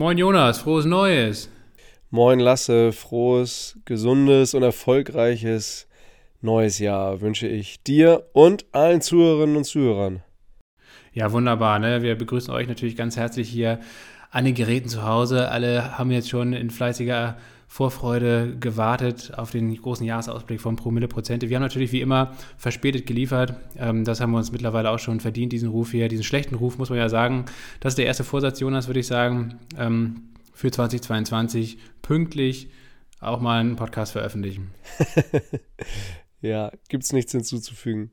Moin Jonas, frohes Neues. Moin Lasse, frohes, gesundes und erfolgreiches neues Jahr wünsche ich dir und allen Zuhörerinnen und Zuhörern. Ja, wunderbar. Ne? Wir begrüßen euch natürlich ganz herzlich hier an den Geräten zu Hause. Alle haben jetzt schon in fleißiger Vorfreude gewartet auf den großen Jahresausblick von Promille Prozente. Wir haben natürlich wie immer verspätet geliefert. Ähm, das haben wir uns mittlerweile auch schon verdient, diesen Ruf hier, diesen schlechten Ruf, muss man ja sagen. Das ist der erste Vorsatz, Jonas, würde ich sagen, ähm, für 2022 pünktlich auch mal einen Podcast veröffentlichen. ja, gibt es nichts hinzuzufügen.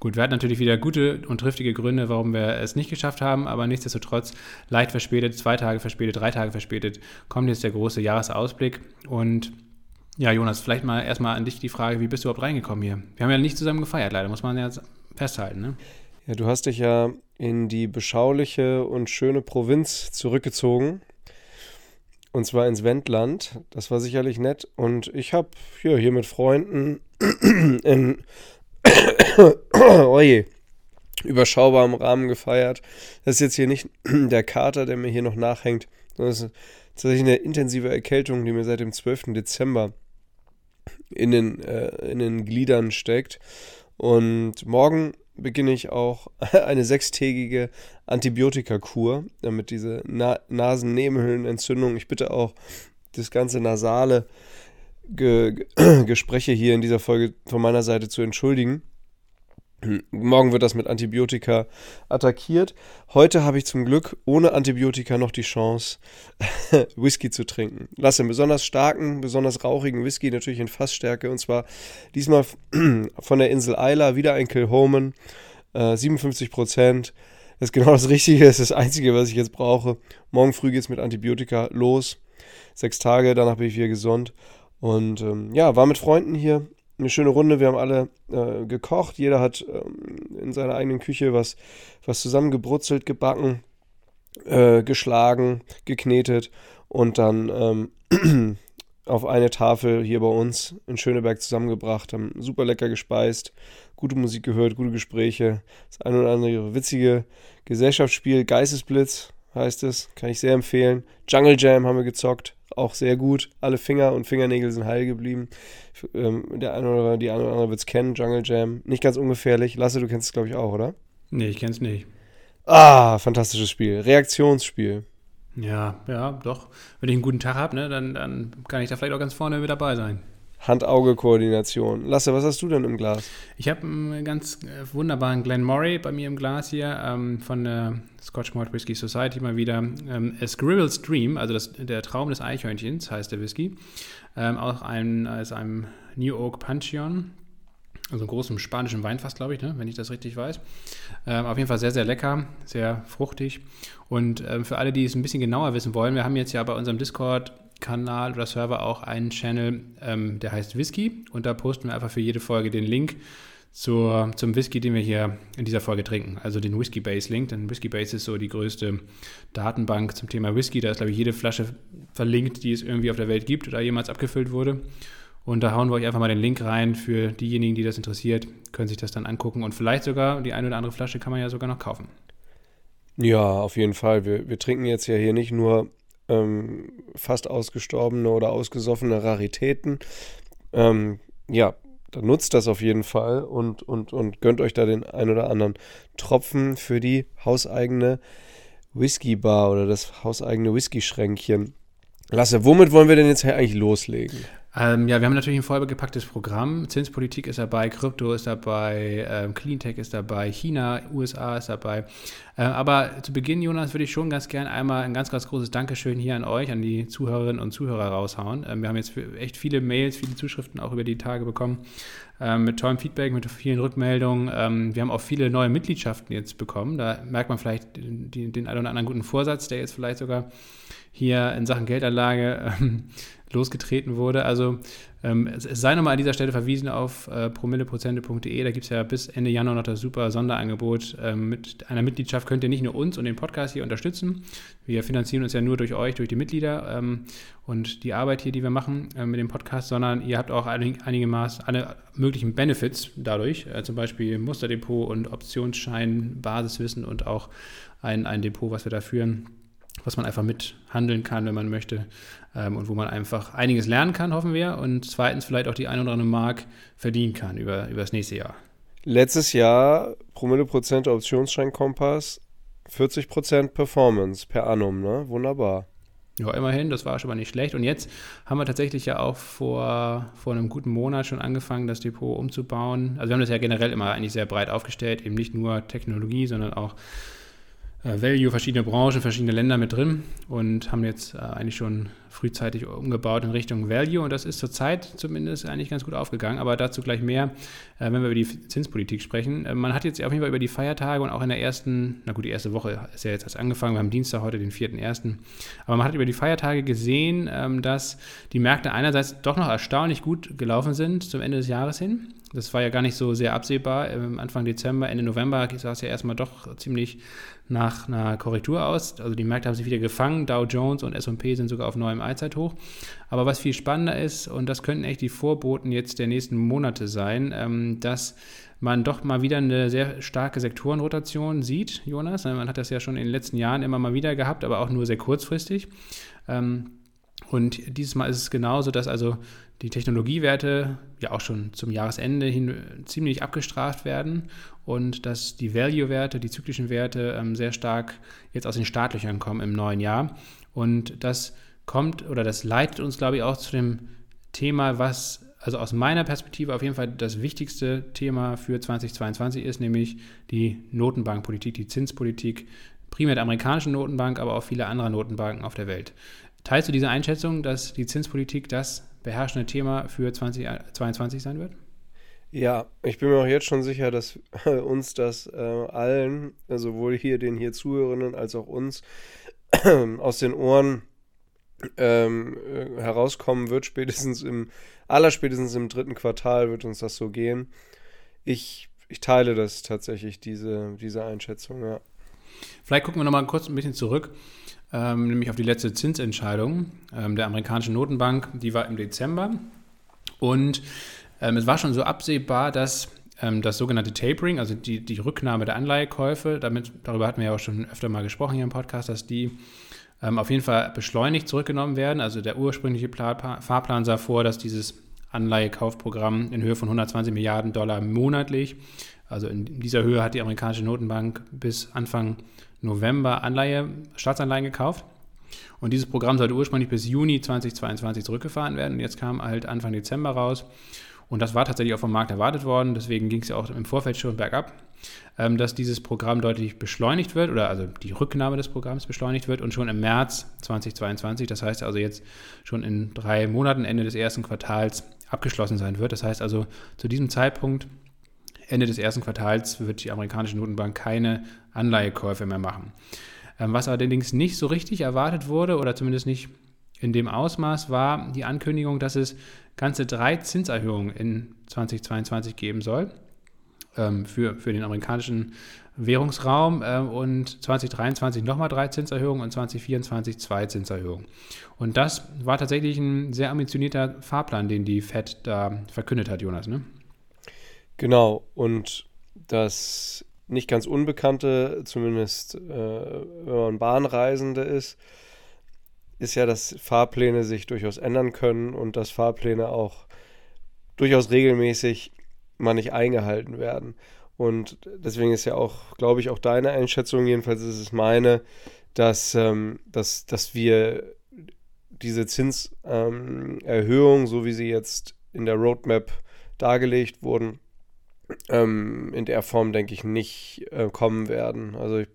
Gut, wir hatten natürlich wieder gute und triftige Gründe, warum wir es nicht geschafft haben, aber nichtsdestotrotz leicht verspätet, zwei Tage verspätet, drei Tage verspätet, kommt jetzt der große Jahresausblick. Und ja, Jonas, vielleicht mal erstmal an dich die Frage, wie bist du überhaupt reingekommen hier? Wir haben ja nicht zusammen gefeiert, leider, muss man ja festhalten. Ne? Ja, du hast dich ja in die beschauliche und schöne Provinz zurückgezogen. Und zwar ins Wendland. Das war sicherlich nett. Und ich habe ja, hier mit Freunden in Oje. Überschaubarem Rahmen gefeiert. Das ist jetzt hier nicht der Kater, der mir hier noch nachhängt, sondern das ist tatsächlich eine intensive Erkältung, die mir seit dem 12. Dezember in den, äh, in den Gliedern steckt. Und morgen beginne ich auch eine sechstägige Antibiotikakur, damit diese Na Nasennebenhöhlenentzündung, ich bitte auch das ganze nasale Ge Gespräche hier in dieser Folge von meiner Seite zu entschuldigen. Morgen wird das mit Antibiotika attackiert. Heute habe ich zum Glück ohne Antibiotika noch die Chance, Whisky zu trinken. Lasse einen besonders starken, besonders rauchigen Whisky, natürlich in Fassstärke. Und zwar diesmal von der Insel Isla, wieder ein Kilhoman, äh, 57 Prozent. Das ist genau das Richtige, das ist das Einzige, was ich jetzt brauche. Morgen früh geht es mit Antibiotika los. Sechs Tage, danach bin ich wieder gesund. Und ähm, ja, war mit Freunden hier. Eine schöne Runde. Wir haben alle äh, gekocht. Jeder hat ähm, in seiner eigenen Küche was, was zusammengebrutzelt, gebacken, äh, geschlagen, geknetet und dann ähm, auf eine Tafel hier bei uns in Schöneberg zusammengebracht, haben super lecker gespeist, gute Musik gehört, gute Gespräche, das ein oder andere witzige Gesellschaftsspiel, Geistesblitz heißt es, kann ich sehr empfehlen. Jungle Jam haben wir gezockt, auch sehr gut. Alle Finger und Fingernägel sind heil geblieben. Ähm, der eine oder die eine oder andere wird es kennen, Jungle Jam. Nicht ganz ungefährlich. Lasse, du kennst es, glaube ich, auch, oder? Nee, ich kenne es nicht. Ah, fantastisches Spiel. Reaktionsspiel. Ja, ja, doch. Wenn ich einen guten Tag habe, ne, dann, dann kann ich da vielleicht auch ganz vorne mit dabei sein. Hand-Auge-Koordination. Lasse, was hast du denn im Glas? Ich habe einen ganz äh, wunderbaren Glen Murray bei mir im Glas hier ähm, von der Scotch Malt Whisky Society mal wieder. Ähm, A Scribble's Dream, also das, der Traum des Eichhörnchens heißt der Whisky. Ähm, auch ein, aus einem New Oak Pantheon. Also einem großen spanischen Weinfass, glaube ich, ne? wenn ich das richtig weiß. Ähm, auf jeden Fall sehr, sehr lecker, sehr fruchtig. Und ähm, für alle, die es ein bisschen genauer wissen wollen, wir haben jetzt ja bei unserem Discord Kanal oder Server auch einen Channel, ähm, der heißt Whisky. Und da posten wir einfach für jede Folge den Link zur, zum Whisky, den wir hier in dieser Folge trinken. Also den Whisky Base Link. Denn Whisky Base ist so die größte Datenbank zum Thema Whisky. Da ist, glaube ich, jede Flasche verlinkt, die es irgendwie auf der Welt gibt oder jemals abgefüllt wurde. Und da hauen wir euch einfach mal den Link rein für diejenigen, die das interessiert, können sich das dann angucken und vielleicht sogar die eine oder andere Flasche kann man ja sogar noch kaufen. Ja, auf jeden Fall. Wir, wir trinken jetzt ja hier nicht nur ähm, fast ausgestorbene oder ausgesoffene Raritäten. Ähm, ja, dann nutzt das auf jeden Fall und, und, und gönnt euch da den ein oder anderen Tropfen für die hauseigene Whisky-Bar oder das hauseigene Whisky-Schränkchen. Lasse, womit wollen wir denn jetzt eigentlich loslegen? Ähm, ja, wir haben natürlich ein vollgepacktes Programm. Zinspolitik ist dabei, Krypto ist dabei, ähm, Cleantech ist dabei, China, USA ist dabei. Äh, aber zu Beginn, Jonas, würde ich schon ganz gern einmal ein ganz, ganz großes Dankeschön hier an euch, an die Zuhörerinnen und Zuhörer raushauen. Ähm, wir haben jetzt echt viele Mails, viele Zuschriften auch über die Tage bekommen, ähm, mit tollem Feedback, mit vielen Rückmeldungen. Ähm, wir haben auch viele neue Mitgliedschaften jetzt bekommen. Da merkt man vielleicht die, den einen oder anderen guten Vorsatz, der jetzt vielleicht sogar hier in Sachen Geldanlage ähm, losgetreten wurde. Also ähm, es, sei nochmal an dieser Stelle verwiesen auf äh, promilleprozente.de. Da gibt es ja bis Ende Januar noch das super Sonderangebot. Ähm, mit einer Mitgliedschaft könnt ihr nicht nur uns und den Podcast hier unterstützen. Wir finanzieren uns ja nur durch euch, durch die Mitglieder ähm, und die Arbeit hier, die wir machen äh, mit dem Podcast, sondern ihr habt auch einige, einige Maß, alle möglichen Benefits dadurch. Äh, zum Beispiel Musterdepot und Optionsschein, Basiswissen und auch ein, ein Depot, was wir da führen was man einfach mithandeln kann, wenn man möchte ähm, und wo man einfach einiges lernen kann, hoffen wir. Und zweitens vielleicht auch die ein oder andere Mark verdienen kann über, über das nächste Jahr. Letztes Jahr Promille Prozent Optionsschein Kompass, 40 Prozent Performance per annum, ne? Wunderbar. Ja, immerhin, das war schon mal nicht schlecht. Und jetzt haben wir tatsächlich ja auch vor, vor einem guten Monat schon angefangen, das Depot umzubauen. Also wir haben das ja generell immer eigentlich sehr breit aufgestellt, eben nicht nur Technologie, sondern auch äh, Value, verschiedene Branchen, verschiedene Länder mit drin und haben jetzt äh, eigentlich schon frühzeitig umgebaut in Richtung Value und das ist zurzeit zumindest eigentlich ganz gut aufgegangen, aber dazu gleich mehr, äh, wenn wir über die Zinspolitik sprechen. man hat jetzt auf jeden Fall über die Feiertage und auch in der ersten, na gut, die erste Woche ist ja jetzt erst angefangen, wir haben Dienstag heute den 4.1., aber man hat über die Feiertage gesehen, ähm, dass die Märkte einerseits doch noch erstaunlich gut gelaufen sind zum Ende des Jahres hin. Das war ja gar nicht so sehr absehbar. Anfang Dezember, Ende November sah es ja erstmal doch ziemlich nach einer Korrektur aus. Also die Märkte haben sich wieder gefangen. Dow Jones und S&P sind sogar auf neuem Allzeithoch. Aber was viel spannender ist, und das könnten echt die Vorboten jetzt der nächsten Monate sein, ähm, dass man doch mal wieder eine sehr starke Sektorenrotation sieht, Jonas. Man hat das ja schon in den letzten Jahren immer mal wieder gehabt, aber auch nur sehr kurzfristig. Ähm, und dieses Mal ist es genauso, dass also die Technologiewerte ja auch schon zum Jahresende hin ziemlich abgestraft werden und dass die Value-Werte, die zyklischen Werte ähm, sehr stark jetzt aus den Startlöchern kommen im neuen Jahr. Und das kommt oder das leitet uns, glaube ich, auch zu dem Thema, was also aus meiner Perspektive auf jeden Fall das wichtigste Thema für 2022 ist, nämlich die Notenbankpolitik, die Zinspolitik, primär der amerikanischen Notenbank, aber auch viele andere Notenbanken auf der Welt. Teilst du diese Einschätzung, dass die Zinspolitik das beherrschende Thema für 2022 sein wird? Ja, ich bin mir auch jetzt schon sicher, dass uns das äh, allen, sowohl hier den hier Zuhörenden als auch uns, aus den Ohren ähm, äh, herauskommen wird, spätestens im, allerspätestens im dritten Quartal wird uns das so gehen. Ich, ich teile das tatsächlich, diese, diese Einschätzung, ja. Vielleicht gucken wir nochmal kurz ein bisschen zurück ähm, nämlich auf die letzte Zinsentscheidung ähm, der amerikanischen Notenbank. Die war im Dezember. Und ähm, es war schon so absehbar, dass ähm, das sogenannte Tapering, also die, die Rücknahme der Anleihekäufe, damit, darüber hatten wir ja auch schon öfter mal gesprochen hier im Podcast, dass die ähm, auf jeden Fall beschleunigt zurückgenommen werden. Also der ursprüngliche Fahrplan sah vor, dass dieses Anleihekaufprogramm in Höhe von 120 Milliarden Dollar monatlich, also in dieser Höhe hat die amerikanische Notenbank bis Anfang November Anleihe, Staatsanleihen gekauft. Und dieses Programm sollte ursprünglich bis Juni 2022 zurückgefahren werden. Und jetzt kam halt Anfang Dezember raus. Und das war tatsächlich auch vom Markt erwartet worden. Deswegen ging es ja auch im Vorfeld schon bergab, ähm, dass dieses Programm deutlich beschleunigt wird oder also die Rücknahme des Programms beschleunigt wird und schon im März 2022, das heißt also jetzt schon in drei Monaten, Ende des ersten Quartals, abgeschlossen sein wird. Das heißt also zu diesem Zeitpunkt Ende des ersten Quartals wird die amerikanische Notenbank keine Anleihekäufe mehr machen. Ähm, was allerdings nicht so richtig erwartet wurde oder zumindest nicht in dem Ausmaß war die Ankündigung, dass es ganze drei Zinserhöhungen in 2022 geben soll ähm, für, für den amerikanischen Währungsraum äh, und 2023 nochmal drei Zinserhöhungen und 2024 zwei Zinserhöhungen. Und das war tatsächlich ein sehr ambitionierter Fahrplan, den die Fed da verkündet hat, Jonas. Ne? Genau, und das nicht ganz Unbekannte, zumindest äh, wenn man Bahnreisende ist, ist ja, dass Fahrpläne sich durchaus ändern können und dass Fahrpläne auch durchaus regelmäßig mal nicht eingehalten werden. Und deswegen ist ja auch, glaube ich, auch deine Einschätzung, jedenfalls ist es meine, dass, ähm, dass, dass wir diese Zinserhöhung, ähm, so wie sie jetzt in der Roadmap dargelegt wurden, ähm, in der Form, denke ich, nicht äh, kommen werden. Also ich,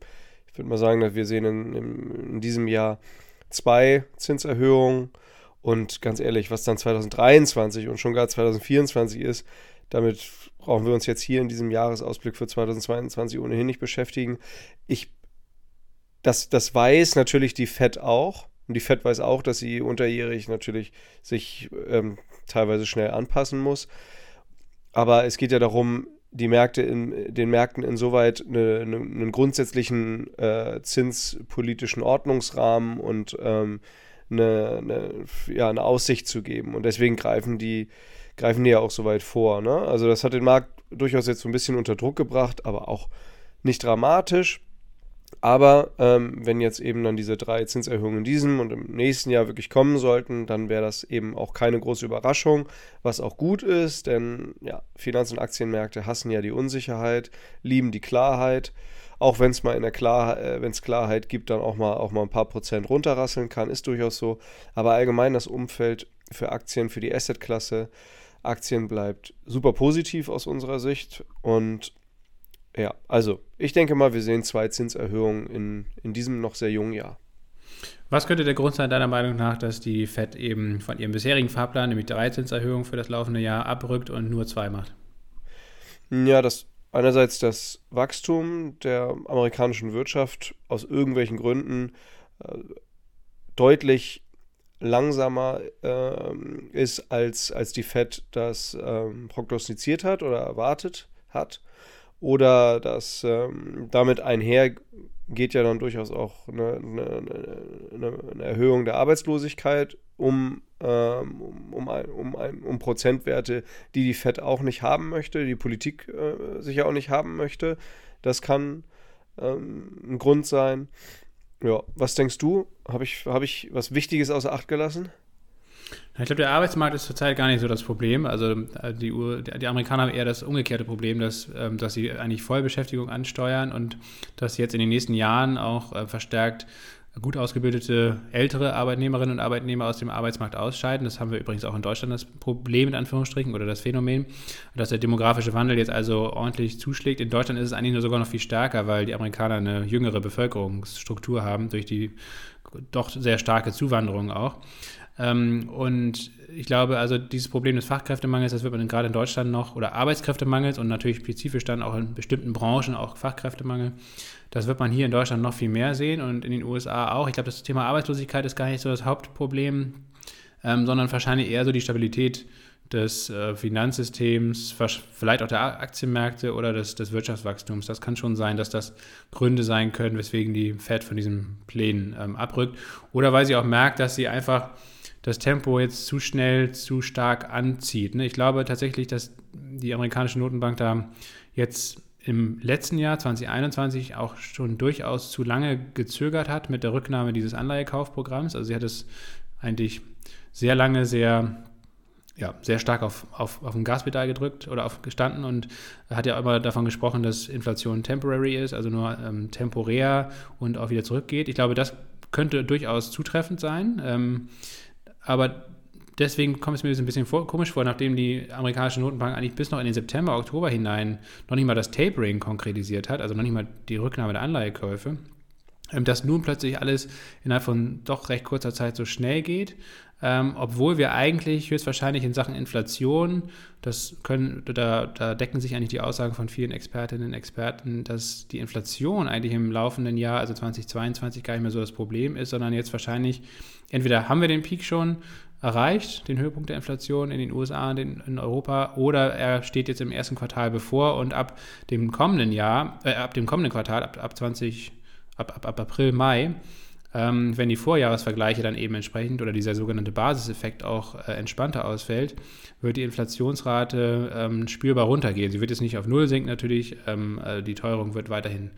ich würde mal sagen, dass wir sehen in, in, in, diesem Jahr zwei Zinserhöhungen und ganz ehrlich, was dann 2023 und schon gar 2024 ist, damit brauchen wir uns jetzt hier in diesem Jahresausblick für 2022 ohnehin nicht beschäftigen. Ich, das, das weiß natürlich die FED auch. Und die FED weiß auch, dass sie unterjährig natürlich sich ähm, teilweise schnell anpassen muss. Aber es geht ja darum, die Märkte in, den Märkten insoweit eine, eine, einen grundsätzlichen äh, zinspolitischen Ordnungsrahmen und ähm, eine, eine, ja, eine Aussicht zu geben. Und deswegen greifen die, greifen die ja auch so weit vor. Ne? Also das hat den Markt durchaus jetzt so ein bisschen unter Druck gebracht, aber auch nicht dramatisch. Aber ähm, wenn jetzt eben dann diese drei Zinserhöhungen in diesem und im nächsten Jahr wirklich kommen sollten, dann wäre das eben auch keine große Überraschung, was auch gut ist, denn ja, Finanz- und Aktienmärkte hassen ja die Unsicherheit, lieben die Klarheit. Auch wenn es mal in der Klarheit, äh, wenn es Klarheit gibt, dann auch mal, auch mal ein paar Prozent runterrasseln kann, ist durchaus so. Aber allgemein das Umfeld für Aktien, für die Assetklasse, Aktien bleibt super positiv aus unserer Sicht und ja, also ich denke mal, wir sehen zwei Zinserhöhungen in, in diesem noch sehr jungen Jahr. Was könnte der Grund sein, deiner Meinung nach, dass die FED eben von ihrem bisherigen Fahrplan, nämlich drei Zinserhöhungen für das laufende Jahr, abrückt und nur zwei macht? Ja, das einerseits das Wachstum der amerikanischen Wirtschaft aus irgendwelchen Gründen äh, deutlich langsamer äh, ist, als, als die FED das äh, prognostiziert hat oder erwartet hat oder dass ähm, damit einher geht ja dann durchaus auch eine, eine, eine, Erhöhung der Arbeitslosigkeit um, ähm, um, um, um, um Prozentwerte, die die FED auch nicht haben möchte, die Politik äh, sicher auch nicht haben möchte. Das kann ähm, ein Grund sein. Ja, was denkst du? Habe ich, hab ich was Wichtiges außer Acht gelassen? Ich glaube, der Arbeitsmarkt ist zurzeit gar nicht so das Problem. Also äh, die, die Amerikaner haben eher das umgekehrte Problem, dass, ähm, dass sie eigentlich Vollbeschäftigung ansteuern und dass sie jetzt in den nächsten Jahren auch äh, verstärkt gut ausgebildete ältere Arbeitnehmerinnen und Arbeitnehmer aus dem Arbeitsmarkt ausscheiden. Das haben wir übrigens auch in Deutschland das Problem in Anführungsstrichen oder das Phänomen, dass der demografische Wandel jetzt also ordentlich zuschlägt. In Deutschland ist es eigentlich nur sogar noch viel stärker, weil die Amerikaner eine jüngere Bevölkerungsstruktur haben durch die doch sehr starke Zuwanderung auch. Ähm, und ich glaube, also dieses Problem des Fachkräftemangels, das wird man gerade in Deutschland noch, oder Arbeitskräftemangels und natürlich spezifisch dann auch in bestimmten Branchen auch Fachkräftemangel, das wird man hier in Deutschland noch viel mehr sehen und in den USA auch. Ich glaube, das Thema Arbeitslosigkeit ist gar nicht so das Hauptproblem, ähm, sondern wahrscheinlich eher so die Stabilität des äh, Finanzsystems, vielleicht auch der Aktienmärkte oder des, des, Wirtschaftswachstums. Das kann schon sein, dass das Gründe sein können, weswegen die Fed von diesen Plänen ähm, abrückt. Oder weil sie auch merkt, dass sie einfach das Tempo jetzt zu schnell, zu stark anzieht. Ne? Ich glaube tatsächlich, dass die amerikanische Notenbank da jetzt im letzten Jahr 2021 auch schon durchaus zu lange gezögert hat mit der Rücknahme dieses Anleihekaufprogramms. Also sie hat es eigentlich sehr lange sehr ja, sehr stark auf, auf, auf den Gaspedal gedrückt oder aufgestanden und hat ja immer davon gesprochen, dass Inflation temporary ist, also nur ähm, temporär und auch wieder zurückgeht. Ich glaube, das könnte durchaus zutreffend sein. Ähm, aber deswegen kommt es mir ein bisschen vor, komisch vor, nachdem die amerikanische Notenbank eigentlich bis noch in den September, Oktober hinein noch nicht mal das Tapering konkretisiert hat, also noch nicht mal die Rücknahme der Anleihekäufe, ähm, dass nun plötzlich alles innerhalb von doch recht kurzer Zeit so schnell geht, ähm, obwohl wir eigentlich höchstwahrscheinlich in Sachen Inflation, das können, da, da decken sich eigentlich die Aussagen von vielen Expertinnen und Experten, dass die Inflation eigentlich im laufenden Jahr, also 2022, gar nicht mehr so das Problem ist, sondern jetzt wahrscheinlich, entweder haben wir den Peak schon erreicht, den Höhepunkt der Inflation in den USA und in, Europa, oder er steht jetzt im ersten Quartal bevor und ab dem kommenden Jahr, äh, ab dem kommenden Quartal, ab, ab 20, ab, ab, ab April, Mai, ähm, wenn die Vorjahresvergleiche dann eben entsprechend oder dieser sogenannte Basiseffekt auch äh, entspannter ausfällt, wird die Inflationsrate ähm, spürbar runtergehen. Sie wird jetzt nicht auf Null sinken natürlich, ähm, äh, die Teuerung wird weiterhin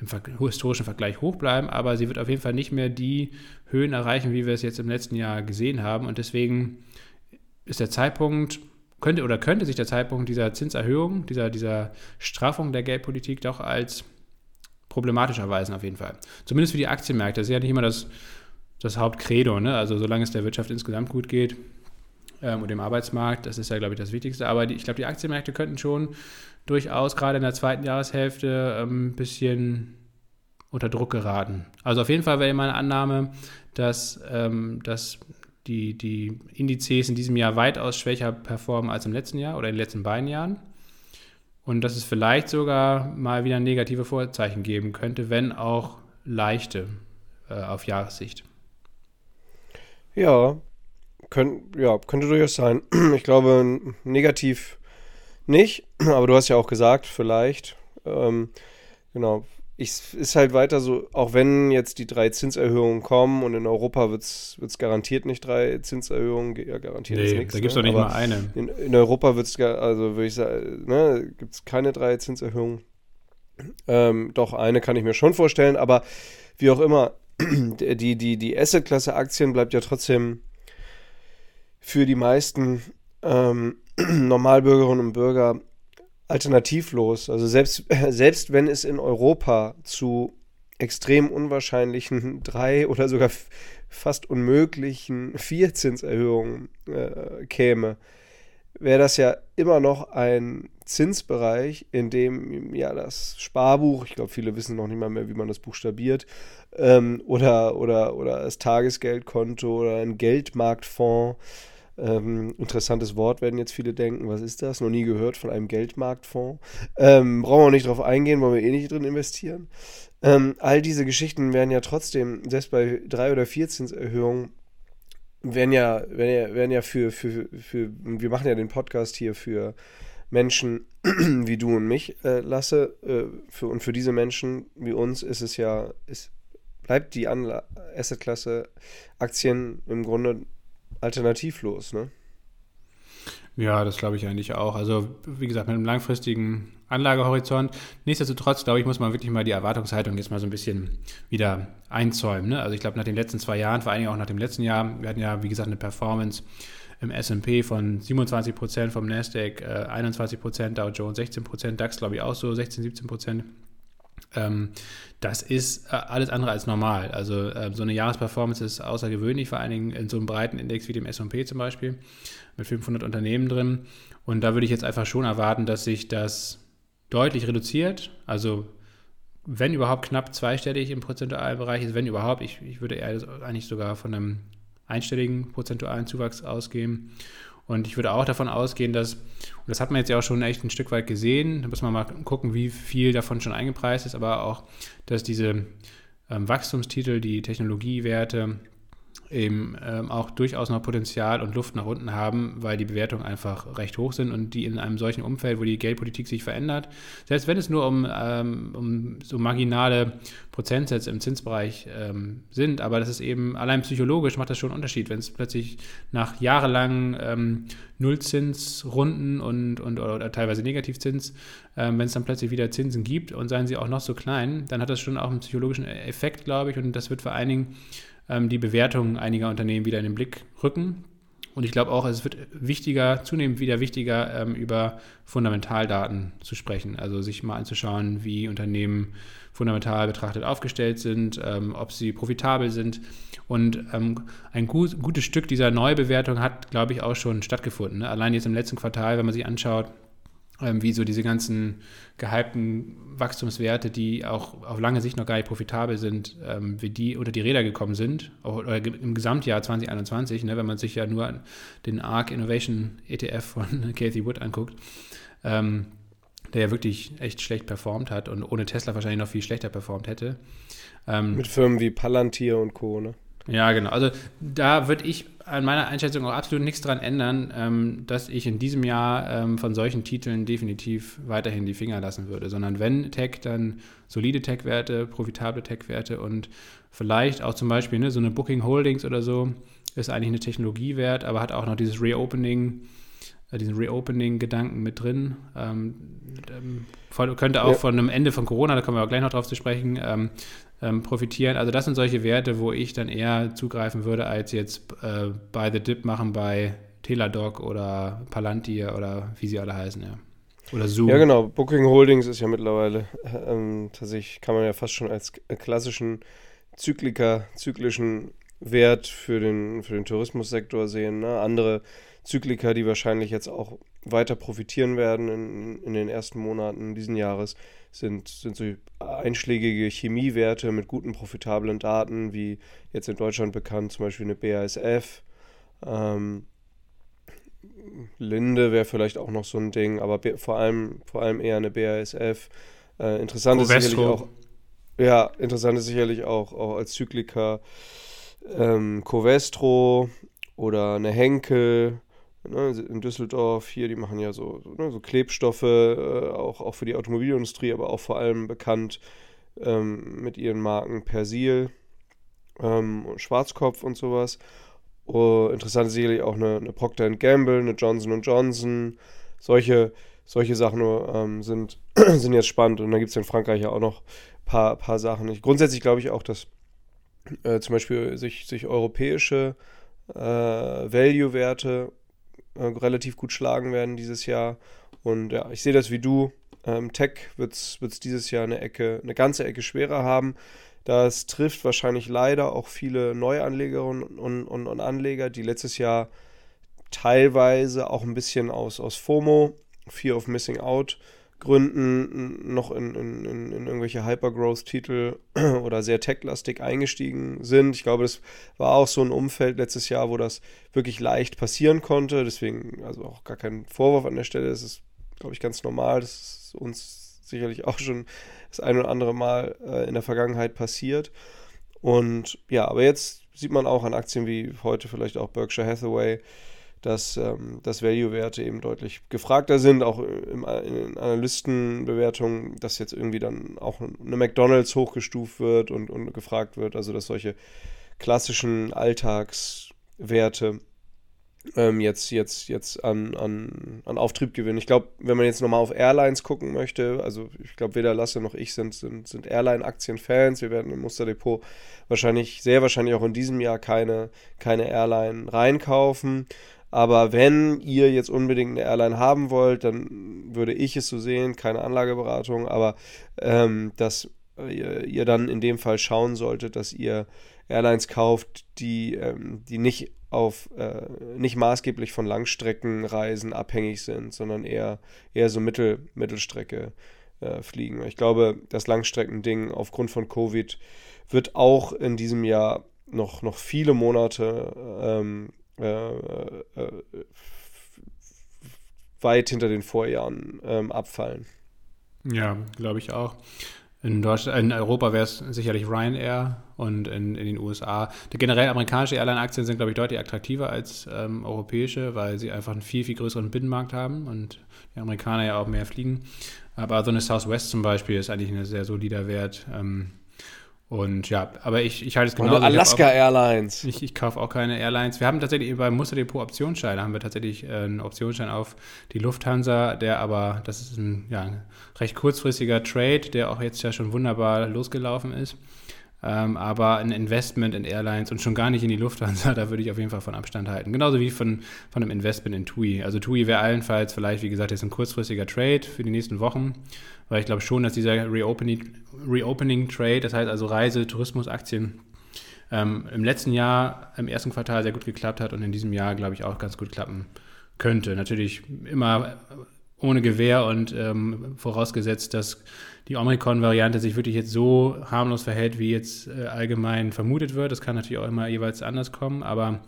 im historischen Vergleich hoch bleiben, aber sie wird auf jeden Fall nicht mehr die Höhen erreichen, wie wir es jetzt im letzten Jahr gesehen haben. Und deswegen ist der Zeitpunkt, könnte oder könnte sich der Zeitpunkt dieser Zinserhöhung, dieser, dieser Straffung der Geldpolitik doch als problematisch erweisen, auf jeden Fall. Zumindest für die Aktienmärkte. Das ist ja nicht immer das, das Hauptcredo. Ne? Also solange es der Wirtschaft insgesamt gut geht ähm, und dem Arbeitsmarkt, das ist ja, glaube ich, das Wichtigste. Aber die, ich glaube, die Aktienmärkte könnten schon durchaus gerade in der zweiten Jahreshälfte ein ähm, bisschen unter Druck geraten. Also auf jeden Fall wäre meine Annahme, dass, ähm, dass die, die Indizes in diesem Jahr weitaus schwächer performen als im letzten Jahr oder in den letzten beiden Jahren und dass es vielleicht sogar mal wieder negative Vorzeichen geben könnte, wenn auch leichte äh, auf Jahressicht. Ja, könnt, ja, könnte durchaus sein. Ich glaube, negativ nicht, aber du hast ja auch gesagt, vielleicht. Ähm, genau, ich, ist halt weiter so, auch wenn jetzt die drei Zinserhöhungen kommen und in Europa wird es garantiert nicht drei Zinserhöhungen, ja, garantiert nee, nichts. Da gibt es ne? doch nicht mal eine. In, in Europa wird es, also würde ich sagen, ne, gibt es keine drei Zinserhöhungen. Ähm, doch, eine kann ich mir schon vorstellen, aber wie auch immer, die, die, die Asset-Klasse Aktien bleibt ja trotzdem für die meisten ähm, Normalbürgerinnen und Bürger alternativlos. Also selbst, selbst wenn es in Europa zu extrem unwahrscheinlichen drei oder sogar fast unmöglichen vier Zinserhöhungen äh, käme, wäre das ja immer noch ein Zinsbereich, in dem ja das Sparbuch, ich glaube, viele wissen noch nicht mal mehr, wie man das buchstabiert, ähm, oder, oder, oder das Tagesgeldkonto oder ein Geldmarktfonds ähm, interessantes Wort werden jetzt viele denken, was ist das? Noch nie gehört von einem Geldmarktfonds. Ähm, brauchen wir auch nicht drauf eingehen, wollen wir eh nicht drin investieren. Ähm, all diese Geschichten werden ja trotzdem, selbst bei drei oder vier Zinserhöhungen, werden ja, werden ja, werden ja für, für, für, wir machen ja den Podcast hier für Menschen wie du und mich, äh, Lasse. Äh, für, und für diese Menschen wie uns ist es ja, ist, bleibt die Assetklasse Aktien im Grunde alternativlos, ne? Ja, das glaube ich eigentlich auch. Also, wie gesagt, mit einem langfristigen Anlagehorizont. Nichtsdestotrotz, glaube ich, muss man wirklich mal die Erwartungshaltung jetzt mal so ein bisschen wieder einzäumen. Ne? Also, ich glaube, nach den letzten zwei Jahren, vor allen Dingen auch nach dem letzten Jahr, wir hatten ja, wie gesagt, eine Performance im SP von 27 Prozent, vom Nasdaq äh, 21 Prozent, Dow Jones 16 Prozent, DAX, glaube ich, auch so 16, 17 Prozent. Ähm, das ist äh, alles andere als normal. Also äh, so eine Jahresperformance ist außergewöhnlich, vor allen Dingen in so einem breiten Index wie dem S&P zum Beispiel, mit 500 Unternehmen drin. Und da würde ich jetzt einfach schon erwarten, dass sich das deutlich reduziert. Also wenn überhaupt knapp zweistellig im prozentualen Bereich ist, wenn überhaupt, ich, ich würde eher eigentlich sogar von einem einstelligen prozentualen Zuwachs ausgehen. Und ich würde auch davon ausgehen, dass, und das hat man jetzt ja auch schon echt ein Stück weit gesehen, da muss man mal gucken, wie viel davon schon eingepreist ist, aber auch, dass diese ähm, Wachstumstitel, die Technologiewerte, eben ähm, auch durchaus noch Potenzial und Luft nach unten haben, weil die Bewertungen einfach recht hoch sind und die in einem solchen Umfeld, wo die Geldpolitik sich verändert, selbst wenn es nur um, ähm, um so marginale Prozentsätze im Zinsbereich ähm, sind, aber das ist eben allein psychologisch macht das schon einen Unterschied, wenn es plötzlich nach jahrelangen ähm, Nullzinsrunden und, und oder, oder teilweise Negativzins, ähm, wenn es dann plötzlich wieder Zinsen gibt und seien sie auch noch so klein, dann hat das schon auch einen psychologischen Effekt, glaube ich, und das wird vor allen Dingen ähm, die Bewertungen einiger Unternehmen wieder in den Blick rücken. Und ich glaube auch, es wird wichtiger, zunehmend wieder wichtiger, ähm, über Fundamentaldaten zu sprechen. Also sich mal anzuschauen, wie Unternehmen fundamental betrachtet aufgestellt sind, ähm, ob sie profitabel sind. Und ähm, ein gut, gutes Stück dieser Neubewertung hat, glaube ich, auch schon stattgefunden. Ne? Allein jetzt im letzten Quartal, wenn man sich anschaut, ähm, wie so diese ganzen gehypten Wachstumswerte, die auch auf lange Sicht noch gar nicht profitabel sind, ähm, wie die unter die Räder gekommen sind, oder im Gesamtjahr 2021, ne, wenn man sich ja nur den ARC Innovation ETF von Cathy Wood anguckt, ähm, der ja wirklich echt schlecht performt hat und ohne Tesla wahrscheinlich noch viel schlechter performt hätte. Ähm, Mit Firmen wie Palantir und Co. Ne? Ja, genau. Also da würde ich an meiner Einschätzung auch absolut nichts dran ändern, ähm, dass ich in diesem Jahr ähm, von solchen Titeln definitiv weiterhin die Finger lassen würde, sondern wenn Tech, dann solide Tech-Werte, profitable Tech-Werte und vielleicht auch zum Beispiel ne, so eine Booking Holdings oder so ist eigentlich eine Technologie wert, aber hat auch noch dieses Reopening, äh, diesen Reopening-Gedanken mit drin. Ähm, ähm, könnte auch ja. von einem Ende von Corona, da kommen wir auch gleich noch drauf zu sprechen, ähm, ähm, profitieren. Also das sind solche Werte, wo ich dann eher zugreifen würde, als jetzt äh, bei The Dip machen bei Teladoc oder Palantir oder wie sie alle heißen, ja. Oder Zoom. Ja, genau. Booking Holdings ist ja mittlerweile ähm, tatsächlich, kann man ja fast schon als klassischen Zykliker, zyklischen Wert für den, für den Tourismussektor sehen. Ne? Andere Zykliker, die wahrscheinlich jetzt auch weiter profitieren werden in, in den ersten Monaten diesen Jahres, sind, sind so einschlägige Chemiewerte mit guten, profitablen Daten, wie jetzt in Deutschland bekannt, zum Beispiel eine BASF. Ähm, Linde wäre vielleicht auch noch so ein Ding, aber vor allem, vor allem eher eine BASF. Äh, interessant ist sicherlich auch, ja, interessant ist sicherlich auch, auch als Zykliker ähm, Covestro oder eine Henkel Ne, in Düsseldorf hier, die machen ja so, ne, so Klebstoffe, äh, auch, auch für die Automobilindustrie, aber auch vor allem bekannt ähm, mit ihren Marken Persil, ähm, Schwarzkopf und sowas. Oh, interessant ist sicherlich auch eine, eine Procter Gamble, eine Johnson Johnson, solche, solche Sachen ähm, sind, sind jetzt spannend. Und dann gibt es in Frankreich ja auch noch ein paar, paar Sachen. Ich, grundsätzlich glaube ich auch, dass äh, zum Beispiel sich, sich europäische äh, Value-Werte äh, relativ gut schlagen werden dieses Jahr. Und ja, ich sehe das wie du. Ähm, Tech wird es dieses Jahr eine Ecke, eine ganze Ecke schwerer haben. Das trifft wahrscheinlich leider auch viele Neuanlegerinnen und, und, und Anleger, die letztes Jahr teilweise auch ein bisschen aus, aus FOMO, Fear of Missing Out, Gründen noch in, in, in, irgendwelche Hypergrowth-Titel oder sehr tech-lastig eingestiegen sind. Ich glaube, das war auch so ein Umfeld letztes Jahr, wo das wirklich leicht passieren konnte. Deswegen, also auch gar kein Vorwurf an der Stelle. Es ist, glaube ich, ganz normal. Das ist uns sicherlich auch schon das ein oder andere Mal äh, in der Vergangenheit passiert. Und ja, aber jetzt sieht man auch an Aktien wie heute vielleicht auch Berkshire Hathaway, dass, ähm, dass Value-Werte eben deutlich gefragter sind, auch im, in Analystenbewertungen, dass jetzt irgendwie dann auch eine McDonalds hochgestuft wird und, und gefragt wird, also dass solche klassischen Alltagswerte ähm, jetzt, jetzt, jetzt an, an, an Auftrieb gewinnen. Ich glaube, wenn man jetzt nochmal auf Airlines gucken möchte, also ich glaube, weder Lasse noch ich sind, sind, sind Airline-Aktien-Fans. Wir werden im Musterdepot wahrscheinlich, sehr wahrscheinlich auch in diesem Jahr keine, keine Airline reinkaufen. Aber wenn ihr jetzt unbedingt eine Airline haben wollt, dann würde ich es so sehen, keine Anlageberatung, aber ähm, dass ihr, ihr, dann in dem Fall schauen solltet, dass ihr Airlines kauft, die, ähm, die nicht auf äh, nicht maßgeblich von Langstreckenreisen abhängig sind, sondern eher, eher so Mittel, Mittelstrecke äh, fliegen. Ich glaube, das Langstreckending aufgrund von Covid wird auch in diesem Jahr noch, noch viele Monate ähm, äh, äh, weit hinter den Vorjahren ähm, abfallen. Ja, glaube ich auch. In, Deutschland, in Europa wäre es sicherlich Ryanair und in, in den USA. Generell amerikanische Airline-Aktien sind, glaube ich, deutlich attraktiver als ähm, europäische, weil sie einfach einen viel, viel größeren Binnenmarkt haben und die Amerikaner ja auch mehr fliegen. Aber so eine Southwest zum Beispiel ist eigentlich ein sehr solider Wert. Ähm, und ja, aber ich, ich halte es genau. Alaska auch, Airlines. Ich, ich kaufe auch keine Airlines. Wir haben tatsächlich beim Musterdepot Optionsschein, da haben wir tatsächlich äh, einen Optionsschein auf die Lufthansa, der aber, das ist ein ja, recht kurzfristiger Trade, der auch jetzt ja schon wunderbar losgelaufen ist. Ähm, aber ein Investment in Airlines und schon gar nicht in die Lufthansa, da würde ich auf jeden Fall von Abstand halten. Genauso wie von, von einem Investment in TUI. Also TUI wäre allenfalls vielleicht, wie gesagt, jetzt ein kurzfristiger Trade für die nächsten Wochen, weil ich glaube schon, dass dieser Reopening, Reopening Trade, das heißt also Reise, Tourismusaktien, ähm, im letzten Jahr, im ersten Quartal sehr gut geklappt hat und in diesem Jahr, glaube ich, auch ganz gut klappen könnte. Natürlich immer ohne Gewehr und ähm, vorausgesetzt, dass die Omikron-Variante sich wirklich jetzt so harmlos verhält, wie jetzt äh, allgemein vermutet wird. Das kann natürlich auch immer jeweils anders kommen, aber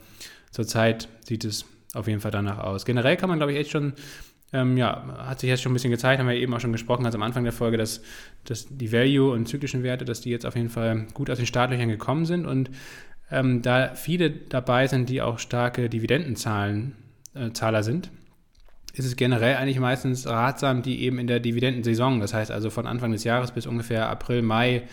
zurzeit sieht es auf jeden Fall danach aus. Generell kann man, glaube ich, echt schon, ähm, ja, hat sich jetzt schon ein bisschen gezeigt, haben wir eben auch schon gesprochen, ganz am Anfang der Folge, dass, dass die Value- und zyklischen Werte, dass die jetzt auf jeden Fall gut aus den Startlöchern gekommen sind und ähm, da viele dabei sind, die auch starke Dividendenzahlen, äh, Zahler sind, ist es generell eigentlich meistens ratsam, die eben in der Dividendensaison, das heißt also von Anfang des Jahres bis ungefähr April, Mai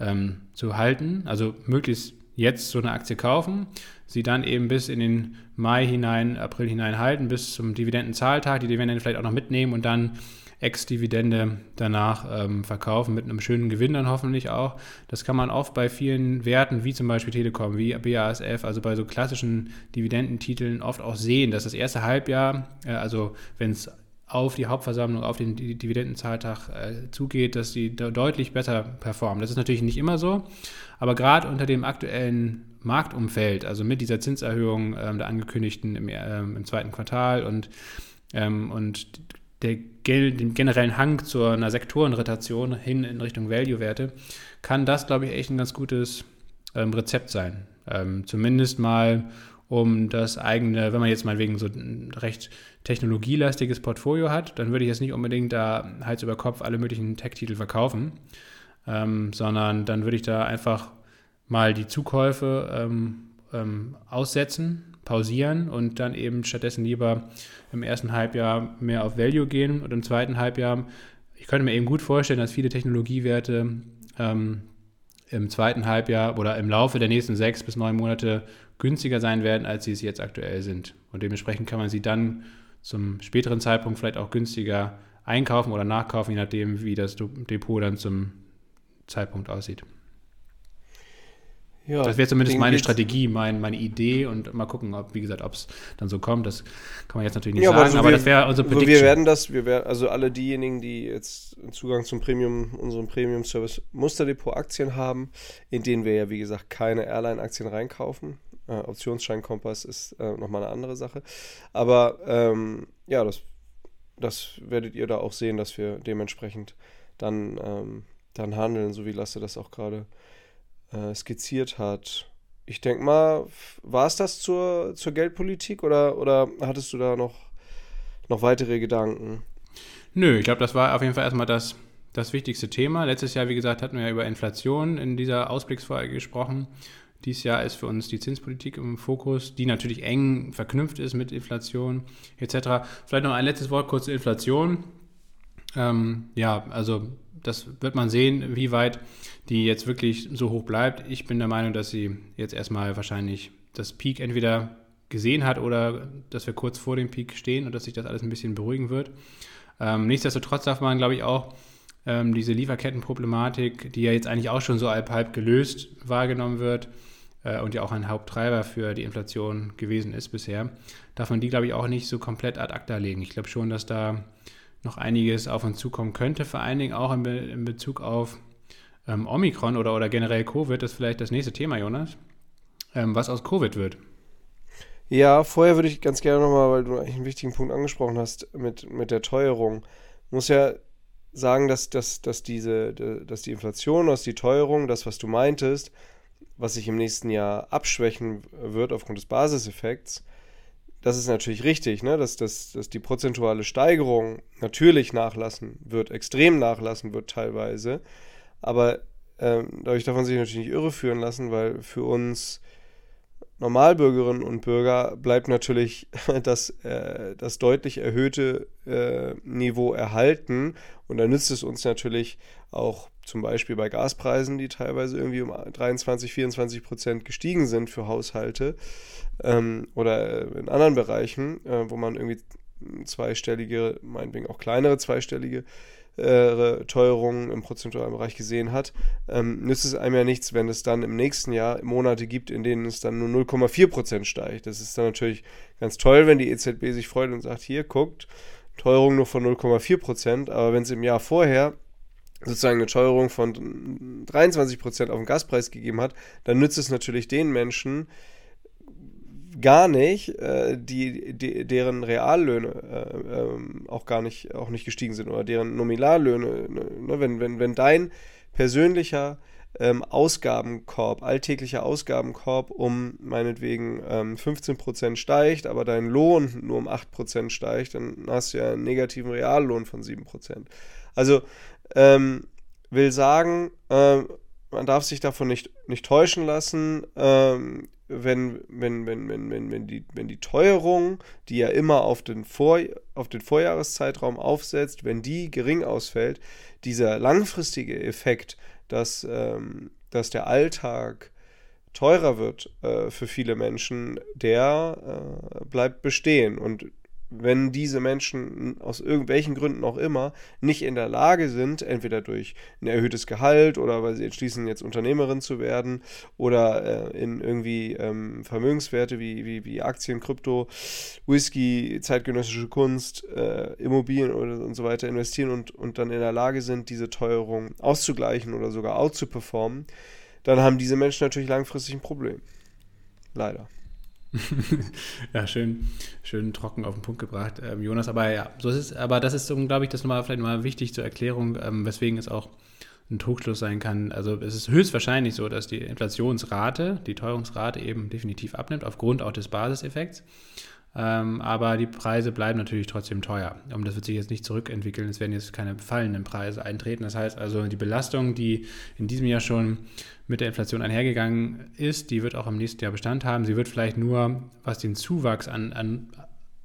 ähm, zu halten. Also möglichst jetzt so eine Aktie kaufen, sie dann eben bis in den Mai hinein, April hinein halten, bis zum Dividendenzahltag, die Dividenden vielleicht auch noch mitnehmen und dann Ex-Dividende danach ähm, verkaufen, mit einem schönen Gewinn dann hoffentlich auch. Das kann man oft bei vielen Werten, wie zum Beispiel Telekom, wie BASF, also bei so klassischen Dividendentiteln oft auch sehen, dass das erste Halbjahr, äh, also wenn es auf die Hauptversammlung, auf den Dividendenzahltag äh, zugeht, dass die de deutlich besser performen. Das ist natürlich nicht immer so, aber gerade unter dem aktuellen Marktumfeld, also mit dieser Zinserhöhung ähm, der angekündigten im, ähm, im, zweiten Quartal und, ähm, und der, dem generellen Hang zu einer Sektorenrotation hin in Richtung Value-Werte, kann das, glaube ich, echt ein ganz gutes ähm, Rezept sein. Ähm, zumindest mal, um das eigene, wenn man jetzt mal wegen so ein recht technologielastiges Portfolio hat, dann würde ich jetzt nicht unbedingt da Hals über Kopf alle möglichen Tech-Titel verkaufen, ähm, sondern dann würde ich da einfach mal die Zukäufe ähm, ähm, aussetzen pausieren und dann eben stattdessen lieber im ersten Halbjahr mehr auf Value gehen und im zweiten Halbjahr, ich könnte mir eben gut vorstellen, dass viele Technologiewerte ähm, im zweiten Halbjahr oder im Laufe der nächsten sechs bis neun Monate günstiger sein werden, als sie es jetzt aktuell sind. Und dementsprechend kann man sie dann zum späteren Zeitpunkt vielleicht auch günstiger einkaufen oder nachkaufen, je nachdem, wie das Depot dann zum Zeitpunkt aussieht. Ja, das wäre zumindest meine Strategie, mein, meine Idee und mal gucken, ob, wie gesagt, ob es dann so kommt. Das kann man jetzt natürlich nicht ja, sagen, aber, so aber wir, das wäre unsere Prediction. Wir werden das, wir werden, also alle diejenigen, die jetzt Zugang zum Premium, unserem Premium-Service Musterdepot-Aktien haben, in denen wir ja, wie gesagt, keine Airline-Aktien reinkaufen. Äh, Optionsscheinkompass ist äh, nochmal eine andere Sache. Aber ähm, ja, das, das werdet ihr da auch sehen, dass wir dementsprechend dann, ähm, dann handeln, so wie Lasse das auch gerade äh, skizziert hat. Ich denke mal, war es das zur, zur Geldpolitik oder, oder hattest du da noch, noch weitere Gedanken? Nö, ich glaube, das war auf jeden Fall erstmal das, das wichtigste Thema. Letztes Jahr, wie gesagt, hatten wir ja über Inflation in dieser Ausblicksfolge gesprochen. Dieses Jahr ist für uns die Zinspolitik im Fokus, die natürlich eng verknüpft ist mit Inflation etc. Vielleicht noch ein letztes Wort kurz zur Inflation. Ähm, ja, also das wird man sehen, wie weit die jetzt wirklich so hoch bleibt. Ich bin der Meinung, dass sie jetzt erstmal wahrscheinlich das Peak entweder gesehen hat oder dass wir kurz vor dem Peak stehen und dass sich das alles ein bisschen beruhigen wird. Ähm, nichtsdestotrotz darf man, glaube ich, auch ähm, diese Lieferkettenproblematik, die ja jetzt eigentlich auch schon so halb halb gelöst wahrgenommen wird äh, und ja auch ein Haupttreiber für die Inflation gewesen ist bisher, darf man die, glaube ich, auch nicht so komplett ad acta legen. Ich glaube schon, dass da noch einiges auf uns zukommen könnte, vor allen Dingen auch in, Be in Bezug auf ähm, Omikron oder, oder generell Covid, das ist vielleicht das nächste Thema, Jonas, ähm, was aus Covid wird. Ja, vorher würde ich ganz gerne nochmal, weil du eigentlich einen wichtigen Punkt angesprochen hast, mit, mit der Teuerung. Ich muss ja sagen, dass, dass, dass, diese, dass die Inflation, dass die Teuerung, das, was du meintest, was sich im nächsten Jahr abschwächen wird aufgrund des Basiseffekts, das ist natürlich richtig, ne? dass, dass, dass die prozentuale Steigerung natürlich nachlassen wird, extrem nachlassen wird teilweise. Aber ähm, dadurch darf man sich natürlich nicht irreführen lassen, weil für uns Normalbürgerinnen und Bürger bleibt natürlich das, äh, das deutlich erhöhte äh, Niveau erhalten. Und da nützt es uns natürlich auch zum Beispiel bei Gaspreisen, die teilweise irgendwie um 23, 24 Prozent gestiegen sind für Haushalte ähm, oder in anderen Bereichen, äh, wo man irgendwie zweistellige, meinetwegen auch kleinere zweistellige äh, Teuerungen im prozentualen Bereich gesehen hat, ähm, nützt es einem ja nichts, wenn es dann im nächsten Jahr Monate gibt, in denen es dann nur 0,4 Prozent steigt. Das ist dann natürlich ganz toll, wenn die EZB sich freut und sagt, hier, guckt, Teuerung nur von 0,4 Prozent, aber wenn es im Jahr vorher sozusagen eine Teuerung von 23 Prozent auf den Gaspreis gegeben hat, dann nützt es natürlich den Menschen, gar nicht, äh, die, die, deren Reallöhne äh, ähm, auch gar nicht, auch nicht gestiegen sind oder deren Nominallöhne. Ne? Wenn, wenn, wenn dein persönlicher ähm, Ausgabenkorb, alltäglicher Ausgabenkorb um meinetwegen ähm, 15% steigt, aber dein Lohn nur um 8% steigt, dann hast du ja einen negativen Reallohn von 7%. Also ähm, will sagen, äh, man darf sich davon nicht, nicht täuschen lassen. Ähm, wenn, wenn, wenn, wenn, wenn, wenn, die, wenn die Teuerung, die ja immer auf den, Vor, auf den Vorjahreszeitraum aufsetzt, wenn die gering ausfällt, dieser langfristige Effekt, dass, ähm, dass der Alltag teurer wird äh, für viele Menschen, der äh, bleibt bestehen. Und wenn diese Menschen aus irgendwelchen Gründen auch immer nicht in der Lage sind, entweder durch ein erhöhtes Gehalt oder weil sie entschließen, jetzt Unternehmerin zu werden oder äh, in irgendwie ähm, Vermögenswerte wie, wie, wie Aktien, Krypto, Whisky, zeitgenössische Kunst, äh, Immobilien oder, und so weiter investieren und, und dann in der Lage sind, diese Teuerung auszugleichen oder sogar outzuperformen, dann haben diese Menschen natürlich langfristig ein Problem. Leider. ja, schön, schön trocken auf den Punkt gebracht, ähm, Jonas. Aber ja, so ist es. Aber das ist, glaube ich, das nochmal vielleicht nochmal wichtig zur Erklärung, ähm, weswegen es auch ein Trugschluss sein kann. Also es ist höchstwahrscheinlich so, dass die Inflationsrate, die Teuerungsrate eben definitiv abnimmt, aufgrund auch des Basiseffekts. Ähm, aber die Preise bleiben natürlich trotzdem teuer. Und das wird sich jetzt nicht zurückentwickeln. Es werden jetzt keine fallenden Preise eintreten. Das heißt also, die Belastung, die in diesem Jahr schon mit der Inflation einhergegangen ist, die wird auch im nächsten Jahr Bestand haben. Sie wird vielleicht nur, was den Zuwachs an, an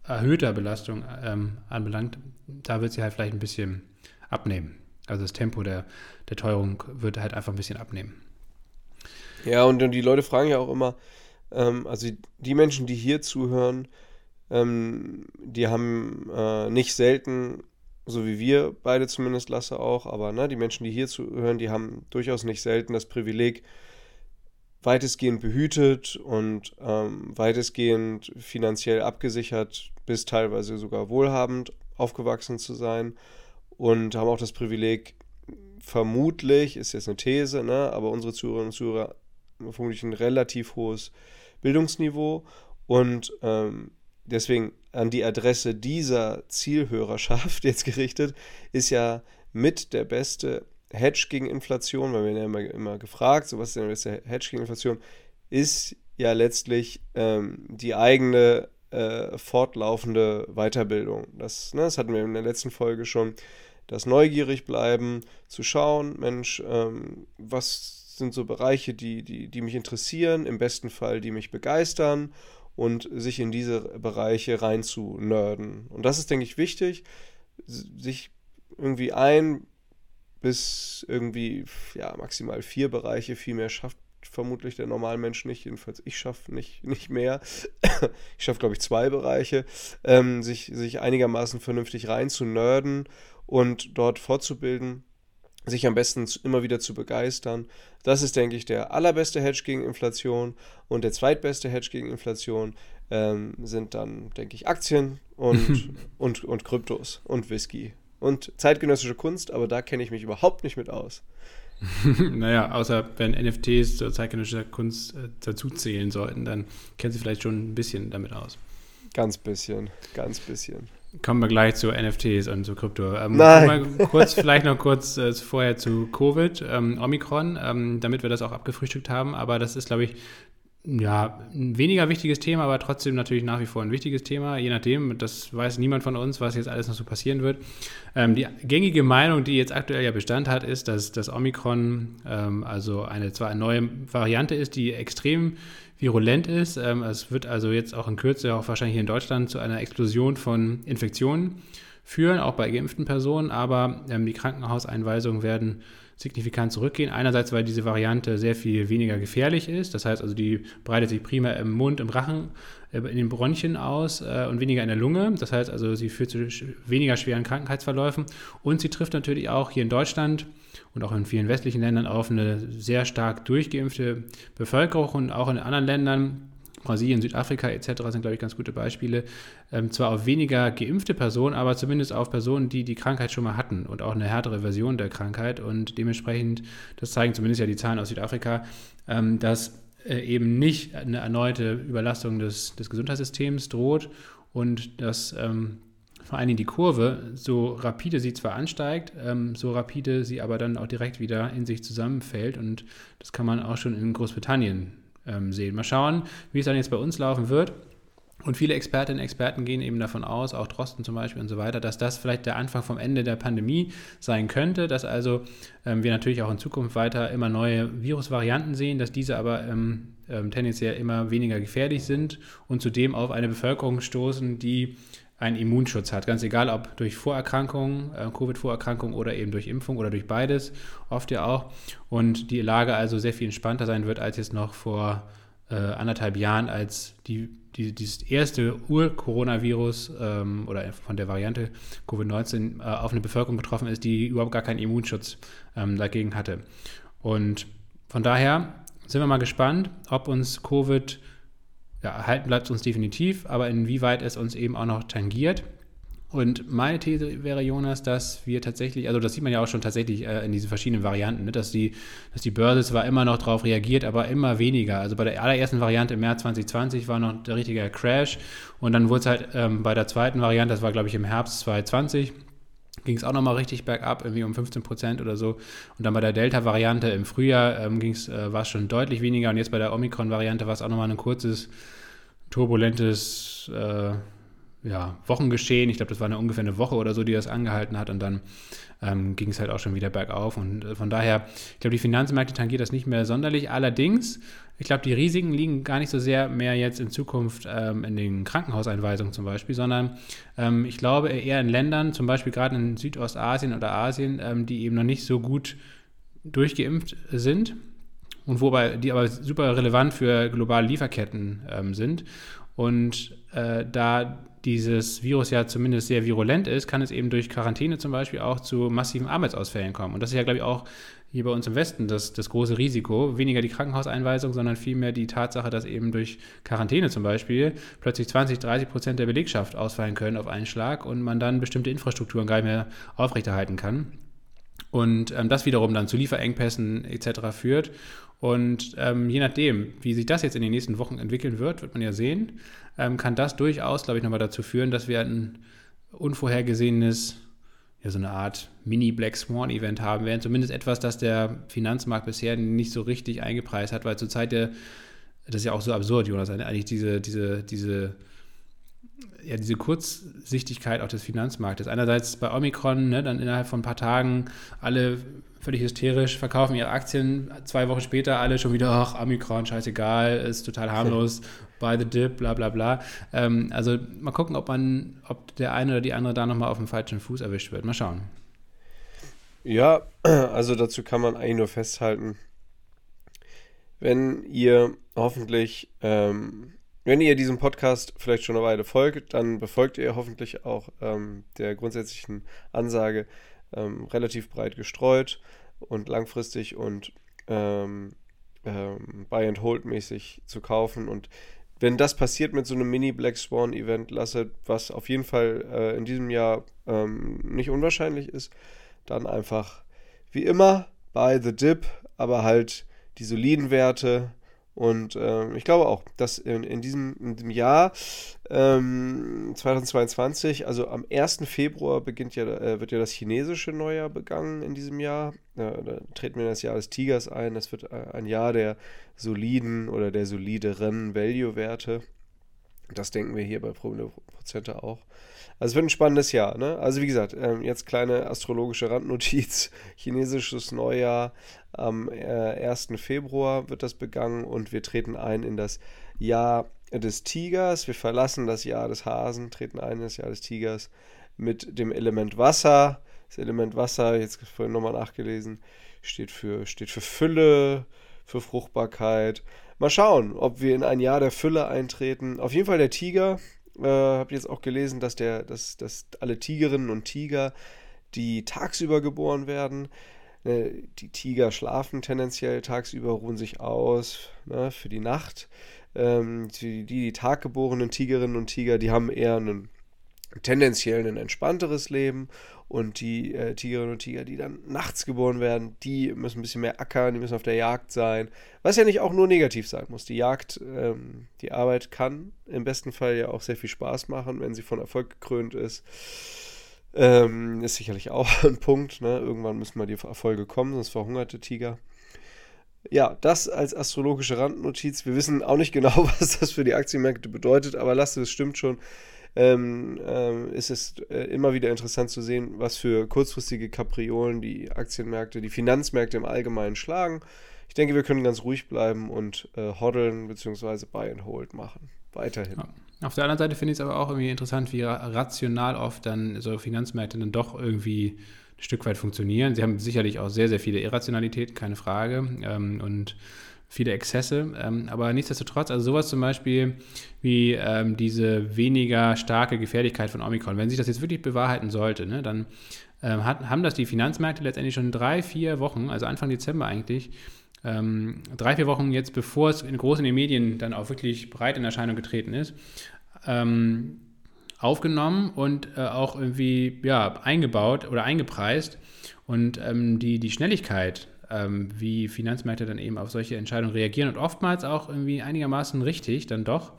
erhöhter Belastung ähm, anbelangt, da wird sie halt vielleicht ein bisschen abnehmen. Also das Tempo der, der Teuerung wird halt einfach ein bisschen abnehmen. Ja, und, und die Leute fragen ja auch immer, ähm, also die Menschen, die hier zuhören, ähm, die haben äh, nicht selten so wie wir beide zumindest, Lasse auch, aber ne, die Menschen, die hier zuhören, die haben durchaus nicht selten das Privileg, weitestgehend behütet und ähm, weitestgehend finanziell abgesichert bis teilweise sogar wohlhabend aufgewachsen zu sein und haben auch das Privileg, vermutlich, ist jetzt eine These, ne, aber unsere Zuhörerinnen und Zuhörer vermutlich ein relativ hohes Bildungsniveau und ähm, deswegen an die Adresse dieser Zielhörerschaft jetzt gerichtet, ist ja mit der beste Hedge gegen Inflation, weil wir ja immer, immer gefragt, so was ist denn der beste Hedge gegen Inflation, ist ja letztlich ähm, die eigene äh, fortlaufende Weiterbildung. Das, ne, das hatten wir in der letzten Folge schon das neugierig bleiben, zu schauen, Mensch, ähm, was sind so Bereiche, die, die, die mich interessieren, im besten Fall, die mich begeistern und sich in diese Bereiche rein zu nerden. Und das ist, denke ich, wichtig, sich irgendwie ein bis irgendwie ja, maximal vier Bereiche, viel mehr schafft vermutlich der Normalmensch nicht, jedenfalls ich schaffe nicht, nicht mehr. ich schaffe, glaube ich, zwei Bereiche, ähm, sich, sich einigermaßen vernünftig rein zu nerden und dort fortzubilden, sich am besten immer wieder zu begeistern. Das ist, denke ich, der allerbeste Hedge gegen Inflation und der zweitbeste Hedge gegen Inflation ähm, sind dann, denke ich, Aktien und, und, und Kryptos und Whisky und zeitgenössische Kunst, aber da kenne ich mich überhaupt nicht mit aus. naja, außer wenn NFTs zur zeitgenössischer Kunst äh, dazu zählen sollten, dann kennen Sie vielleicht schon ein bisschen damit aus. Ganz bisschen, ganz bisschen. Kommen wir gleich zu NFTs und zu Krypto. Ähm, Nein. Mal kurz, vielleicht noch kurz äh, vorher zu Covid, ähm, Omikron, ähm, damit wir das auch abgefrühstückt haben. Aber das ist, glaube ich, ja, ein weniger wichtiges Thema, aber trotzdem natürlich nach wie vor ein wichtiges Thema, je nachdem, das weiß niemand von uns, was jetzt alles noch so passieren wird. Ähm, die gängige Meinung, die jetzt aktuell ja Bestand hat, ist, dass das Omikron ähm, also eine zwar eine neue Variante ist, die extrem virulent ist. Ähm, es wird also jetzt auch in Kürze, auch wahrscheinlich hier in Deutschland, zu einer Explosion von Infektionen führen, auch bei geimpften Personen, aber ähm, die Krankenhauseinweisungen werden signifikant zurückgehen. Einerseits, weil diese Variante sehr viel weniger gefährlich ist. Das heißt also, die breitet sich primär im Mund, im Rachen, äh, in den Bronchien aus äh, und weniger in der Lunge. Das heißt also, sie führt zu weniger schweren Krankheitsverläufen. Und sie trifft natürlich auch hier in Deutschland und auch in vielen westlichen Ländern auf eine sehr stark durchgeimpfte Bevölkerung und auch in anderen Ländern Brasilien, Südafrika etc. sind, glaube ich, ganz gute Beispiele. Ähm, zwar auf weniger geimpfte Personen, aber zumindest auf Personen, die die Krankheit schon mal hatten und auch eine härtere Version der Krankheit. Und dementsprechend, das zeigen zumindest ja die Zahlen aus Südafrika, ähm, dass äh, eben nicht eine erneute Überlastung des, des Gesundheitssystems droht und dass ähm, vor allen Dingen die Kurve, so rapide sie zwar ansteigt, ähm, so rapide sie aber dann auch direkt wieder in sich zusammenfällt. Und das kann man auch schon in Großbritannien ähm, sehen. Mal schauen, wie es dann jetzt bei uns laufen wird. Und viele Expertinnen und Experten gehen eben davon aus, auch Drosten zum Beispiel und so weiter, dass das vielleicht der Anfang vom Ende der Pandemie sein könnte, dass also ähm, wir natürlich auch in Zukunft weiter immer neue Virusvarianten sehen, dass diese aber ähm, ähm, tendenziell immer weniger gefährlich sind und zudem auf eine Bevölkerung stoßen, die einen Immunschutz hat. Ganz egal, ob durch Vorerkrankungen, äh, Covid-Vorerkrankung oder eben durch Impfung oder durch beides, oft ja auch. Und die Lage also sehr viel entspannter sein wird als jetzt noch vor äh, anderthalb Jahren, als die, die, dieses erste Ur-Coronavirus ähm, oder von der Variante Covid-19 äh, auf eine Bevölkerung getroffen ist, die überhaupt gar keinen Immunschutz ähm, dagegen hatte. Und von daher sind wir mal gespannt, ob uns Covid ja, erhalten bleibt es uns definitiv, aber inwieweit es uns eben auch noch tangiert. Und meine These wäre, Jonas, dass wir tatsächlich, also das sieht man ja auch schon tatsächlich äh, in diesen verschiedenen Varianten, ne, dass, die, dass die Börse zwar immer noch darauf reagiert, aber immer weniger. Also bei der allerersten Variante im März 2020 war noch der richtige Crash und dann wurde es halt ähm, bei der zweiten Variante, das war glaube ich im Herbst 2020, ging es auch nochmal richtig bergab, irgendwie um 15 Prozent oder so. Und dann bei der Delta-Variante im Frühjahr ähm, äh, war es schon deutlich weniger und jetzt bei der Omikron-Variante war es auch nochmal ein kurzes turbulentes äh, ja, Wochengeschehen. Ich glaube, das war eine, ungefähr eine Woche oder so, die das angehalten hat. Und dann ähm, ging es halt auch schon wieder bergauf. Und äh, von daher, ich glaube, die Finanzmärkte tangiert das nicht mehr sonderlich. Allerdings, ich glaube, die Risiken liegen gar nicht so sehr mehr jetzt in Zukunft ähm, in den Krankenhauseinweisungen zum Beispiel, sondern ähm, ich glaube eher in Ländern, zum Beispiel gerade in Südostasien oder Asien, ähm, die eben noch nicht so gut durchgeimpft sind und wobei die aber super relevant für globale Lieferketten ähm, sind. Und äh, da dieses Virus ja zumindest sehr virulent ist, kann es eben durch Quarantäne zum Beispiel auch zu massiven Arbeitsausfällen kommen. Und das ist ja, glaube ich, auch hier bei uns im Westen das, das große Risiko. Weniger die Krankenhauseinweisung, sondern vielmehr die Tatsache, dass eben durch Quarantäne zum Beispiel plötzlich 20, 30 Prozent der Belegschaft ausfallen können auf einen Schlag und man dann bestimmte Infrastrukturen gar nicht mehr aufrechterhalten kann. Und ähm, das wiederum dann zu Lieferengpässen etc. führt. Und ähm, je nachdem, wie sich das jetzt in den nächsten Wochen entwickeln wird, wird man ja sehen, ähm, kann das durchaus, glaube ich, nochmal dazu führen, dass wir ein unvorhergesehenes ja, so eine Art Mini-Black Swan-Event haben werden. Zumindest etwas, das der Finanzmarkt bisher nicht so richtig eingepreist hat, weil zurzeit der, das ist ja auch so absurd, Jonas, eigentlich diese, diese, diese, ja, diese Kurzsichtigkeit auch des Finanzmarktes. Einerseits bei Omikron, ne, dann innerhalb von ein paar Tagen alle völlig hysterisch, verkaufen ihre Aktien, zwei Wochen später alle schon wieder, ach, Omikron, scheißegal, ist total harmlos, buy the dip, bla bla bla. Ähm, also mal gucken, ob man, ob der eine oder die andere da nochmal auf dem falschen Fuß erwischt wird. Mal schauen. Ja, also dazu kann man eigentlich nur festhalten, wenn ihr hoffentlich, ähm, wenn ihr diesem Podcast vielleicht schon eine Weile folgt, dann befolgt ihr hoffentlich auch ähm, der grundsätzlichen Ansage ähm, relativ breit gestreut und langfristig und ähm, ähm, Buy and Hold mäßig zu kaufen und wenn das passiert mit so einem Mini-Black Swan-Event, Lasse, was auf jeden Fall äh, in diesem Jahr ähm, nicht unwahrscheinlich ist, dann einfach wie immer bei The Dip, aber halt die soliden Werte. Und ähm, ich glaube auch, dass in, in, diesem, in diesem Jahr ähm, 2022, also am 1. Februar beginnt ja, äh, wird ja das chinesische Neujahr begangen in diesem Jahr. Ja, da treten wir in das Jahr des Tigers ein. Das wird äh, ein Jahr der soliden oder der solideren Value-Werte. Das denken wir hier bei Prozente auch. Also es wird ein spannendes Jahr. Ne? Also wie gesagt, ähm, jetzt kleine astrologische Randnotiz. Chinesisches Neujahr am äh, 1. Februar wird das begangen und wir treten ein in das Jahr des Tigers. Wir verlassen das Jahr des Hasen, treten ein in das Jahr des Tigers mit dem Element Wasser. Das Element Wasser, jetzt vorhin nochmal nachgelesen, steht für, steht für Fülle, für Fruchtbarkeit. Mal schauen, ob wir in ein Jahr der Fülle eintreten. Auf jeden Fall der Tiger. Äh, Habe jetzt auch gelesen, dass, der, dass, dass alle Tigerinnen und Tiger, die tagsüber geboren werden, äh, die Tiger schlafen tendenziell tagsüber, ruhen sich aus ne, für die Nacht. Ähm, die, die taggeborenen Tigerinnen und Tiger, die haben eher einen tendenziell ein entspannteres Leben und die äh, Tigerinnen und Tiger, die dann nachts geboren werden, die müssen ein bisschen mehr ackern, die müssen auf der Jagd sein, was ja nicht auch nur negativ sein muss. Die Jagd, ähm, die Arbeit kann im besten Fall ja auch sehr viel Spaß machen, wenn sie von Erfolg gekrönt ist. Ähm, ist sicherlich auch ein Punkt. Ne? Irgendwann müssen mal die Erfolge kommen, sonst verhungert der Tiger. Ja, das als astrologische Randnotiz. Wir wissen auch nicht genau, was das für die Aktienmärkte bedeutet, aber lasst es stimmt schon. Ähm, ähm, ist es äh, immer wieder interessant zu sehen, was für kurzfristige Kapriolen die Aktienmärkte, die Finanzmärkte im Allgemeinen schlagen. Ich denke, wir können ganz ruhig bleiben und äh, hoddeln bzw. Buy and Hold machen. Weiterhin. Ja. Auf der anderen Seite finde ich es aber auch irgendwie interessant, wie rational oft dann so Finanzmärkte dann doch irgendwie ein Stück weit funktionieren. Sie haben sicherlich auch sehr, sehr viele Irrationalitäten, keine Frage. Ähm, und viele Exzesse. Ähm, aber nichtsdestotrotz, also sowas zum Beispiel wie ähm, diese weniger starke Gefährlichkeit von Omikron, wenn sich das jetzt wirklich bewahrheiten sollte, ne, dann ähm, hat, haben das die Finanzmärkte letztendlich schon drei, vier Wochen, also Anfang Dezember eigentlich, ähm, drei, vier Wochen jetzt, bevor es in groß in den Medien dann auch wirklich breit in Erscheinung getreten ist, ähm, aufgenommen und äh, auch irgendwie ja, eingebaut oder eingepreist. Und ähm, die, die Schnelligkeit, ähm, wie Finanzmärkte dann eben auf solche Entscheidungen reagieren und oftmals auch irgendwie einigermaßen richtig, dann doch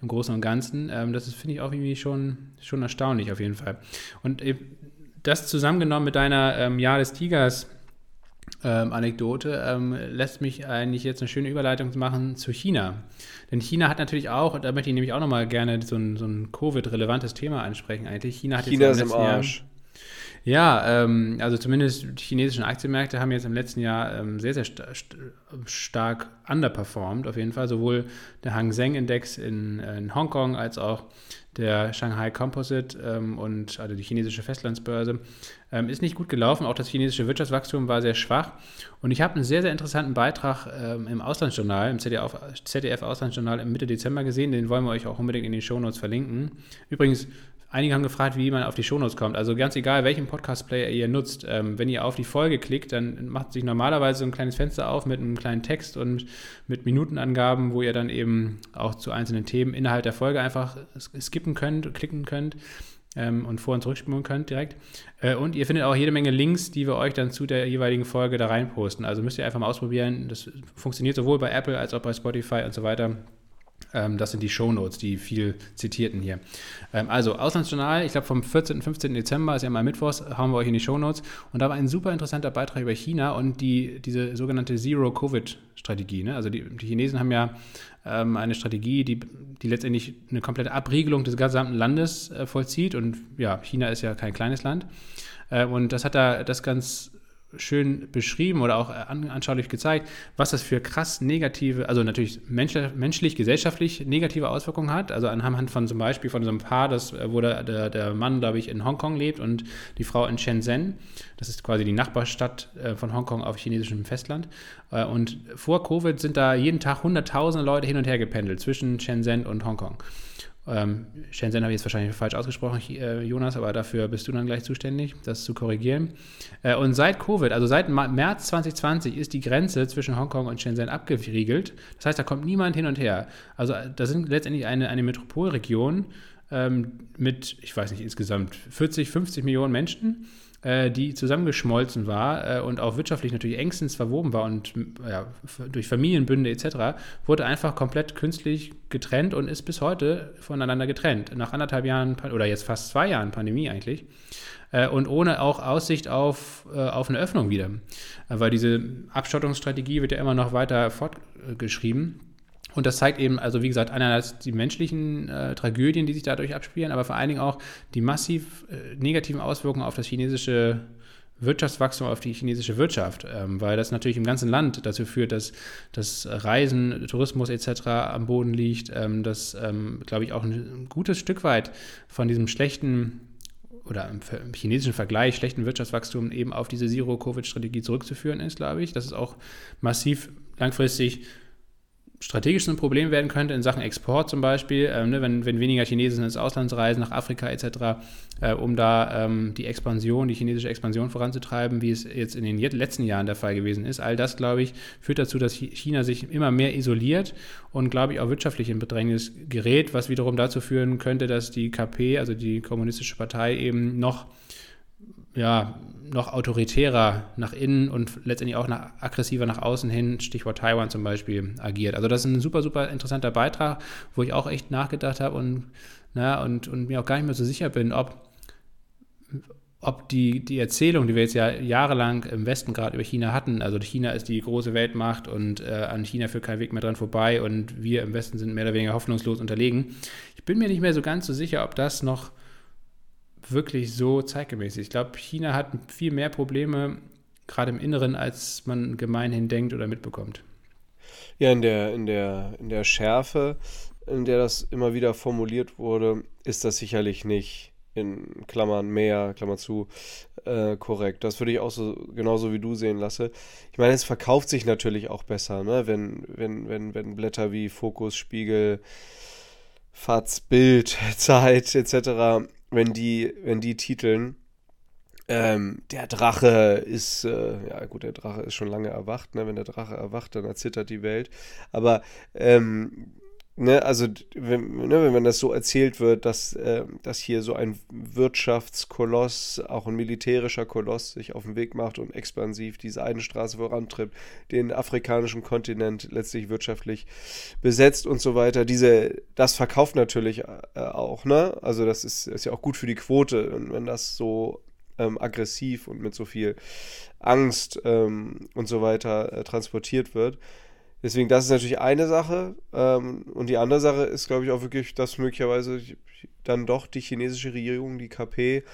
im Großen und Ganzen, ähm, das finde ich auch irgendwie schon, schon erstaunlich auf jeden Fall. Und das zusammengenommen mit deiner ähm, Jahr des Tigers ähm, Anekdote ähm, lässt mich eigentlich jetzt eine schöne Überleitung machen zu China. Denn China hat natürlich auch, da möchte ich nämlich auch nochmal gerne so ein, so ein Covid-relevantes Thema ansprechen eigentlich. China hat China jetzt im Arsch. Jahr, Ja, ähm, also zumindest die chinesischen Aktienmärkte haben jetzt im letzten Jahr ähm, sehr, sehr st st stark underperformed, auf jeden Fall. Sowohl der Hang Seng Index in, in Hongkong als auch der Shanghai Composite ähm, und also die chinesische Festlandsbörse ähm, ist nicht gut gelaufen. Auch das chinesische Wirtschaftswachstum war sehr schwach. Und ich habe einen sehr, sehr interessanten Beitrag ähm, im Auslandsjournal, im ZDF, ZDF Auslandsjournal im Mitte Dezember gesehen. Den wollen wir euch auch unbedingt in den Shownotes verlinken. Übrigens, Einige haben gefragt, wie man auf die Shownotes kommt. Also ganz egal, welchen Podcast-Player ihr nutzt, ähm, wenn ihr auf die Folge klickt, dann macht sich normalerweise so ein kleines Fenster auf mit einem kleinen Text und mit Minutenangaben, wo ihr dann eben auch zu einzelnen Themen innerhalb der Folge einfach skippen könnt, klicken könnt ähm, und vor- und zurückspulen könnt direkt. Äh, und ihr findet auch jede Menge Links, die wir euch dann zu der jeweiligen Folge da reinposten. Also müsst ihr einfach mal ausprobieren. Das funktioniert sowohl bei Apple als auch bei Spotify und so weiter. Ähm, das sind die Shownotes, die viel zitierten hier. Ähm, also, Auslandsjournal, ich glaube vom 14. 15. Dezember, ist ja mal Mittwochs, hauen wir euch in die Shownotes. Und da war ein super interessanter Beitrag über China und die, diese sogenannte Zero-Covid-Strategie. Ne? Also, die, die, Chinesen haben ja ähm, eine Strategie, die, die letztendlich eine komplette Abriegelung des gesamten Landes äh, vollzieht. Und ja, China ist ja kein kleines Land. Äh, und das hat da das ganz schön beschrieben oder auch anschaulich gezeigt, was das für krass negative, also natürlich menschlich, gesellschaftlich negative Auswirkungen hat. Also anhand von zum Beispiel von so einem Paar, das, äh, wo der, der, Mann, glaube ich, in Hongkong lebt und die Frau in Shenzhen. Das ist quasi die Nachbarstadt äh, von Hongkong auf chinesischem Festland. Äh, und vor Covid sind da jeden Tag hunderttausende Leute hin und her gependelt zwischen Shenzhen und Hongkong. Ähm, Shenzhen habe ich jetzt wahrscheinlich falsch ausgesprochen, äh, Jonas, aber dafür bist du dann gleich zuständig, das zu korrigieren. Äh, und seit Covid, also seit März 2020, ist die Grenze zwischen Hongkong und Shenzhen abgeriegelt. Das heißt, da kommt niemand hin und her. Also äh, da sind letztendlich eine, eine Metropolregion ähm, mit, ich weiß nicht, insgesamt 40, 50 Millionen Menschen die zusammengeschmolzen war äh, und auch wirtschaftlich natürlich engstens verwoben war und ja, durch Familienbünde etc., wurde einfach komplett künstlich getrennt und ist bis heute voneinander getrennt. Nach anderthalb Jahren oder jetzt fast zwei Jahren Pandemie eigentlich. Äh, und ohne auch Aussicht auf, äh, auf eine Öffnung wieder. weil diese Abschottungsstrategie wird ja immer noch weiter fortgeschrieben. Und das zeigt eben, also wie gesagt, einerseits die menschlichen äh, Tragödien, die sich dadurch abspielen, aber vor allen Dingen auch die massiv äh, negativen Auswirkungen auf das chinesische Wirtschaftswachstum, auf die chinesische Wirtschaft, ähm, weil das natürlich im ganzen Land dazu führt, dass das Reisen, Tourismus etc. am Boden liegt, ähm, dass, ähm, glaube ich, auch ein gutes Stück weit von diesem schlechten oder im, im chinesischen Vergleich schlechten Wirtschaftswachstum eben auf diese Zero-Covid-Strategie zurückzuführen ist, glaube ich. Das ist auch massiv langfristig strategisch ein Problem werden könnte in Sachen Export zum Beispiel, ähm, ne, wenn, wenn weniger Chinesen ins Ausland reisen, nach Afrika etc., äh, um da ähm, die Expansion, die chinesische Expansion voranzutreiben, wie es jetzt in den letzten Jahren der Fall gewesen ist. All das, glaube ich, führt dazu, dass China sich immer mehr isoliert und, glaube ich, auch wirtschaftlich in Bedrängnis gerät, was wiederum dazu führen könnte, dass die KP, also die Kommunistische Partei, eben noch ja, noch autoritärer nach innen und letztendlich auch nach, aggressiver nach außen hin, Stichwort Taiwan zum Beispiel, agiert. Also das ist ein super, super interessanter Beitrag, wo ich auch echt nachgedacht habe und, na, und, und mir auch gar nicht mehr so sicher bin, ob, ob die, die Erzählung, die wir jetzt ja jahrelang im Westen gerade über China hatten, also China ist die große Weltmacht und äh, an China führt kein Weg mehr dran vorbei und wir im Westen sind mehr oder weniger hoffnungslos unterlegen. Ich bin mir nicht mehr so ganz so sicher, ob das noch wirklich so zeitgemäß. Ich glaube, China hat viel mehr Probleme, gerade im Inneren, als man gemeinhin denkt oder mitbekommt. Ja, in der, in der, in der Schärfe, in der das immer wieder formuliert wurde, ist das sicherlich nicht in Klammern mehr, Klammer zu, äh, korrekt. Das würde ich auch so genauso wie du sehen lassen. Ich meine, es verkauft sich natürlich auch besser, ne? wenn, wenn, wenn, wenn Blätter wie Fokus, Spiegel, Fatz, Bild, Zeit etc wenn die, wenn die titeln, ähm, der Drache ist, äh, ja gut, der Drache ist schon lange erwacht, ne? Wenn der Drache erwacht, dann erzittert die Welt. Aber ähm, Ne, also wenn, ne, wenn das so erzählt wird, dass, äh, dass hier so ein Wirtschaftskoloss, auch ein militärischer Koloss sich auf den Weg macht und expansiv diese Eisenstraße vorantritt, den afrikanischen Kontinent letztlich wirtschaftlich besetzt und so weiter, diese, das verkauft natürlich äh, auch, ne? Also das ist, ist ja auch gut für die Quote, wenn das so ähm, aggressiv und mit so viel Angst ähm, und so weiter äh, transportiert wird. Deswegen, das ist natürlich eine Sache. Ähm, und die andere Sache ist, glaube ich, auch wirklich, dass möglicherweise dann doch die chinesische Regierung, die KP,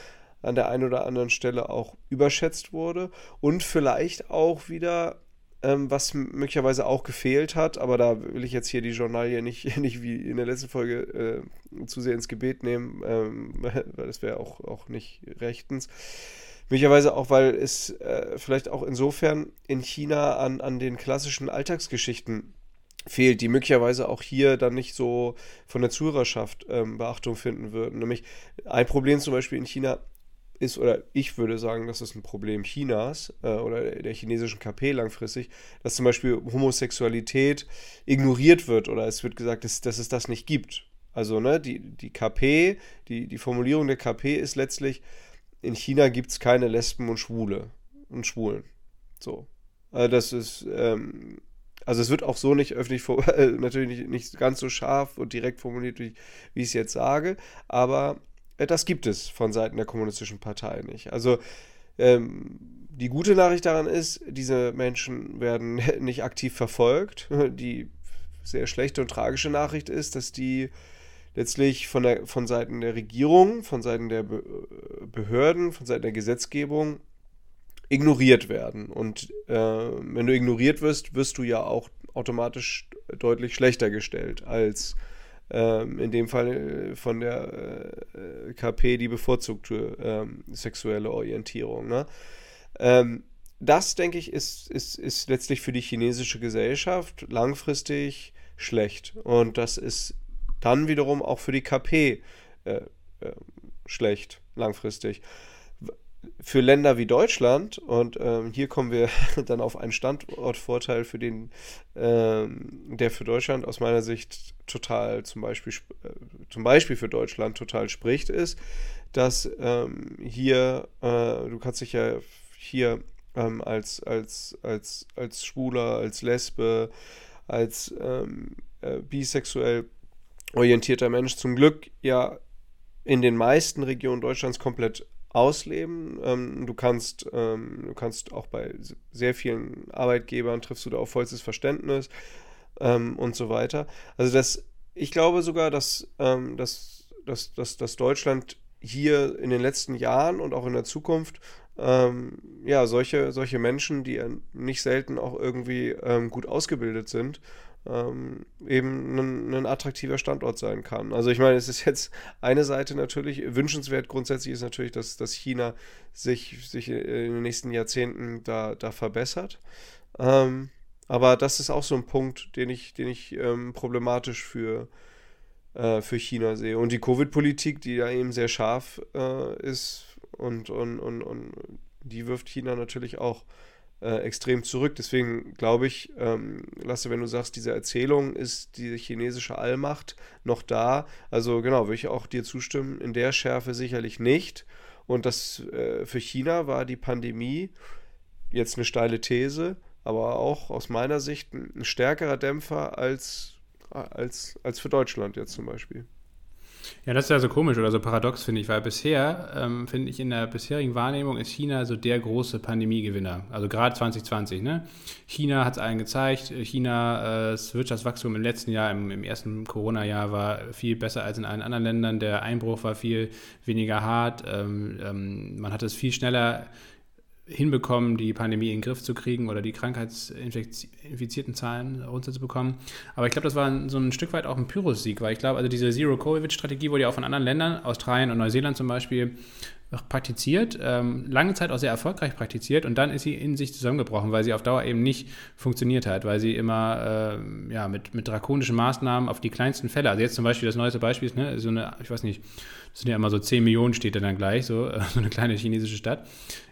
an der einen oder anderen Stelle auch überschätzt wurde und vielleicht auch wieder ähm, was möglicherweise auch gefehlt hat, aber da will ich jetzt hier die Journalie nicht, nicht wie in der letzten Folge äh, zu sehr ins Gebet nehmen, ähm, weil das wäre auch, auch nicht rechtens. Möglicherweise auch, weil es äh, vielleicht auch insofern in China an, an den klassischen Alltagsgeschichten fehlt, die möglicherweise auch hier dann nicht so von der Zuhörerschaft ähm, Beachtung finden würden. Nämlich ein Problem zum Beispiel in China ist, oder ich würde sagen, das ist ein Problem Chinas äh, oder der chinesischen KP langfristig, dass zum Beispiel Homosexualität ignoriert wird oder es wird gesagt, dass, dass es das nicht gibt. Also ne, die, die KP, die, die Formulierung der KP ist letztlich, in China gibt es keine Lesben und Schwule und Schwulen. So. Also das ist, ähm, also es wird auch so nicht öffentlich, äh, natürlich nicht, nicht ganz so scharf und direkt formuliert, wie, wie ich es jetzt sage, aber äh, das gibt es von Seiten der Kommunistischen Partei nicht. Also ähm, die gute Nachricht daran ist, diese Menschen werden nicht aktiv verfolgt. Die sehr schlechte und tragische Nachricht ist, dass die letztlich von, der, von Seiten der Regierung, von Seiten der Behörden, von Seiten der Gesetzgebung ignoriert werden. Und äh, wenn du ignoriert wirst, wirst du ja auch automatisch deutlich schlechter gestellt als ähm, in dem Fall äh, von der äh, KP die bevorzugte ähm, sexuelle Orientierung. Ne? Ähm, das, denke ich, ist, ist, ist letztlich für die chinesische Gesellschaft langfristig schlecht. Und das ist dann wiederum auch für die KP äh, äh, schlecht langfristig. Für Länder wie Deutschland, und ähm, hier kommen wir dann auf einen Standortvorteil, für den, ähm, der für Deutschland aus meiner Sicht total zum Beispiel, äh, zum Beispiel für Deutschland total spricht, ist, dass ähm, hier, äh, du kannst dich ja hier ähm, als, als, als, als Schwuler, als Lesbe, als ähm, äh, bisexuell orientierter Mensch zum Glück ja in den meisten Regionen Deutschlands komplett ausleben. Ähm, du kannst, ähm, du kannst auch bei sehr vielen Arbeitgebern triffst du da auf vollstes Verständnis ähm, und so weiter. Also das, ich glaube sogar, dass, ähm, dass, dass, dass, dass Deutschland hier in den letzten Jahren und auch in der Zukunft ähm, ja solche, solche Menschen, die nicht selten auch irgendwie ähm, gut ausgebildet sind, ähm, eben ein, ein, attraktiver Standort sein kann. Also ich meine, es ist jetzt eine Seite natürlich, wünschenswert grundsätzlich ist natürlich, dass, dass China sich, sich in den nächsten Jahrzehnten da, da verbessert. Ähm, aber das ist auch so ein Punkt, den ich, den ich ähm, problematisch für, äh, für China sehe. Und die Covid-Politik, die ja eben sehr scharf äh, ist und, und, und, und die wirft China natürlich auch äh, extrem zurück. Deswegen glaube ich, ähm, Lasse, wenn du sagst, diese Erzählung ist die chinesische Allmacht noch da. Also genau, würde ich auch dir zustimmen. In der Schärfe sicherlich nicht. Und das äh, für China war die Pandemie jetzt eine steile These, aber auch aus meiner Sicht ein stärkerer Dämpfer als, als, als für Deutschland jetzt zum Beispiel. Ja, das ist ja so komisch oder so paradox, finde ich, weil bisher, ähm, finde ich, in der bisherigen Wahrnehmung ist China so der große Pandemiegewinner. Also gerade 2020. Ne? China hat es allen gezeigt. China, äh, Wirtschaftswachstum im letzten Jahr, im, im ersten Corona-Jahr, war viel besser als in allen anderen Ländern. Der Einbruch war viel weniger hart. Ähm, ähm, man hat es viel schneller hinbekommen, die Pandemie in den Griff zu kriegen oder die krankheitsinfizierten Zahlen runterzubekommen. Aber ich glaube, das war so ein Stück weit auch ein Pyrrhus-Sieg, weil ich glaube, also diese Zero-Covid-Strategie wurde ja auch von anderen Ländern, Australien und Neuseeland zum Beispiel, praktiziert, ähm, lange Zeit auch sehr erfolgreich praktiziert und dann ist sie in sich zusammengebrochen, weil sie auf Dauer eben nicht funktioniert hat, weil sie immer äh, ja, mit, mit drakonischen Maßnahmen auf die kleinsten Fälle, also jetzt zum Beispiel das neueste Beispiel ist, ne, so eine, ich weiß nicht, das sind ja immer so 10 Millionen steht da dann gleich, so, äh, so eine kleine chinesische Stadt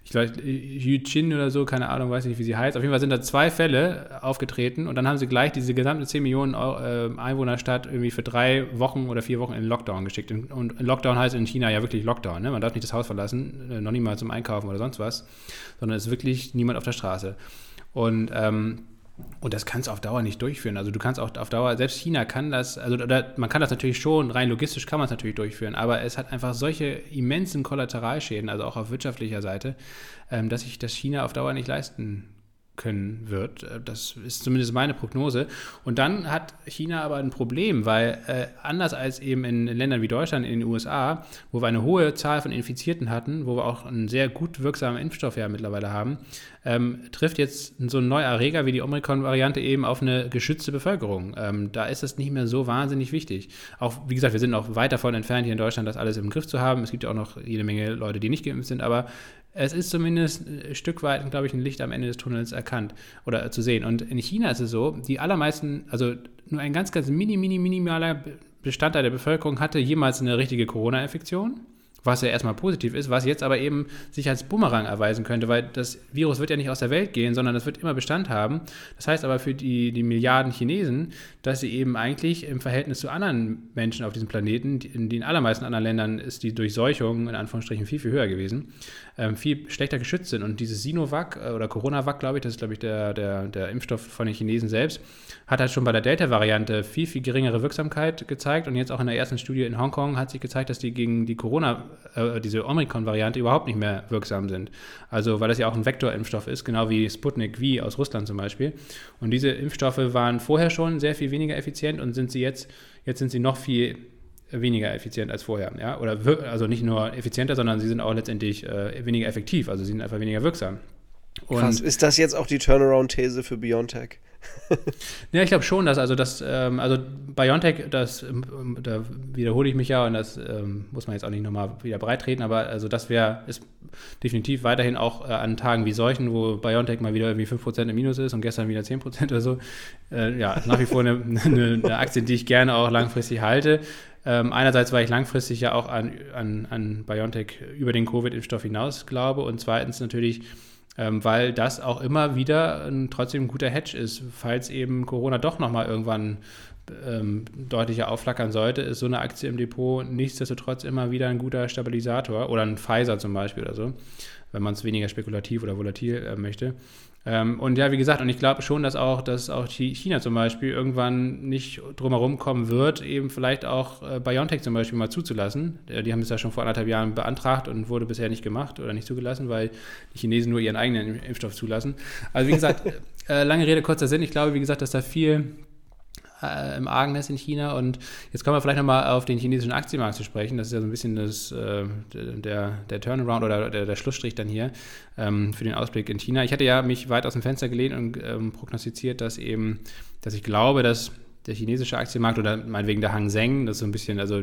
ich glaube, Yuchin oder so, keine Ahnung, weiß nicht, wie sie heißt. Auf jeden Fall sind da zwei Fälle aufgetreten und dann haben sie gleich diese gesamte 10 Millionen äh, Einwohnerstadt irgendwie für drei Wochen oder vier Wochen in Lockdown geschickt. Und Lockdown heißt in China ja wirklich Lockdown. Ne? Man darf nicht das Haus verlassen, äh, noch nicht mal zum Einkaufen oder sonst was, sondern es ist wirklich niemand auf der Straße. Und ähm, und das kannst du auf Dauer nicht durchführen. Also du kannst auch auf Dauer, selbst China kann das, also oder man kann das natürlich schon, rein logistisch kann man es natürlich durchführen, aber es hat einfach solche immensen Kollateralschäden, also auch auf wirtschaftlicher Seite, ähm, dass sich das China auf Dauer nicht leisten können wird. Äh, das ist zumindest meine Prognose. Und dann hat China aber ein Problem, weil äh, anders als eben in Ländern wie Deutschland, in den USA, wo wir eine hohe Zahl von Infizierten hatten, wo wir auch einen sehr gut wirksamen Impfstoff ja mittlerweile haben, ähm, trifft jetzt so ein neuer Erreger wie die Omikron-Variante eben auf eine geschützte Bevölkerung. Ähm, da ist es nicht mehr so wahnsinnig wichtig. Auch, wie gesagt, wir sind noch weit davon entfernt, hier in Deutschland das alles im Griff zu haben. Es gibt ja auch noch jede Menge Leute, die nicht geimpft sind, aber es ist zumindest ein Stück weit, glaube ich, ein Licht am Ende des Tunnels erkannt oder zu sehen. Und in China ist es so, die allermeisten, also nur ein ganz, ganz mini, mini, minimaler Bestandteil der Bevölkerung hatte jemals eine richtige Corona-Infektion was ja erstmal positiv ist, was jetzt aber eben sich als Bumerang erweisen könnte, weil das Virus wird ja nicht aus der Welt gehen, sondern es wird immer Bestand haben. Das heißt aber für die, die Milliarden Chinesen, dass sie eben eigentlich im Verhältnis zu anderen Menschen auf diesem Planeten, die, in den allermeisten anderen Ländern ist die Durchseuchung in Anführungsstrichen viel, viel höher gewesen, ähm, viel schlechter geschützt sind. Und dieses Sinovac äh, oder Coronavac, glaube ich, das ist, glaube ich, der, der, der Impfstoff von den Chinesen selbst, hat halt schon bei der Delta-Variante viel, viel geringere Wirksamkeit gezeigt. Und jetzt auch in der ersten Studie in Hongkong hat sich gezeigt, dass die gegen die Corona äh, diese Omikron-Variante überhaupt nicht mehr wirksam sind. Also weil das ja auch ein Vektorimpfstoff ist, genau wie Sputnik V aus Russland zum Beispiel. Und diese Impfstoffe waren vorher schon sehr viel weniger effizient und sind sie jetzt, jetzt sind sie noch viel weniger effizient als vorher. Ja? Oder also nicht nur effizienter, sondern sie sind auch letztendlich äh, weniger effektiv, also sie sind einfach weniger wirksam. Und Krass, ist das jetzt auch die Turnaround-These für BioNTech? ja, ich glaube schon, dass also das, ähm, also BioNTech, das, ähm, da wiederhole ich mich ja und das ähm, muss man jetzt auch nicht nochmal wieder breitreten, aber also das wäre, ist definitiv weiterhin auch äh, an Tagen wie solchen, wo BioNTech mal wieder irgendwie 5% im Minus ist und gestern wieder 10% oder so, äh, ja, nach wie vor eine, eine, eine, Aktie, die ich gerne auch langfristig halte. Ähm, einerseits, weil ich langfristig ja auch an, an, an BioNTech über den Covid-Impfstoff hinaus glaube und zweitens natürlich, ähm, weil das auch immer wieder ein, trotzdem ein guter Hedge ist. Falls eben Corona doch nochmal irgendwann ähm, deutlicher aufflackern sollte, ist so eine Aktie im Depot nichtsdestotrotz immer wieder ein guter Stabilisator oder ein Pfizer zum Beispiel oder so, wenn man es weniger spekulativ oder volatil äh, möchte. Ähm, und ja, wie gesagt, und ich glaube schon, dass auch, dass auch China zum Beispiel irgendwann nicht drumherum kommen wird, eben vielleicht auch äh, BioNTech zum Beispiel mal zuzulassen. Äh, die haben es ja schon vor anderthalb Jahren beantragt und wurde bisher nicht gemacht oder nicht zugelassen, weil die Chinesen nur ihren eigenen Impfstoff zulassen. Also wie gesagt, äh, lange Rede, kurzer Sinn. Ich glaube, wie gesagt, dass da viel äh, im Argen ist in China. Und jetzt kommen wir vielleicht nochmal auf den chinesischen Aktienmarkt zu sprechen. Das ist ja so ein bisschen das, äh, der, der Turnaround oder der, der Schlussstrich dann hier ähm, für den Ausblick in China. Ich hatte ja mich weit aus dem Fenster gelehnt und ähm, prognostiziert, dass eben, dass ich glaube, dass der chinesische Aktienmarkt oder meinetwegen der Hang Seng, das ist so ein bisschen, also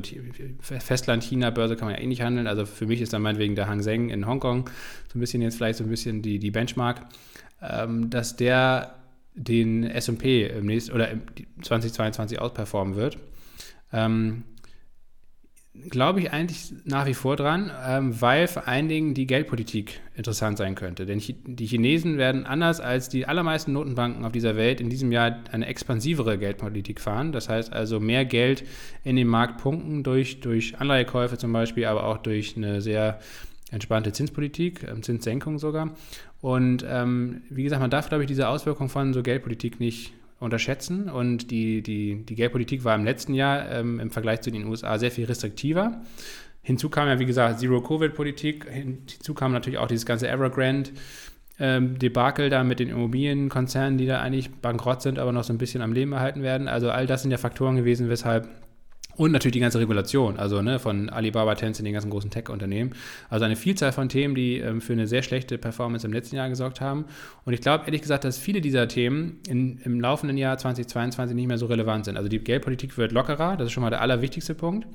Festland-China-Börse kann man ja eh nicht handeln. Also für mich ist dann meinetwegen der Hang Seng in Hongkong so ein bisschen jetzt vielleicht so ein bisschen die, die Benchmark, ähm, dass der den S&P im nächsten oder im 2022 ausperformen wird. Ähm, Glaube ich eigentlich nach wie vor dran, ähm, weil vor allen Dingen die Geldpolitik interessant sein könnte. Denn die Chinesen werden anders als die allermeisten Notenbanken auf dieser Welt in diesem Jahr eine expansivere Geldpolitik fahren. Das heißt also mehr Geld in den Markt pumpen durch, durch Anleihekäufe zum Beispiel, aber auch durch eine sehr entspannte Zinspolitik, ähm, Zinssenkung sogar. Und ähm, wie gesagt, man darf, glaube ich, diese Auswirkung von so Geldpolitik nicht unterschätzen. Und die, die, die Geldpolitik war im letzten Jahr ähm, im Vergleich zu den USA sehr viel restriktiver. Hinzu kam ja, wie gesagt, Zero-Covid-Politik. Hinzu kam natürlich auch dieses ganze Evergrande. Ähm, Debakel da mit den Immobilienkonzernen, die da eigentlich bankrott sind, aber noch so ein bisschen am Leben erhalten werden. Also all das sind ja Faktoren gewesen, weshalb und natürlich die ganze Regulation, also ne, von Alibaba, Tencent, den ganzen großen Tech-Unternehmen. Also eine Vielzahl von Themen, die ähm, für eine sehr schlechte Performance im letzten Jahr gesorgt haben. Und ich glaube ehrlich gesagt, dass viele dieser Themen in, im laufenden Jahr 2022 nicht mehr so relevant sind. Also die Geldpolitik wird lockerer, das ist schon mal der allerwichtigste Punkt.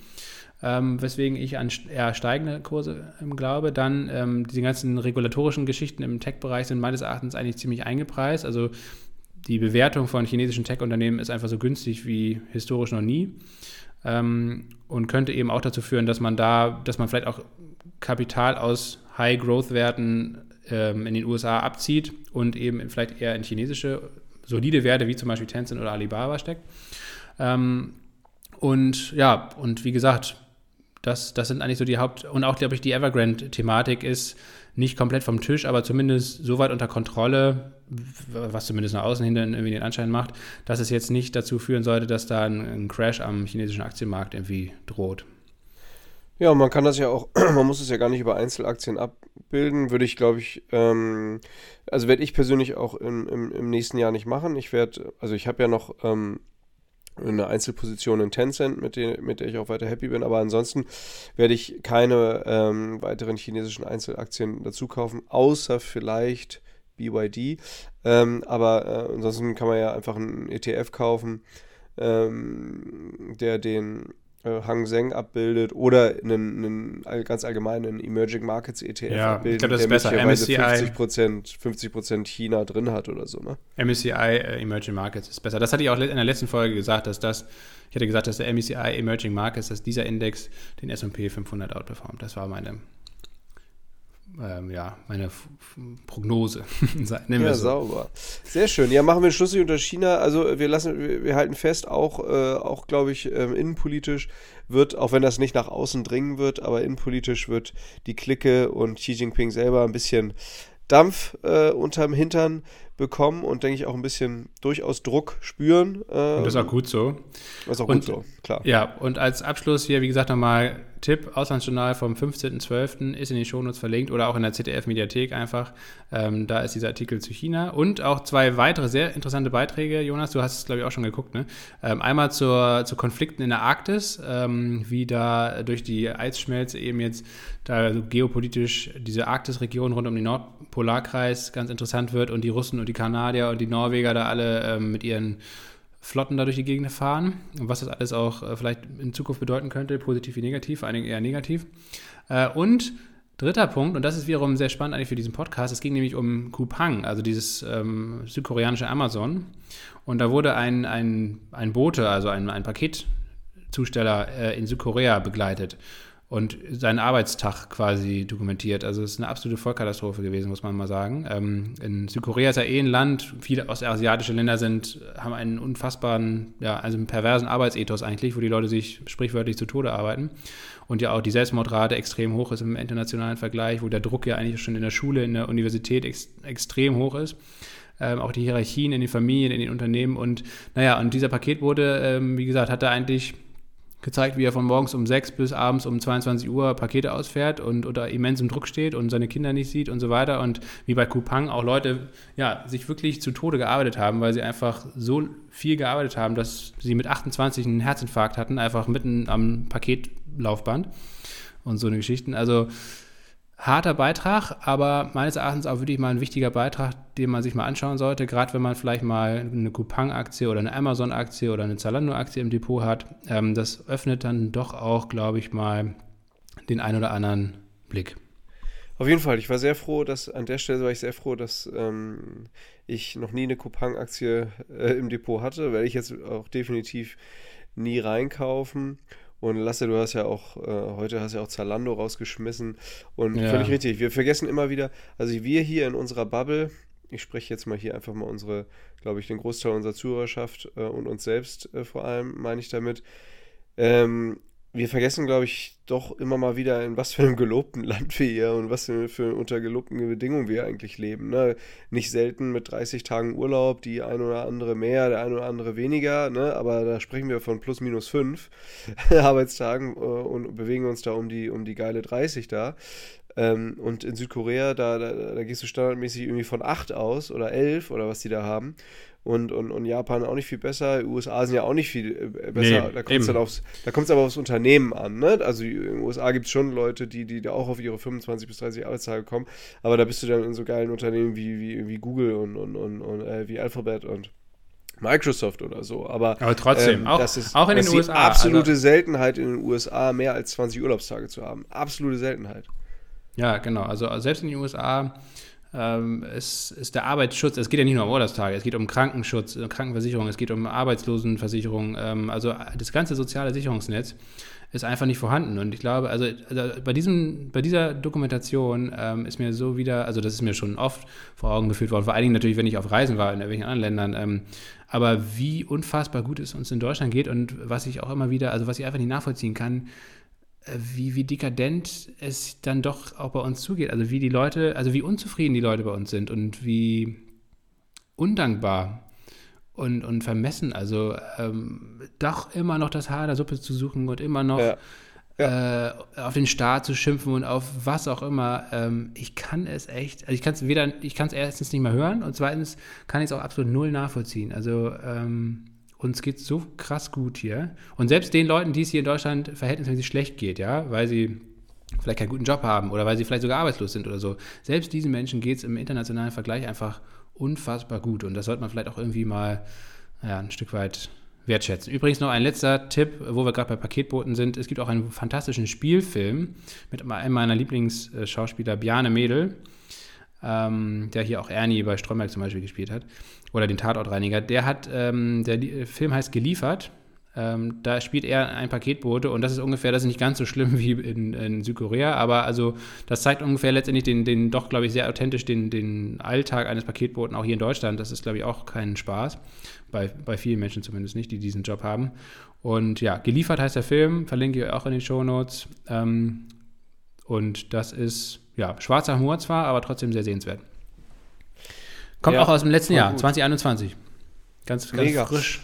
Ähm, weswegen ich an eher steigende Kurse ähm, glaube. Dann ähm, die ganzen regulatorischen Geschichten im Tech-Bereich sind meines Erachtens eigentlich ziemlich eingepreist. Also die Bewertung von chinesischen Tech-Unternehmen ist einfach so günstig wie historisch noch nie ähm, und könnte eben auch dazu führen, dass man da, dass man vielleicht auch Kapital aus High-Growth-Werten ähm, in den USA abzieht und eben vielleicht eher in chinesische solide Werte wie zum Beispiel Tencent oder Alibaba steckt. Ähm, und ja, und wie gesagt, das, das sind eigentlich so die Haupt- und auch, glaube ich, die Evergrande-Thematik ist nicht komplett vom Tisch, aber zumindest so weit unter Kontrolle, was zumindest nach außen hin irgendwie den Anschein macht, dass es jetzt nicht dazu führen sollte, dass da ein, ein Crash am chinesischen Aktienmarkt irgendwie droht. Ja, man kann das ja auch, man muss es ja gar nicht über Einzelaktien abbilden, würde ich, glaube ich, ähm, also werde ich persönlich auch im, im, im, nächsten Jahr nicht machen. Ich werde, also ich habe ja noch ähm, eine Einzelposition in Tencent, mit der, mit der ich auch weiter happy bin, aber ansonsten werde ich keine ähm, weiteren chinesischen Einzelaktien dazu kaufen, außer vielleicht BYD. Ähm, aber äh, ansonsten kann man ja einfach einen ETF kaufen, ähm, der den äh, Hang Seng abbildet oder einen, einen ganz allgemeinen Emerging Markets ETF ja, abbildet, ich glaub, das der ist besser. MSCI 50%, 50 China drin hat oder so. Ne? MSCI äh, Emerging Markets ist besser. Das hatte ich auch in der letzten Folge gesagt, dass das, ich hatte gesagt, dass der MSCI Emerging Markets, dass dieser Index den S&P 500 outperformt. Das war meine ähm, ja, meine F Prognose. ja, so. sauber. Sehr schön. Ja, machen wir Schluss unter China. Also wir lassen, wir, wir halten fest, auch, äh, auch glaube ich, ähm, innenpolitisch wird, auch wenn das nicht nach außen dringen wird, aber innenpolitisch wird die Clique und Xi Jinping selber ein bisschen Dampf äh, unterm Hintern bekommen und denke ich auch ein bisschen durchaus Druck spüren. Äh, und das ist auch gut so. Das ist auch und, gut so, klar. Ja, und als Abschluss hier, wie gesagt, nochmal Tipp, Auslandsjournal vom 15.12. ist in den Shownotes verlinkt oder auch in der ZDF-Mediathek einfach. Ähm, da ist dieser Artikel zu China und auch zwei weitere sehr interessante Beiträge. Jonas, du hast es, glaube ich, auch schon geguckt. Ne? Ähm, einmal zur, zu Konflikten in der Arktis, ähm, wie da durch die Eisschmelze eben jetzt da geopolitisch diese Arktisregion rund um den Nordpolarkreis ganz interessant wird und die Russen und die Kanadier und die Norweger da alle ähm, mit ihren Flotten da durch die Gegend fahren und was das alles auch äh, vielleicht in Zukunft bedeuten könnte, positiv wie negativ, vor allen Dingen eher negativ. Äh, und dritter Punkt, und das ist wiederum sehr spannend eigentlich für diesen Podcast, es ging nämlich um Kupang, also dieses ähm, südkoreanische Amazon. Und da wurde ein, ein, ein Bote, also ein, ein Paketzusteller äh, in Südkorea begleitet und seinen Arbeitstag quasi dokumentiert. Also es ist eine absolute Vollkatastrophe gewesen, muss man mal sagen. Ähm, in Südkorea ist ja eh ein Land, viele ostasiatische Länder sind, haben einen unfassbaren, ja, also einen perversen Arbeitsethos eigentlich, wo die Leute sich sprichwörtlich zu Tode arbeiten. Und ja auch die Selbstmordrate extrem hoch ist im internationalen Vergleich, wo der Druck ja eigentlich schon in der Schule, in der Universität ex extrem hoch ist. Ähm, auch die Hierarchien in den Familien, in den Unternehmen und naja, und dieser Paket wurde, ähm, wie gesagt, hat da eigentlich gezeigt, wie er von morgens um 6 bis abends um 22 Uhr Pakete ausfährt und unter immensem Druck steht und seine Kinder nicht sieht und so weiter. Und wie bei Kupang auch Leute ja, sich wirklich zu Tode gearbeitet haben, weil sie einfach so viel gearbeitet haben, dass sie mit 28 einen Herzinfarkt hatten, einfach mitten am Paketlaufband und so eine Geschichten. Also harter Beitrag, aber meines Erachtens auch wirklich mal ein wichtiger Beitrag, den man sich mal anschauen sollte, gerade wenn man vielleicht mal eine Coupang-Aktie oder eine Amazon-Aktie oder eine Zalando-Aktie im Depot hat. Ähm, das öffnet dann doch auch, glaube ich, mal den ein oder anderen Blick. Auf jeden Fall, ich war sehr froh, dass an der Stelle war ich sehr froh, dass ähm, ich noch nie eine Coupang-Aktie äh, im Depot hatte, werde ich jetzt auch definitiv nie reinkaufen. Und Lasse, du hast ja auch, äh, heute hast ja auch Zalando rausgeschmissen. Und ja. völlig richtig, wir vergessen immer wieder, also wir hier in unserer Bubble, ich spreche jetzt mal hier einfach mal unsere, glaube ich, den Großteil unserer Zuhörerschaft äh, und uns selbst äh, vor allem, meine ich damit. Ähm, wir vergessen, glaube ich, doch immer mal wieder, in was für einem gelobten Land wir hier und was für, unter gelobten Bedingungen wir eigentlich leben. Ne? Nicht selten mit 30 Tagen Urlaub, die ein oder andere mehr, der ein oder andere weniger, ne? aber da sprechen wir von plus minus fünf Arbeitstagen äh, und bewegen uns da um die, um die geile 30 da. Ähm, und in Südkorea, da, da, da, gehst du standardmäßig irgendwie von 8 aus oder 11 oder was die da haben und, und, und Japan auch nicht viel besser. USA sind ja auch nicht viel äh, besser. Nee, da kommt es dann aufs, da kommt's aber aufs Unternehmen an. Ne? Also in den USA gibt es schon Leute, die, die da auch auf ihre 25 bis 30 Arbeitstage kommen, aber da bist du dann in so geilen Unternehmen wie, wie, wie Google und, und, und, und äh, wie Alphabet und Microsoft oder so. Aber, aber trotzdem, ähm, auch, das ist, auch in den USA. Absolute also, Seltenheit in den USA, mehr als 20 Urlaubstage zu haben. Absolute Seltenheit. Ja, genau. Also selbst in den USA ähm, ist, ist der Arbeitsschutz, es geht ja nicht nur um Urlaubstage, es geht um Krankenschutz, äh, Krankenversicherung, es geht um Arbeitslosenversicherung, ähm, also das ganze soziale Sicherungsnetz ist einfach nicht vorhanden. Und ich glaube, also, also bei, diesem, bei dieser Dokumentation ähm, ist mir so wieder, also das ist mir schon oft vor Augen geführt worden, vor allen Dingen natürlich, wenn ich auf Reisen war in irgendwelchen anderen Ländern, ähm, aber wie unfassbar gut es uns in Deutschland geht und was ich auch immer wieder, also was ich einfach nicht nachvollziehen kann, wie, wie dekadent es dann doch auch bei uns zugeht. Also wie die Leute, also wie unzufrieden die Leute bei uns sind und wie undankbar und, und vermessen. Also ähm, doch immer noch das Haar der Suppe zu suchen und immer noch ja. ja. äh, auf den Staat zu schimpfen und auf was auch immer. Ähm, ich kann es echt, also ich kann es weder, ich kann es erstens nicht mehr hören und zweitens kann ich es auch absolut null nachvollziehen. Also ähm, uns geht so krass gut hier. Und selbst den Leuten, die es hier in Deutschland verhältnismäßig schlecht geht, ja, weil sie vielleicht keinen guten Job haben oder weil sie vielleicht sogar arbeitslos sind oder so, selbst diesen Menschen geht es im internationalen Vergleich einfach unfassbar gut. Und das sollte man vielleicht auch irgendwie mal ja, ein Stück weit wertschätzen. Übrigens noch ein letzter Tipp, wo wir gerade bei Paketboten sind. Es gibt auch einen fantastischen Spielfilm mit einem meiner Lieblingsschauspieler, Bjarne Mädel, ähm, der hier auch Ernie bei Stromberg zum Beispiel gespielt hat, oder den Tatortreiniger. Der hat, ähm, der Film heißt Geliefert. Ähm, da spielt er ein Paketbote und das ist ungefähr, das ist nicht ganz so schlimm wie in, in Südkorea, aber also das zeigt ungefähr letztendlich den, den doch, glaube ich, sehr authentisch den, den Alltag eines Paketboten auch hier in Deutschland. Das ist, glaube ich, auch kein Spaß bei, bei vielen Menschen zumindest nicht, die diesen Job haben. Und ja, geliefert heißt der Film, verlinke ich auch in den Show Notes. Ähm, und das ist, ja, schwarzer Humor zwar, aber trotzdem sehr sehenswert. Kommt ja, auch aus dem letzten Jahr, gut. 2021. Ganz, ganz Mega. frisch.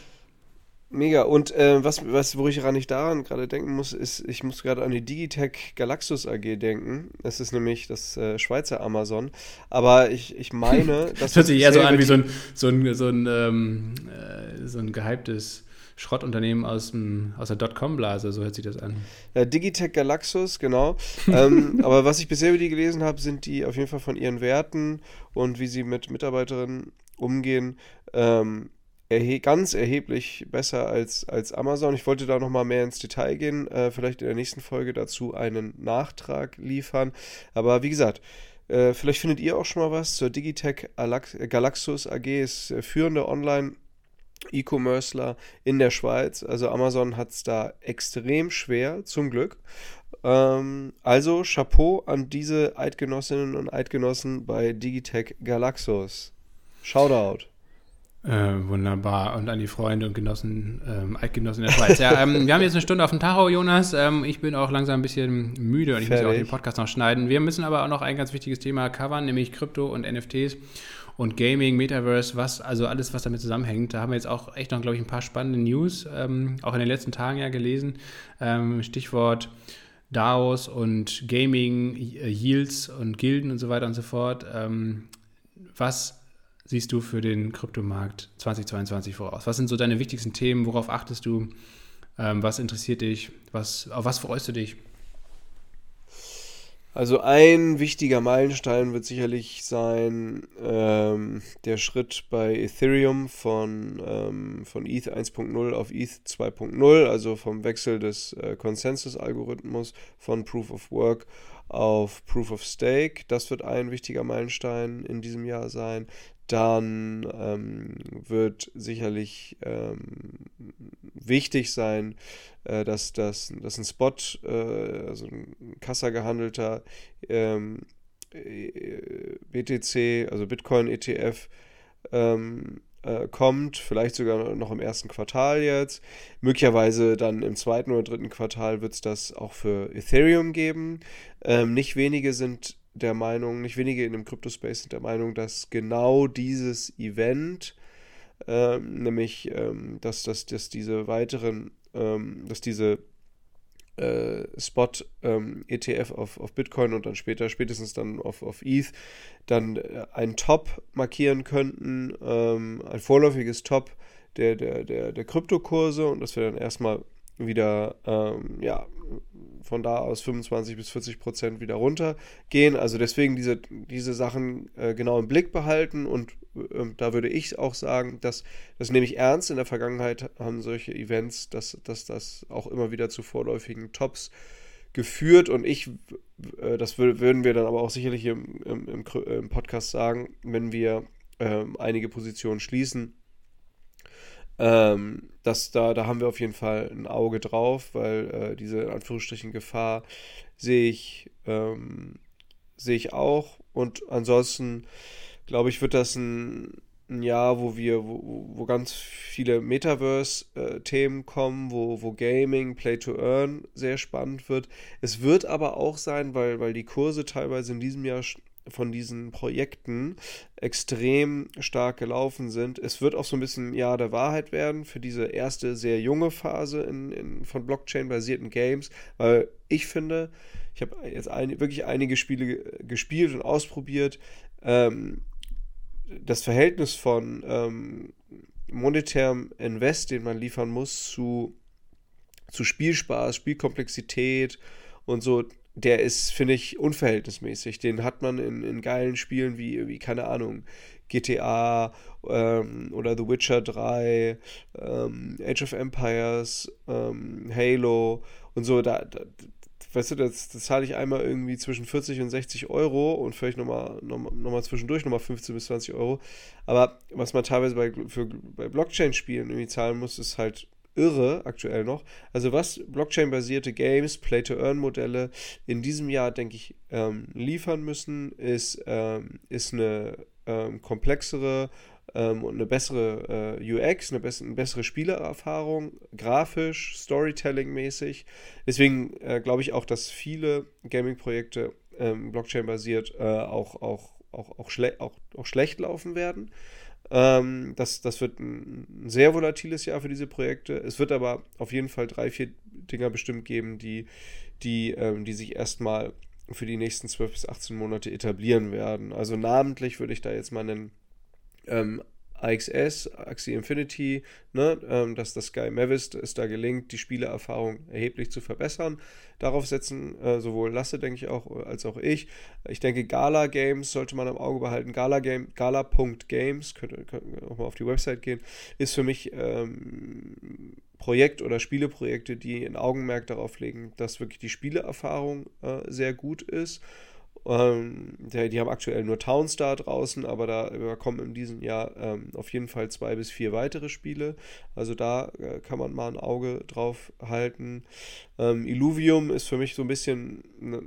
Mega. Und äh, was, was, wo ich gerade nicht daran gerade denken muss, ist, ich muss gerade an die Digitech Galaxus AG denken. Das ist nämlich das äh, Schweizer Amazon. Aber ich, ich meine, dass. das hört sich eher so an wie so ein, so ein, so ein, ähm, äh, so ein gehyptes Schrottunternehmen aus, dem, aus der Dotcom-Blase, so hört sich das an. Ja, Digitech Galaxus, genau. ähm, aber was ich bisher über die gelesen habe, sind die auf jeden Fall von ihren Werten und wie sie mit Mitarbeiterinnen umgehen. Ähm, erhe ganz erheblich besser als, als Amazon. Ich wollte da nochmal mehr ins Detail gehen, äh, vielleicht in der nächsten Folge dazu einen Nachtrag liefern. Aber wie gesagt, äh, vielleicht findet ihr auch schon mal was zur Digitech Galaxus AG, ist äh, führende Online- E-Commercer in der Schweiz. Also Amazon hat es da extrem schwer, zum Glück. Ähm, also Chapeau an diese Eidgenossinnen und Eidgenossen bei Digitech Galaxus. Shoutout. Äh, wunderbar. Und an die Freunde und Genossen, ähm, Eidgenossen in der Schweiz. Ja, ähm, wir haben jetzt eine Stunde auf dem Tacho, Jonas. Ähm, ich bin auch langsam ein bisschen müde und ich Fertig. muss ja auch den Podcast noch schneiden. Wir müssen aber auch noch ein ganz wichtiges Thema covern, nämlich Krypto und NFTs und Gaming, Metaverse, was, also alles, was damit zusammenhängt. Da haben wir jetzt auch echt noch, glaube ich, ein paar spannende News, ähm, auch in den letzten Tagen ja gelesen. Ähm, Stichwort DAOs und Gaming, Yields und Gilden und so weiter und so fort. Ähm, was siehst du für den Kryptomarkt 2022 voraus? Was sind so deine wichtigsten Themen? Worauf achtest du? Ähm, was interessiert dich? Was, auf was freust du dich? Also ein wichtiger Meilenstein wird sicherlich sein ähm, der Schritt bei Ethereum von, ähm, von ETH 1.0 auf ETH 2.0, also vom Wechsel des äh, Konsensus-Algorithmus von Proof of Work auf Proof of Stake. Das wird ein wichtiger Meilenstein in diesem Jahr sein dann ähm, wird sicherlich ähm, wichtig sein, äh, dass, dass, dass ein Spot, äh, also ein Kassa gehandelter ähm, äh, BTC, also Bitcoin ETF, ähm, äh, kommt, vielleicht sogar noch im ersten Quartal jetzt. Möglicherweise dann im zweiten oder dritten Quartal wird es das auch für Ethereum geben. Ähm, nicht wenige sind der Meinung, nicht wenige in dem Crypto-Space sind der Meinung, dass genau dieses Event, ähm, nämlich ähm, dass, dass, dass diese weiteren, ähm, dass diese äh, Spot-ETF ähm, auf, auf Bitcoin und dann später, spätestens dann auf, auf ETH, dann äh, ein Top markieren könnten, ähm, ein vorläufiges Top der, der, der, der Kryptokurse und dass wir dann erstmal wieder ähm, ja, von da aus 25 bis 40 Prozent wieder runtergehen. Also deswegen diese, diese Sachen äh, genau im Blick behalten und äh, da würde ich auch sagen, dass das nehme ich ernst. In der Vergangenheit haben solche Events, dass, dass das auch immer wieder zu vorläufigen Tops geführt und ich, äh, das würden wir dann aber auch sicherlich im, im, im, im Podcast sagen, wenn wir ähm, einige Positionen schließen, ähm, das, da, da haben wir auf jeden Fall ein Auge drauf, weil äh, diese in Anführungsstrichen Gefahr sehe ich, ähm, sehe ich auch. Und ansonsten glaube ich, wird das ein, ein Jahr, wo wir, wo, wo ganz viele Metaverse-Themen äh, kommen, wo, wo Gaming, Play to Earn sehr spannend wird. Es wird aber auch sein, weil, weil die Kurse teilweise in diesem Jahr von diesen Projekten extrem stark gelaufen sind. Es wird auch so ein bisschen Jahr der Wahrheit werden für diese erste sehr junge Phase in, in von Blockchain-basierten Games, weil ich finde, ich habe jetzt ein, wirklich einige Spiele gespielt und ausprobiert. Ähm, das Verhältnis von ähm, monetärem Invest, den man liefern muss, zu, zu Spielspaß, Spielkomplexität und so, der ist, finde ich, unverhältnismäßig. Den hat man in, in geilen Spielen wie, wie, keine Ahnung, GTA ähm, oder The Witcher 3, ähm, Age of Empires, ähm, Halo und so. Da, da, weißt du, das, das zahle ich einmal irgendwie zwischen 40 und 60 Euro und vielleicht nochmal noch, noch mal zwischendurch nochmal 15 bis 20 Euro. Aber was man teilweise bei, bei Blockchain-Spielen irgendwie zahlen muss, ist halt irre aktuell noch. Also was Blockchain-basierte Games, Play-to-Earn-Modelle in diesem Jahr, denke ich, ähm, liefern müssen, ist, ähm, ist eine ähm, komplexere ähm, und eine bessere äh, UX, eine, bess eine bessere Spielererfahrung, grafisch, Storytelling-mäßig. Deswegen äh, glaube ich auch, dass viele Gaming-Projekte ähm, Blockchain-basiert äh, auch, auch, auch, auch, schle auch, auch schlecht laufen werden. Ähm, das, das wird ein sehr volatiles Jahr für diese Projekte. Es wird aber auf jeden Fall drei, vier Dinger bestimmt geben, die, die, ähm, die sich erstmal für die nächsten 12 bis 18 Monate etablieren werden. Also namentlich würde ich da jetzt mal nennen ähm, AXS, Axie Infinity, ne, ähm, dass das Sky Mavis es da gelingt, die Spielerfahrung erheblich zu verbessern. Darauf setzen äh, sowohl Lasse, denke ich auch, als auch ich. Ich denke, Gala Games sollte man im Auge behalten. Gala Game, Gala.games, könnt ihr auch mal auf die Website gehen, ist für mich ähm, Projekt- oder Spieleprojekte, die ein Augenmerk darauf legen, dass wirklich die Spieleerfahrung äh, sehr gut ist ähm, die haben aktuell nur Townstar draußen, aber da kommen in diesem Jahr ähm, auf jeden Fall zwei bis vier weitere Spiele. Also da äh, kann man mal ein Auge drauf halten. Ähm, Illuvium ist für mich so ein bisschen eine,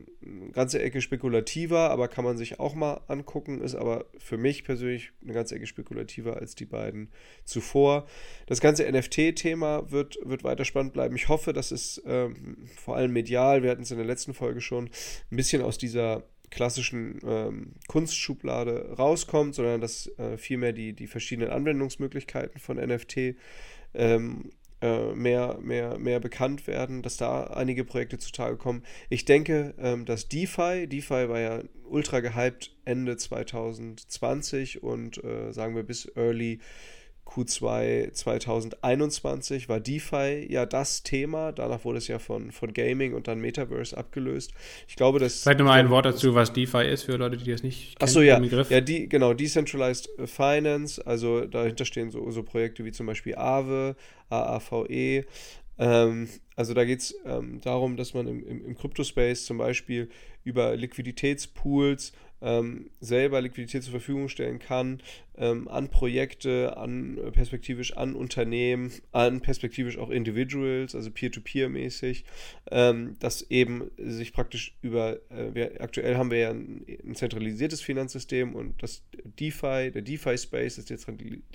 ganze Ecke spekulativer, aber kann man sich auch mal angucken. Ist aber für mich persönlich eine ganze Ecke spekulativer als die beiden zuvor. Das ganze NFT-Thema wird, wird weiter spannend bleiben. Ich hoffe, dass es ähm, vor allem medial, wir hatten es in der letzten Folge schon, ein bisschen aus dieser klassischen ähm, Kunstschublade rauskommt, sondern dass äh, vielmehr die, die verschiedenen Anwendungsmöglichkeiten von NFT ähm, äh, mehr, mehr, mehr bekannt werden, dass da einige Projekte zutage kommen. Ich denke, ähm, dass DeFi, DeFi war ja ultra gehypt Ende 2020 und äh, sagen wir bis Early Q2 2021 war DeFi ja das Thema. Danach wurde es ja von, von Gaming und dann Metaverse abgelöst. Ich glaube, dass. Vielleicht nochmal ein Wort dazu, was DeFi ist, für Leute, die das nicht kennen. Achso, ja. Ja, die, genau, Decentralized Finance. Also dahinter stehen so, so Projekte wie zum Beispiel Aave, AAVE. Ähm, also da geht es ähm, darum, dass man im, im, im Crypto-Space zum Beispiel über Liquiditätspools ähm, selber Liquidität zur Verfügung stellen kann ähm, an Projekte, an äh, perspektivisch an Unternehmen, an perspektivisch auch Individuals, also Peer-to-Peer-mäßig, ähm, dass eben sich praktisch über, äh, wir, aktuell haben wir ja ein, ein, zentralisiertes Finanzsystem und das DeFi, der DeFi-Space, das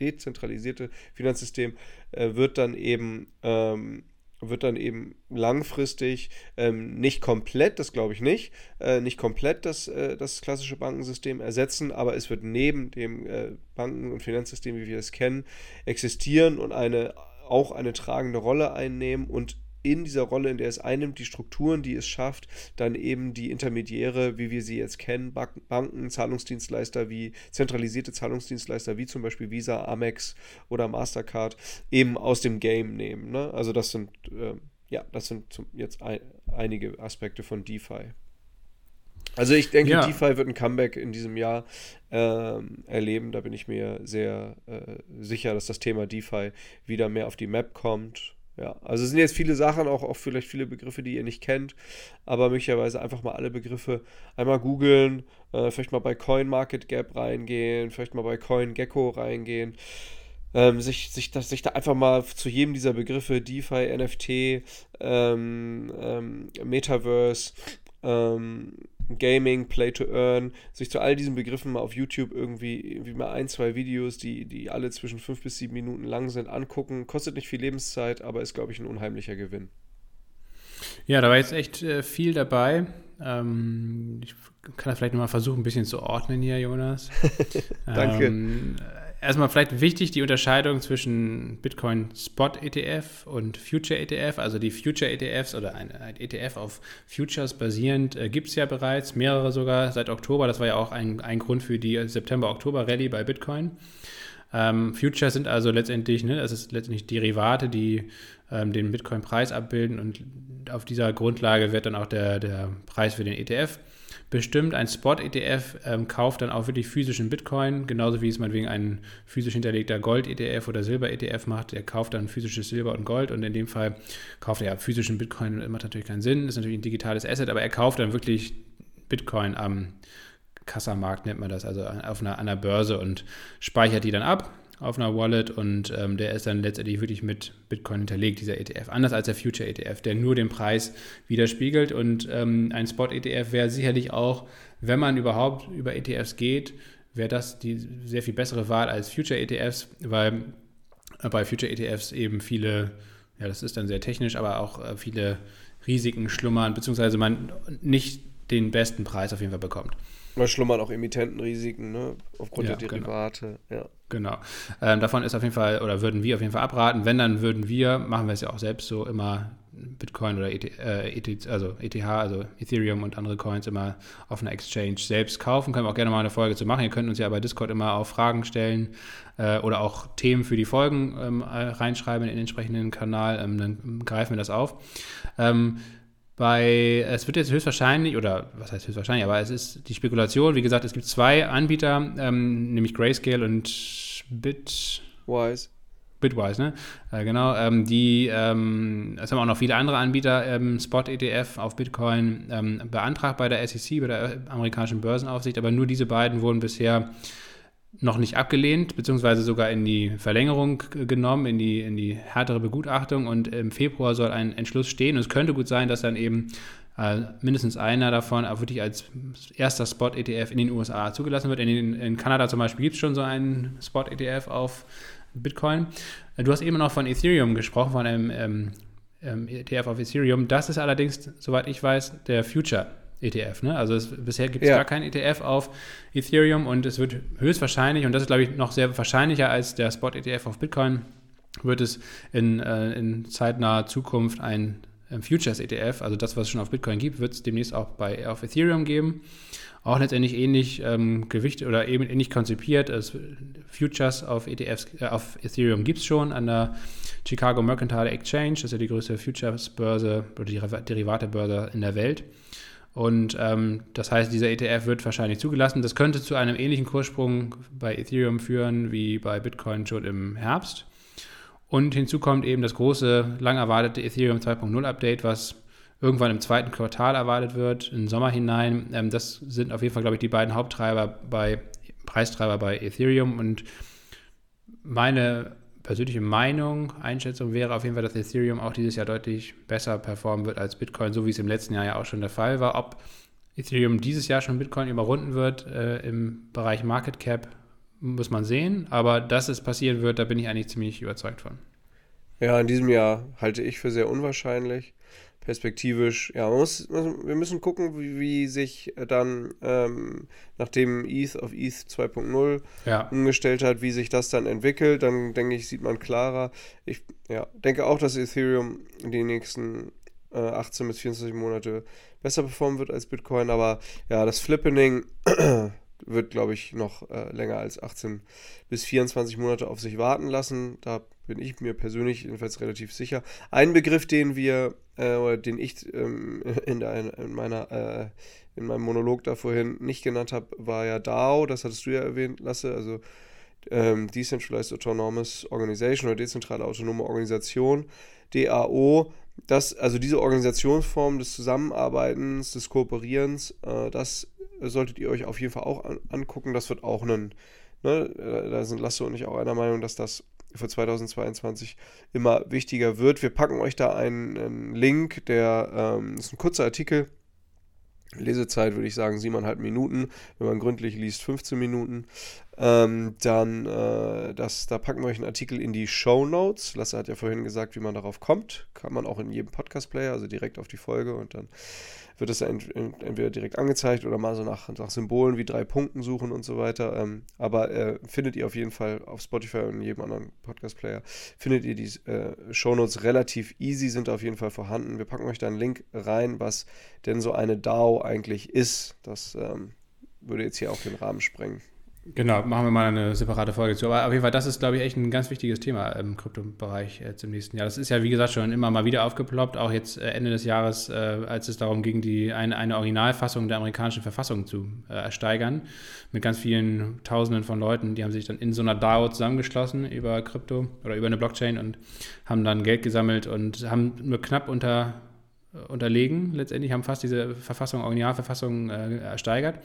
dezentralisierte Finanzsystem, äh, wird dann eben ähm, wird dann eben langfristig ähm, nicht komplett, das glaube ich nicht, äh, nicht komplett das, äh, das klassische Bankensystem ersetzen, aber es wird neben dem äh, Banken- und Finanzsystem, wie wir es kennen, existieren und eine auch eine tragende Rolle einnehmen und in dieser Rolle, in der es einnimmt, die Strukturen, die es schafft, dann eben die Intermediäre, wie wir sie jetzt kennen, Banken, Zahlungsdienstleister wie zentralisierte Zahlungsdienstleister wie zum Beispiel Visa, Amex oder Mastercard eben aus dem Game nehmen. Ne? Also das sind äh, ja, das sind zum, jetzt ein, einige Aspekte von DeFi. Also ich denke, ja. DeFi wird ein Comeback in diesem Jahr ähm, erleben. Da bin ich mir sehr äh, sicher, dass das Thema DeFi wieder mehr auf die Map kommt. Ja, also es sind jetzt viele Sachen, auch, auch vielleicht viele Begriffe, die ihr nicht kennt, aber möglicherweise einfach mal alle Begriffe einmal googeln, äh, vielleicht mal bei CoinMarketGap reingehen, vielleicht mal bei CoinGecko reingehen, ähm, sich, sich, das, sich da einfach mal zu jedem dieser Begriffe, DeFi, NFT, ähm, ähm, Metaverse, ähm, Gaming, Play to Earn, sich zu all diesen Begriffen mal auf YouTube irgendwie, irgendwie mal ein, zwei Videos, die, die alle zwischen fünf bis sieben Minuten lang sind, angucken. Kostet nicht viel Lebenszeit, aber ist, glaube ich, ein unheimlicher Gewinn. Ja, da war jetzt echt äh, viel dabei. Ähm, ich kann das vielleicht nochmal versuchen, ein bisschen zu ordnen hier, Jonas. Danke. Ähm, erstmal vielleicht wichtig die Unterscheidung zwischen Bitcoin Spot ETF und Future ETF. Also die Future ETFs oder ein, ein ETF auf Futures basierend äh, gibt es ja bereits, mehrere sogar seit Oktober. Das war ja auch ein, ein Grund für die September-Oktober-Rallye bei Bitcoin. Ähm, Futures sind also letztendlich, ne, das ist letztendlich Derivate, die ähm, den Bitcoin-Preis abbilden und auf dieser Grundlage wird dann auch der, der Preis für den ETF bestimmt. Ein Spot-ETF ähm, kauft dann auch wirklich physischen Bitcoin, genauso wie es meinetwegen ein physisch hinterlegter Gold-ETF oder Silber-ETF macht. Der kauft dann physisches Silber und Gold und in dem Fall kauft er ja physischen Bitcoin, macht natürlich keinen Sinn, ist natürlich ein digitales Asset, aber er kauft dann wirklich Bitcoin am Kassamarkt, nennt man das, also auf einer, einer Börse und speichert die dann ab auf einer Wallet und ähm, der ist dann letztendlich wirklich mit Bitcoin hinterlegt, dieser ETF. Anders als der Future ETF, der nur den Preis widerspiegelt. Und ähm, ein Spot-ETF wäre sicherlich auch, wenn man überhaupt über ETFs geht, wäre das die sehr viel bessere Wahl als Future ETFs, weil bei Future ETFs eben viele, ja, das ist dann sehr technisch, aber auch äh, viele Risiken schlummern, beziehungsweise man nicht den besten Preis auf jeden Fall bekommt. Da schlummern auch Emittentenrisiken, ne? Aufgrund Ja, der genau. Derivate. Ja. Genau. Ähm, davon ist auf jeden Fall, oder würden wir auf jeden Fall abraten. Wenn, dann würden wir, machen wir es ja auch selbst so, immer Bitcoin oder ETH, äh, ETH, also ETH, also Ethereum und andere Coins immer auf einer Exchange selbst kaufen. Können wir auch gerne mal eine Folge zu machen. Ihr könnt uns ja bei Discord immer auch Fragen stellen äh, oder auch Themen für die Folgen ähm, äh, reinschreiben in den entsprechenden Kanal. Ähm, dann greifen wir das auf. Ähm, bei, es wird jetzt höchstwahrscheinlich, oder was heißt höchstwahrscheinlich, aber es ist die Spekulation, wie gesagt, es gibt zwei Anbieter, ähm, nämlich Grayscale und Bit, Wise. Bitwise, ne? Äh, genau, ähm, die, ähm, es haben auch noch viele andere Anbieter, ähm, Spot-ETF auf Bitcoin ähm, beantragt bei der SEC, bei der amerikanischen Börsenaufsicht, aber nur diese beiden wurden bisher noch nicht abgelehnt, beziehungsweise sogar in die Verlängerung genommen, in die, in die härtere Begutachtung und im Februar soll ein Entschluss stehen und es könnte gut sein, dass dann eben äh, mindestens einer davon auch wirklich als erster Spot-ETF in den USA zugelassen wird. In, den, in Kanada zum Beispiel gibt es schon so einen Spot-ETF auf Bitcoin. Äh, Du hast eben noch von Ethereum gesprochen, von einem ähm, ähm, ETF auf Ethereum. Das ist allerdings, soweit ich weiß, der Future ETF. Ne? Also es, bisher gibt es Ja. gar keinen ETF auf Ethereum und es wird höchstwahrscheinlich, und das ist glaube ich noch sehr wahrscheinlicher als der Spot-ETF auf Bitcoin, wird es in, äh, in zeitnaher Zukunft ein ähm, Futures-ETF, also das, was es schon auf Bitcoin gibt, wird es demnächst auch bei, auf Ethereum geben. Auch letztendlich ähnlich ähm, Gewicht oder eben ähnlich konzipiert. Es, Futures auf ETFs, äh, auf Ethereum gibt es schon an der Chicago Mercantile Exchange, das ist ja die größte Futures-Börse oder die Deriva- Derivate-Börse in der Welt. Und ähm, das heißt, dieser ETF wird wahrscheinlich zugelassen. Das könnte zu einem ähnlichen Kurssprung bei Ethereum führen wie bei Bitcoin schon im Herbst. Und hinzu kommt eben das große, lang erwartete Ethereum 2.0 Update, was irgendwann im zweiten Quartal erwartet wird, im Sommer hinein. Ähm, das sind auf jeden Fall, glaube ich, die beiden Haupttreiber bei Preistreiber bei Ethereum. Und meine persönliche Meinung, Einschätzung wäre auf jeden Fall, dass Ethereum auch dieses Jahr deutlich besser performen wird als Bitcoin, so wie es im letzten Jahr ja auch schon der Fall war. Ob Ethereum dieses Jahr schon Bitcoin überrunden wird äh, im Bereich Market Cap, muss man sehen. Aber dass es passieren wird, da bin ich eigentlich ziemlich überzeugt von. Ja, in diesem Jahr halte ich für sehr unwahrscheinlich. Perspektivisch, ja, muss, wir müssen gucken, wie, wie sich dann, ähm, nachdem ETH auf ETH 2.0 Ja, umgestellt hat, wie sich das dann entwickelt, dann denke ich, sieht man klarer. Ich ja, denke auch, dass Ethereum die nächsten äh, 18 bis 24 Monate besser performen wird als Bitcoin, aber ja, das Flippening wird, glaube ich, noch äh, länger als 18 bis 24 Monate auf sich warten lassen. Da bin ich mir persönlich jedenfalls relativ sicher. Ein Begriff, den wir, äh, oder den ich ähm, in, der, in meiner äh, in meinem Monolog da vorhin nicht genannt habe, war ja DAO, das hattest du ja erwähnt, Lasse, also ähm, Decentralized Autonomous Organization oder dezentrale autonome Organisation, DAO, das, also diese Organisationsform des Zusammenarbeitens, des Kooperierens, äh, das solltet ihr euch auf jeden Fall auch an, angucken. Das wird auch ein, ne, äh, da sind Lasse und ich auch einer Meinung, dass das für 2022 immer wichtiger wird. Wir packen euch da einen, einen Link, der ähm, ist ein kurzer Artikel. Lesezeit würde ich sagen siebeneinhalb Minuten, wenn man gründlich liest 15 Minuten. Ähm, dann, äh, das, da packen wir euch einen Artikel in die Show Notes. Lasse hat ja vorhin gesagt, wie man darauf kommt. Kann man auch in jedem Podcast-Player, also direkt auf die Folge und dann wird es ent entweder direkt angezeigt oder mal so nach, nach Symbolen wie drei Punkten suchen und so weiter. Ähm, aber äh, findet ihr auf jeden Fall auf Spotify und jedem anderen Podcast-Player, findet ihr die äh, Shownotes relativ easy, sind auf jeden Fall vorhanden. Wir packen euch da einen Link rein, was denn so eine DAO eigentlich ist. Das ähm, würde jetzt hier auch den Rahmen sprengen. Genau, machen wir mal eine separate Folge zu. Aber auf jeden Fall, das ist, glaube ich, echt ein ganz wichtiges Thema im Kryptobereich jetzt im nächsten Jahr. Das ist ja, wie gesagt, schon immer mal wieder aufgeploppt, auch jetzt äh, Ende des Jahres, äh, als es darum ging, die, eine, eine Originalfassung der amerikanischen Verfassung zu äh, ersteigern, mit ganz vielen Tausenden von Leuten. Die haben sich dann in so einer DAO zusammengeschlossen über Krypto oder über eine Blockchain und haben dann Geld gesammelt und haben nur knapp unter unterlegen. Letztendlich haben fast diese Verfassung, Originalverfassung äh, ersteigert.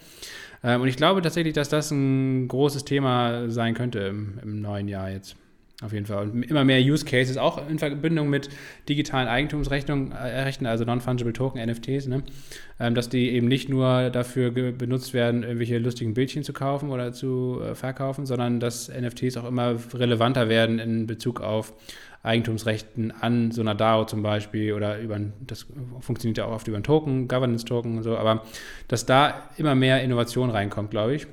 Ähm, und ich glaube tatsächlich, dass das ein großes Thema sein könnte im, im neuen Jahr jetzt. Auf jeden Fall. Und immer mehr Use Cases, auch in Verbindung mit digitalen Eigentumsrechten, äh, also Non-Fungible Token, NFTs, ne? ähm, dass die eben nicht nur dafür benutzt werden, irgendwelche lustigen Bildchen zu kaufen oder zu äh, verkaufen, sondern dass NFTs auch immer relevanter werden in Bezug auf Eigentumsrechten an so einer DAO zum Beispiel oder über das funktioniert ja auch oft über einen Token, Governance-Token und so, aber dass da immer mehr Innovation reinkommt, glaube ich.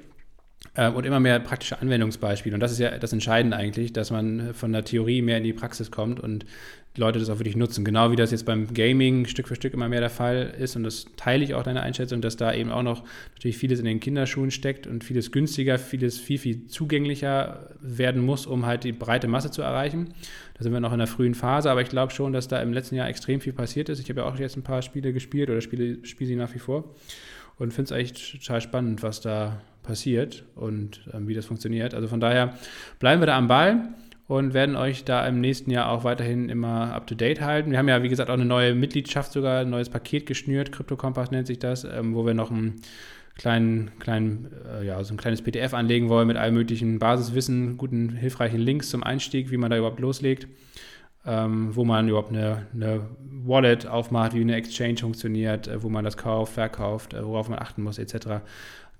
Äh, und immer mehr praktische Anwendungsbeispiele. Und das ist ja das Entscheidende eigentlich, dass man von der Theorie mehr in die Praxis kommt und Leute das auch wirklich nutzen. Genau wie das jetzt beim Gaming Stück für Stück immer mehr der Fall ist. Und das teile ich auch deine Einschätzung, dass da eben auch noch natürlich vieles in den Kinderschuhen steckt und vieles günstiger, vieles viel, viel zugänglicher werden muss, um halt die breite Masse zu erreichen. Da sind wir noch in der frühen Phase, aber ich glaube schon, dass da im letzten Jahr extrem viel passiert ist. Ich habe ja auch jetzt ein paar Spiele gespielt oder spiele, spiele sie nach wie vor und finde es echt total spannend, was da passiert und ähm, wie das funktioniert. Also von daher bleiben wir da am Ball und werden euch da im nächsten Jahr auch weiterhin immer up to date halten. Wir haben ja, wie gesagt, auch eine neue Mitgliedschaft sogar, ein neues Paket geschnürt, Crypto Kompass nennt sich das, ähm, wo wir noch einen kleinen, kleinen, äh, ja, so ein kleines PDF anlegen wollen mit allem möglichen Basiswissen, guten, hilfreichen Links zum Einstieg, wie man da überhaupt loslegt. Ähm, wo man überhaupt eine, eine, Wallet aufmacht, wie eine Exchange funktioniert, äh, wo man das kauft, verkauft, äh, worauf man achten muss, etc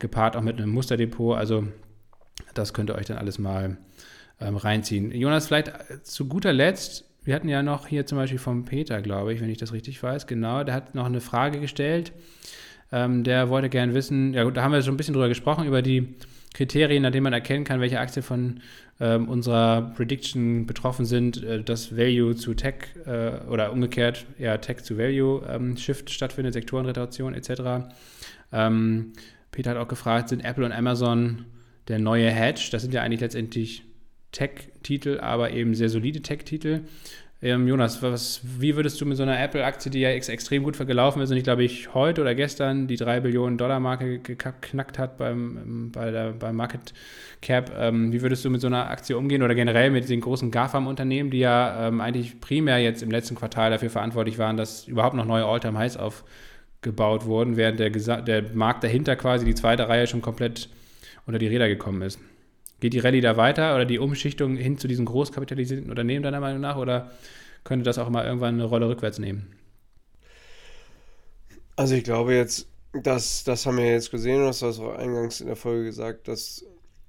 gepaart auch mit einem Musterdepot. Also das könnt ihr euch dann alles mal ähm, reinziehen. Jonas, vielleicht äh, zu guter Letzt, wir hatten ja noch hier zum Beispiel vom Peter, glaube ich, wenn ich das richtig weiß, genau, der hat noch eine Frage gestellt. Ähm, der wollte gerne wissen, ja gut, da haben wir schon ein bisschen drüber gesprochen, über die Kriterien, an denen man erkennen kann, welche Aktien von ähm, unserer Prediction betroffen sind, äh, dass Value zu Tech äh, oder umgekehrt ja Tech zu Value ähm, Shift stattfindet, Sektorenrotation etc. Ähm, Peter hat auch gefragt, sind Apple und Amazon der neue Hedge? Das sind ja eigentlich letztendlich Tech-Titel, aber eben sehr solide Tech-Titel. Ähm, Jonas, was, wie würdest du mit so einer Apple-Aktie, die ja ex extrem gut vergelaufen ist und ich glaube ich heute oder gestern die 3 Billionen Dollar Marke geknackt hat beim, bei der, beim Market Cap, ähm, wie würdest du mit so einer Aktie umgehen oder generell mit den großen GAFAM-Unternehmen, die ja ähm, eigentlich primär jetzt im letzten Quartal dafür verantwortlich waren, dass überhaupt noch neue All-Time-Highs auf gebaut wurden, während der, der Markt dahinter quasi die zweite Reihe schon komplett unter die Räder gekommen ist. Geht die Rallye da weiter oder die Umschichtung hin zu diesen großkapitalisierten Unternehmen deiner Meinung nach oder könnte das auch mal irgendwann eine Rolle rückwärts nehmen? Also ich glaube jetzt, dass, das haben wir jetzt gesehen und das hast du auch eingangs in der Folge gesagt, dass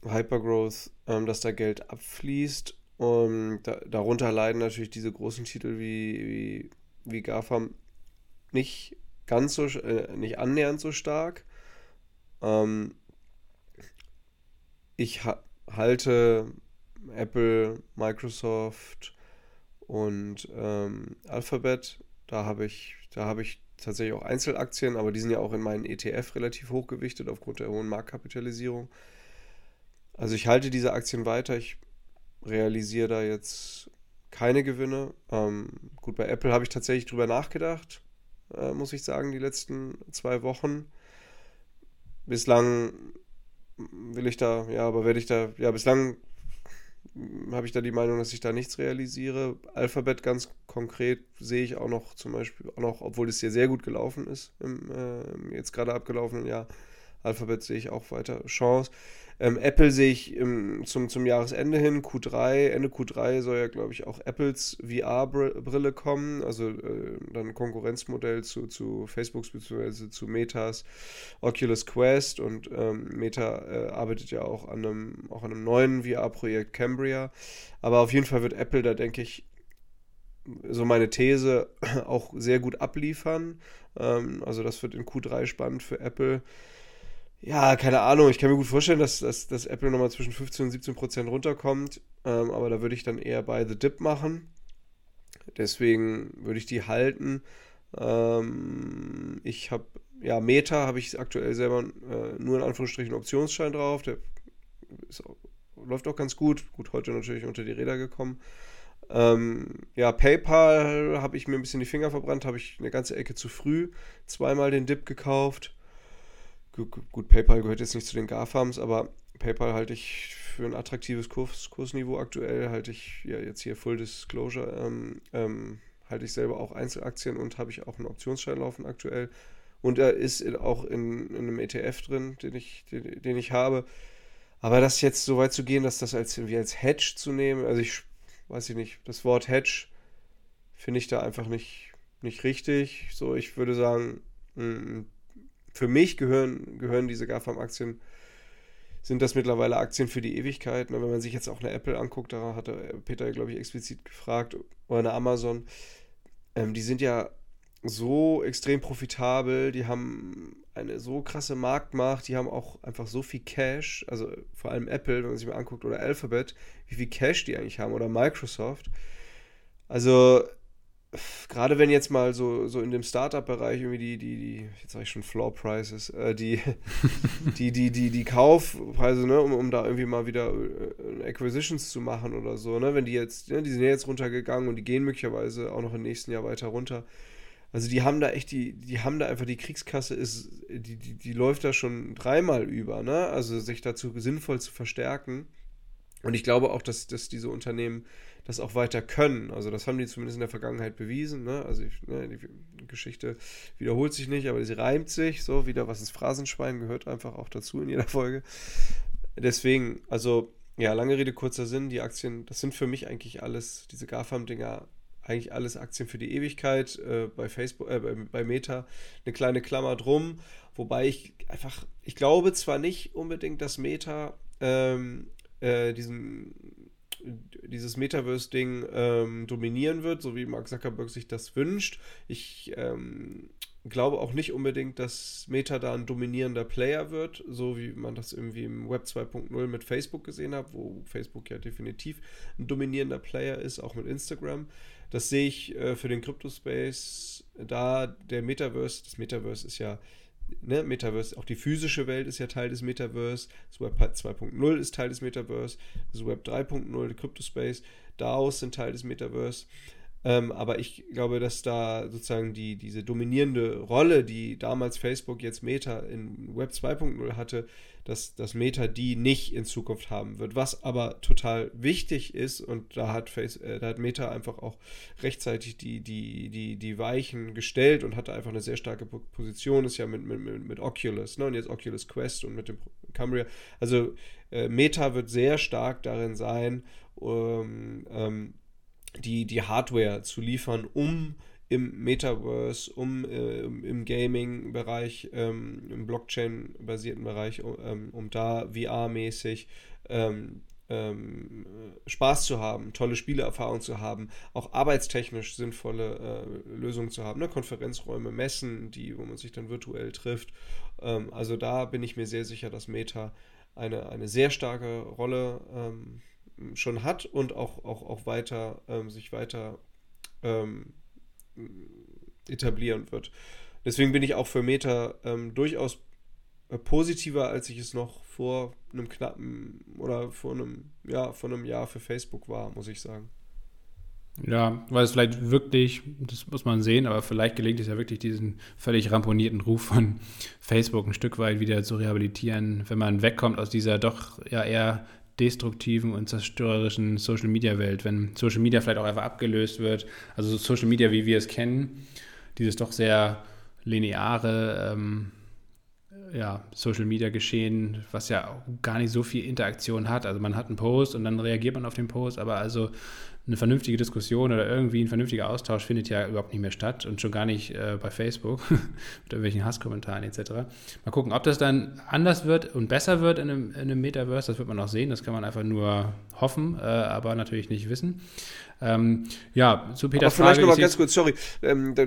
Hypergrowth, ähm, dass da Geld abfließt und da, darunter leiden natürlich diese großen Titel wie, wie, wie GAFAM nicht ganz so, äh, nicht annähernd so stark. Ähm, ich ha halte Apple, Microsoft und ähm, Alphabet. Da habe ich, da ich tatsächlich auch Einzelaktien, aber die sind ja auch in meinen ETF relativ hochgewichtet aufgrund der hohen Marktkapitalisierung. Also ich halte diese Aktien weiter. Ich realisiere da jetzt keine Gewinne. Ähm, gut, bei Apple habe ich tatsächlich drüber nachgedacht äh, muss ich sagen, die letzten zwei Wochen. Bislang will ich da, ja, aber werde ich da, ja, bislang habe ich da die Meinung, dass ich da nichts realisiere. Alphabet ganz konkret sehe ich auch noch zum Beispiel, auch noch, obwohl es hier sehr gut gelaufen ist, im äh, jetzt gerade abgelaufenen Jahr, Alphabet sehe ich auch weiter Chance. Ähm, Apple sehe ich im, zum, zum Jahresende hin, Q3, Ende Q3 soll ja, glaube ich, auch Apples VR-Brille kommen, also äh, dann Konkurrenzmodell zu, zu Facebooks bzw. zu Metas Oculus Quest und ähm, Meta äh, arbeitet ja auch an einem, auch an einem neuen VR-Projekt Cambria. Aber auf jeden Fall wird Apple da, denke ich, so meine These auch sehr gut abliefern. Ähm, also das wird in Q3 spannend für Apple. Ja, keine Ahnung. Ich kann mir gut vorstellen, dass, dass, dass Apple nochmal zwischen 15 und 17 Prozent runterkommt. Ähm, aber da würde ich dann eher bei The Dip machen. Deswegen würde ich die halten. Ähm, ich habe, ja, Meta habe ich aktuell selber äh, nur in Anführungsstrichen Optionsschein drauf. Der auch, läuft auch ganz gut. Gut, heute natürlich unter die Räder gekommen. Ähm, ja, PayPal habe ich mir ein bisschen die Finger verbrannt, habe ich eine ganze Ecke zu früh zweimal den Dip gekauft. Gut, PayPal gehört jetzt nicht zu den GAFAMs, aber PayPal halte ich für ein attraktives Kurs, Kursniveau aktuell. Halte ich ja jetzt hier Full Disclosure, ähm, ähm, halte ich selber auch Einzelaktien und habe ich auch einen Optionsschein laufen aktuell. Und er ist auch in, in einem ETF drin, den ich, den, den, ich habe. Aber das jetzt so weit zu gehen, dass das als, wie als Hedge zu nehmen, also ich weiß ich nicht, das Wort Hedge finde ich da einfach nicht, nicht richtig. So, ich würde sagen, ein für mich gehören, gehören diese GAFAM-Aktien, sind das mittlerweile Aktien für die Ewigkeit. Ne? Wenn man sich jetzt auch eine Apple anguckt, da hatte Peter, glaube ich, explizit gefragt, oder eine Amazon, ähm, die sind ja so extrem profitabel, die haben eine so krasse Marktmacht, die haben auch einfach so viel Cash, also vor allem Apple, wenn man sich mal anguckt, oder Alphabet, wie viel Cash die eigentlich haben, oder Microsoft. Also gerade wenn jetzt mal so, so in dem Startup-Bereich irgendwie die, die, die, jetzt sage ich schon Floor Prices, äh, die, die, die, die, die Kaufpreise, ne, um, um da irgendwie mal wieder äh, Acquisitions zu machen oder so, ne, wenn die jetzt, ne, die sind ja jetzt runtergegangen und die gehen möglicherweise auch noch im nächsten Jahr weiter runter. Also die haben da echt die, die haben da einfach die Kriegskasse ist, die, die, die läuft da schon dreimal über, ne? Also sich dazu sinnvoll zu verstärken. Und ich glaube auch, dass, dass diese Unternehmen das auch weiter können. Also das haben die zumindest in der Vergangenheit bewiesen. Ne? Also ich, ne, die Geschichte wiederholt sich nicht, aber sie reimt sich. So wieder, was ist Phrasenschwein, gehört einfach auch dazu in jeder Folge. Deswegen, also ja, lange Rede, kurzer Sinn, die Aktien, das sind für mich eigentlich alles, diese GAFAM-Dinger, eigentlich alles Aktien für die Ewigkeit. Äh, bei Facebook, äh, bei, bei Meta eine kleine Klammer drum. Wobei ich einfach, ich glaube zwar nicht unbedingt, dass Meta ähm, äh, diesen dieses Metaverse-Ding ähm, dominieren wird, so wie Mark Zuckerberg sich das wünscht. Ich ähm, glaube auch nicht unbedingt, dass Meta da ein dominierender Player wird, so wie man das irgendwie im Web 2.0 mit Facebook gesehen hat, wo Facebook ja definitiv ein dominierender Player ist, auch mit Instagram. Das sehe ich äh, für den Crypto-Space, da der Metaverse, das Metaverse ist ja ne, Metaverse, auch die physische Welt ist ja Teil des Metaverse, das Web 2.0 ist Teil des Metaverse, das Web 3.0, der Cryptospace, DAOs sind Teil des Metaverse. Ähm, aber ich glaube, dass da sozusagen die, diese dominierende Rolle, die damals Facebook, jetzt Meta in Web 2.0 hatte, dass, dass Meta die nicht in Zukunft haben wird. Was aber total wichtig ist, und da hat, Face, äh, da hat Meta einfach auch rechtzeitig die, die, die, die Weichen gestellt und hatte einfach eine sehr starke Position, ist ja mit, mit, mit Oculus, ne? und jetzt Oculus Quest und mit dem Cambria. Also äh, Meta wird sehr stark darin sein, um, ähm, die, die Hardware zu liefern, um im Metaverse, um äh, im Gaming-Bereich, ähm, im Blockchain-basierten Bereich, ähm, um da VR-mäßig ähm, ähm, Spaß zu haben, tolle Spieleerfahrungen zu haben, auch arbeitstechnisch sinnvolle äh, Lösungen zu haben, ne? Konferenzräume, Messen, die, wo man sich dann virtuell trifft. Ähm, also da bin ich mir sehr sicher, dass Meta eine, eine sehr starke Rolle ähm, schon hat und auch, auch, auch weiter sich weiter ähm, etablieren wird. Deswegen bin ich auch für Meta ähm, durchaus äh, positiver, als ich es noch vor einem knappen oder vor einem, ja, vor einem Jahr für Facebook war, muss ich sagen. Ja, weil es vielleicht wirklich, das muss man sehen, aber vielleicht gelingt es ja wirklich, diesen völlig ramponierten Ruf von Facebook ein Stück weit wieder zu rehabilitieren, wenn man wegkommt aus dieser doch ja eher destruktiven und zerstörerischen Social Media Welt, wenn Social Media vielleicht auch einfach abgelöst wird. Also Social Media, wie wir es kennen, dieses doch sehr lineare, ähm, ja, Social Media Geschehen, was ja gar nicht so viel Interaktion hat. Also man hat einen Post und dann reagiert man auf den Post, aber also eine vernünftige Diskussion oder irgendwie ein vernünftiger Austausch findet ja überhaupt nicht mehr statt und schon gar nicht äh, bei Facebook mit irgendwelchen Hasskommentaren etc. Mal gucken, ob das dann anders wird und besser wird in einem, in einem Metaverse, das wird man noch sehen, das kann man einfach nur hoffen, äh, aber natürlich nicht wissen. Ähm, ja, zu Peters Aber vielleicht nochmal ganz kurz, sorry, ähm, du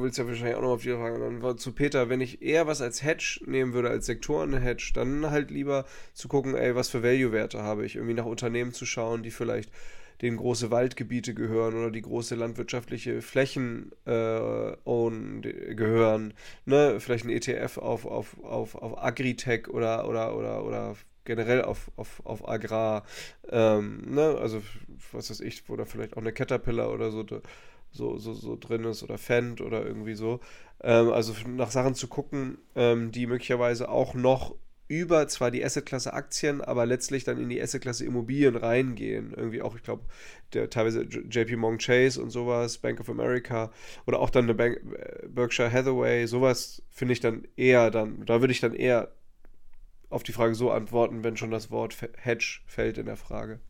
willst ja wahrscheinlich auch noch auf die Frage antworten. Zu Peter, wenn ich eher was als Hedge nehmen würde, als Sektoren-Hedge, dann halt lieber zu gucken, ey, was für Value-Werte habe ich, irgendwie nach Unternehmen zu schauen, die vielleicht denen große Waldgebiete gehören oder die große landwirtschaftliche Flächen äh, own, gehören. Ne? Vielleicht ein ETF auf, auf, auf, auf Agritech oder, oder, oder, oder generell auf, auf, auf Agrar. Ähm, ne? Also, was weiß ich, wo da vielleicht auch eine Caterpillar oder so, so, so, so drin ist oder Fendt oder irgendwie so. Ähm, also nach Sachen zu gucken, ähm, die möglicherweise auch noch über zwar die Assetklasse Aktien, aber letztlich dann in die Assetklasse Immobilien reingehen. Irgendwie auch, ich glaube, teilweise JP Morgan Chase und sowas, Bank of America oder auch dann eine Bank, äh, Berkshire Hathaway, sowas finde ich dann eher dann, da würde ich dann eher auf die Frage so antworten, wenn schon das Wort Hedge fällt in der Frage.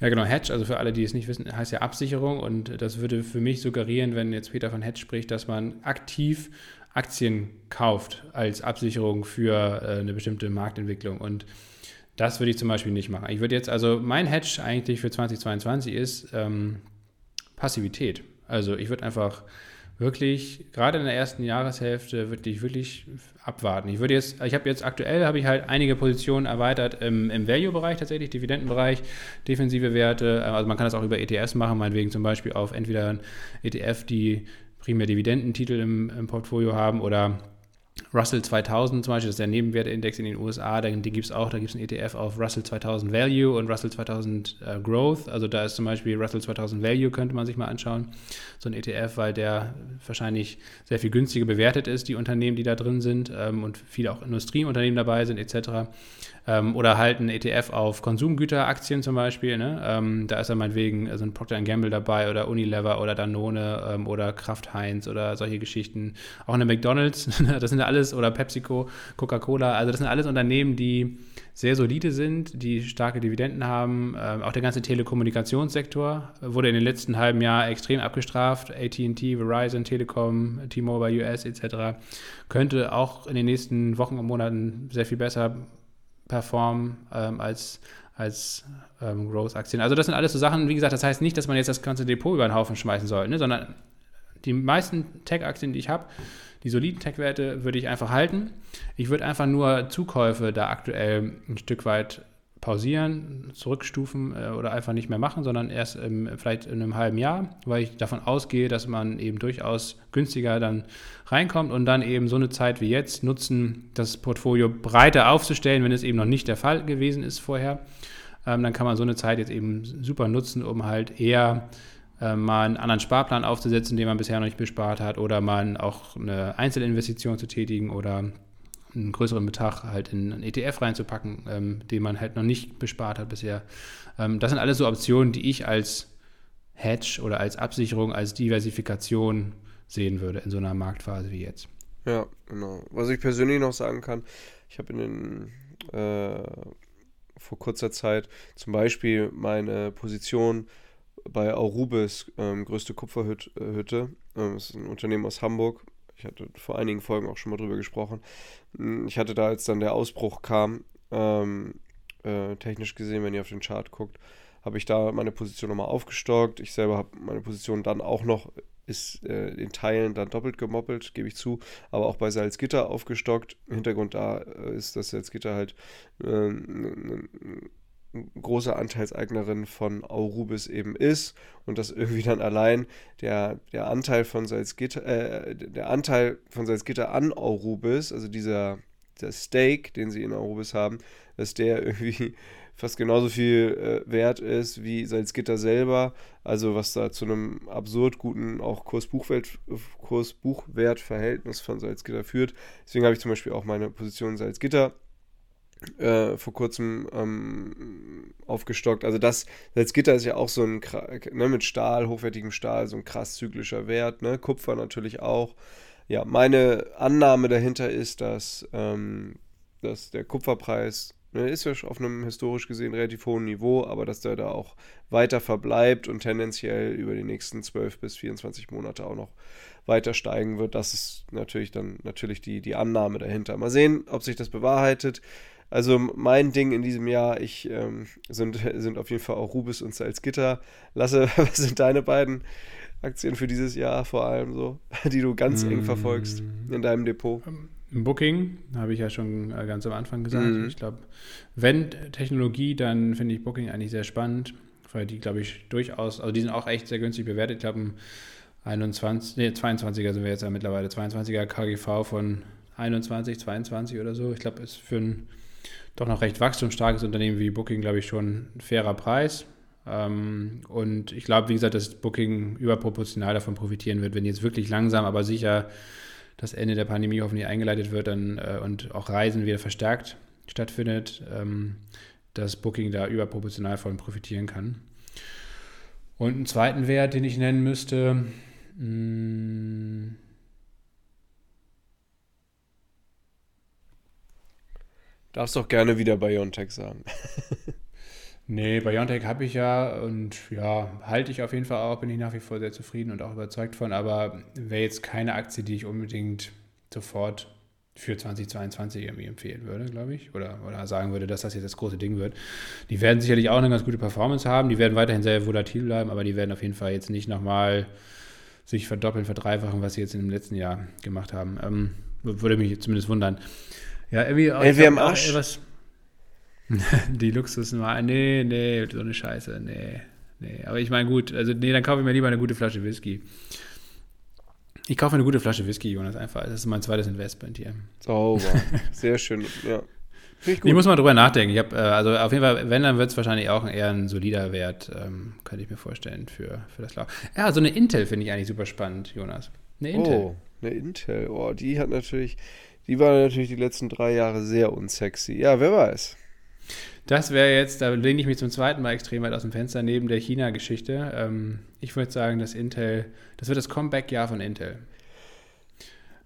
Ja, genau, Hedge, also für alle, die es nicht wissen, heißt ja Absicherung und das würde für mich suggerieren, wenn jetzt Peter von Hedge spricht, dass man aktiv Aktien kauft als Absicherung für äh, eine bestimmte Marktentwicklung. Und das würde ich zum Beispiel nicht machen. Ich würde jetzt, also mein Hedge eigentlich für 2022 ist ähm, Passivität. Also ich würde einfach wirklich, gerade in der ersten Jahreshälfte, würde ich wirklich abwarten. Ich würde jetzt, ich habe jetzt aktuell, habe ich halt einige Positionen erweitert im, im Value-Bereich tatsächlich, Dividendenbereich, defensive Werte, also man kann das auch über ETFs machen, meinetwegen zum Beispiel auf entweder ein ETF, die primär Dividendentitel im, im Portfolio haben oder Russell 2000 zum Beispiel, das ist der Nebenwertindex in den USA, den, den gibt es auch, da gibt es einen ETF auf Russell 2000 Value und Russell 2000 äh, Growth. Also da ist zum Beispiel Russell 2000 Value, könnte man sich mal anschauen, so ein ETF, weil der wahrscheinlich sehr viel günstiger bewertet ist, die Unternehmen, die da drin sind ähm, und viele auch Industrieunternehmen dabei sind etc. Ähm, oder halt ein ETF auf Konsumgüteraktien zum Beispiel. Ne? Ähm, da ist dann meinetwegen also ein Procter Gamble dabei oder Unilever oder Danone ähm, oder Kraft Heinz oder solche Geschichten. Auch eine McDonalds, das sind ja alles, oder PepsiCo, Coca-Cola. Also das sind alles Unternehmen, die sehr solide sind, die starke Dividenden haben. Ähm, auch der ganze Telekommunikationssektor wurde in den letzten halben Jahr extrem abgestraft. AT&T, Verizon, Telekom, T-Mobile US etc. könnte auch in den nächsten Wochen und Monaten sehr viel besser performen ähm, als, als ähm, Growth-Aktien. Also das sind alles so Sachen, wie gesagt, das heißt nicht, dass man jetzt das ganze Depot über den Haufen schmeißen soll, ne, sondern die meisten Tech-Aktien, die ich habe, die soliden Tech-Werte würde ich einfach halten. Ich würde einfach nur Zukäufe da aktuell ein Stück weit pausieren, zurückstufen äh, oder einfach nicht mehr machen, sondern erst im, vielleicht in einem halben Jahr, weil ich davon ausgehe, dass man eben durchaus günstiger dann reinkommt und dann eben so eine Zeit wie jetzt nutzen, das Portfolio breiter aufzustellen, wenn es eben noch nicht der Fall gewesen ist vorher. Ähm, dann kann man so eine Zeit jetzt eben super nutzen, um halt eher äh, mal einen anderen Sparplan aufzusetzen, den man bisher noch nicht bespart hat, oder mal auch eine Einzelinvestition zu tätigen oder einen größeren Betrag halt in einen ETF reinzupacken, ähm, den man halt noch nicht bespart hat bisher. Ähm, das sind alles so Optionen, die ich als Hedge oder als Absicherung, als Diversifikation sehen würde in so einer Marktphase wie jetzt. Ja, genau. Was ich persönlich noch sagen kann, ich habe in den äh, vor kurzer Zeit zum Beispiel meine Position bei Aurubis, ähm, größte Kupferhütte, äh, das ist ein Unternehmen aus Hamburg, ich hatte vor einigen Folgen auch schon mal drüber gesprochen. Hm, ich hatte da, als dann der Ausbruch kam, ähm, äh, technisch gesehen, wenn ihr auf den Chart guckt, habe ich da meine Position nochmal aufgestockt. Ich selber habe meine Position dann auch noch, ist äh, in Teilen dann doppelt gemoppelt, gebe ich zu, aber auch bei Salzgitter aufgestockt. Hintergrund da äh, ist, dass Salzgitter halt äh, große Anteilseignerin von Aurubis eben ist und dass irgendwie dann allein der, der Anteil von Salzgitter, äh, der Anteil von Salzgitter an Aurubis, also dieser der Stake, den sie in Aurubis haben, dass der irgendwie fast genauso viel äh, wert ist wie Salzgitter selber, also was da zu einem absurd guten auch Kursbuchwert, Kursbuchwertverhältnis von Salzgitter führt. Deswegen habe ich zum Beispiel auch meine Position Salzgitter äh, vor kurzem ähm, aufgestockt. Also das Salzgitter ist ja auch so ein, ne, mit Stahl, hochwertigem Stahl, so ein krass zyklischer Wert. Ne? Kupfer natürlich auch. ja, meine Annahme dahinter ist, dass, ähm, dass der Kupferpreis ne, ist ja auf einem historisch gesehen relativ hohen Niveau, aber dass der da auch weiter verbleibt und tendenziell über die nächsten 12 bis 24 Monate auch noch weiter steigen wird. Das ist natürlich dann natürlich die, die Annahme dahinter. Mal sehen, ob sich das bewahrheitet. Also mein Ding in diesem Jahr, ich ähm, sind, sind auf jeden Fall auch Rubis und Salzgitter. Lasse, was sind deine beiden Aktien für dieses Jahr vor allem so, die du ganz eng verfolgst mm. in deinem Depot? Booking, habe ich ja schon äh, ganz am Anfang gesagt. Mhm. Ich glaube, wenn Technologie, dann finde ich Booking eigentlich sehr spannend, weil die, glaube ich, durchaus, also die sind auch echt sehr günstig bewertet. Ich glaube, 21, nee, 22er sind wir jetzt ja mittlerweile, 22er KGV von 21, 22 oder so. Ich glaube, ist für ein doch noch recht wachstumsstarkes Unternehmen wie Booking, glaube ich, schon ein fairer Preis. Ähm, und ich glaube, wie gesagt, dass Booking überproportional davon profitieren wird, wenn jetzt wirklich langsam, aber sicher das Ende der Pandemie hoffentlich eingeleitet wird dann, äh, und auch Reisen wieder verstärkt stattfindet, ähm, dass Booking da überproportional von profitieren kann. Und einen zweiten Wert, den ich nennen müsste, mh, Darfst doch gerne wieder Biontech sagen. nee, Biontech habe ich ja und ja, halte ich auf jeden Fall auch, bin ich nach wie vor sehr zufrieden und auch überzeugt von, aber wäre jetzt keine Aktie, die ich unbedingt sofort für 2022 irgendwie empfehlen würde, glaube ich, oder, oder sagen würde, dass das jetzt das große Ding wird. Die werden sicherlich auch eine ganz gute Performance haben, die werden weiterhin sehr volatil bleiben, aber die werden auf jeden Fall jetzt nicht nochmal sich verdoppeln, verdreifachen, was sie jetzt dem letzten Jahr gemacht haben. Ähm, würde mich zumindest wundern. Ja, irgendwie. Ey, wir am Arsch. Was, die Luxus, nee, nee, so eine Scheiße, nee, nee. Aber ich meine, gut, also nee, dann kaufe ich mir lieber eine gute Flasche Whisky. Ich kaufe eine gute Flasche Whisky, Jonas, einfach. Das ist mein zweites Investment hier. Sauber. Sehr schön, ja. Ich, ich, muss mal drüber nachdenken. Ich habe, äh, also auf jeden Fall, wenn, dann wird es wahrscheinlich auch eher ein solider Wert, ähm, könnte ich mir vorstellen, für, für das Lauf. Ja, so eine Intel finde ich eigentlich super spannend, Jonas. Eine Intel. Oh, eine Intel. Oh, die hat natürlich, die war natürlich die letzten drei Jahre sehr unsexy. Ja, wer weiß. Das wäre jetzt, da lehne ich mich zum zweiten Mal extrem weit aus dem Fenster neben der China-Geschichte. Ähm, ich würde sagen, dass Intel, das wird das Comeback-Jahr von Intel.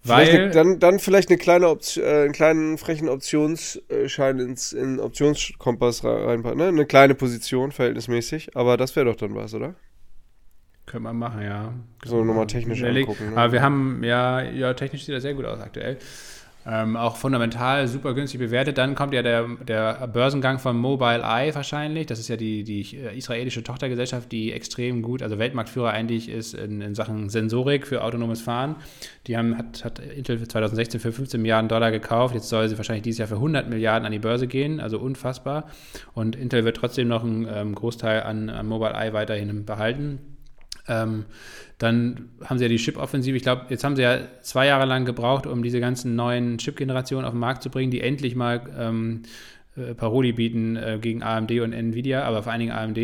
Weil, eine, dann, dann vielleicht eine kleine Option, äh, einen kleinen frechen Optionsschein ins in Optionskompass reinpacken. Ne? Eine kleine Position verhältnismäßig, aber das wäre doch dann was, oder? Könnte man machen, ja. So nochmal technisch angucken. Ne? Aber wir haben, ja, ja, technisch sieht das sehr gut aus aktuell. Ähm, auch fundamental super günstig bewertet. Dann kommt ja der, der Börsengang von Mobile Eye wahrscheinlich. Das ist ja die, die israelische Tochtergesellschaft, die extrem gut, also Weltmarktführer eigentlich ist in, in Sachen Sensorik für autonomes Fahren. Die haben, hat, hat Intel 2016 für 15 Milliarden Dollar gekauft. Jetzt soll sie wahrscheinlich dieses Jahr für 100 Milliarden an die Börse gehen. Also unfassbar. Und Intel wird trotzdem noch einen ähm, Großteil an, an Mobile Eye weiterhin behalten. Ähm, dann haben sie ja die Chip-Offensive. Ich glaube, jetzt haben sie ja zwei Jahre lang gebraucht, um diese ganzen neuen Chip-Generationen auf den Markt zu bringen, die endlich mal ähm, äh, Paroli bieten äh, gegen AMD und Nvidia, aber vor allen Dingen AMD,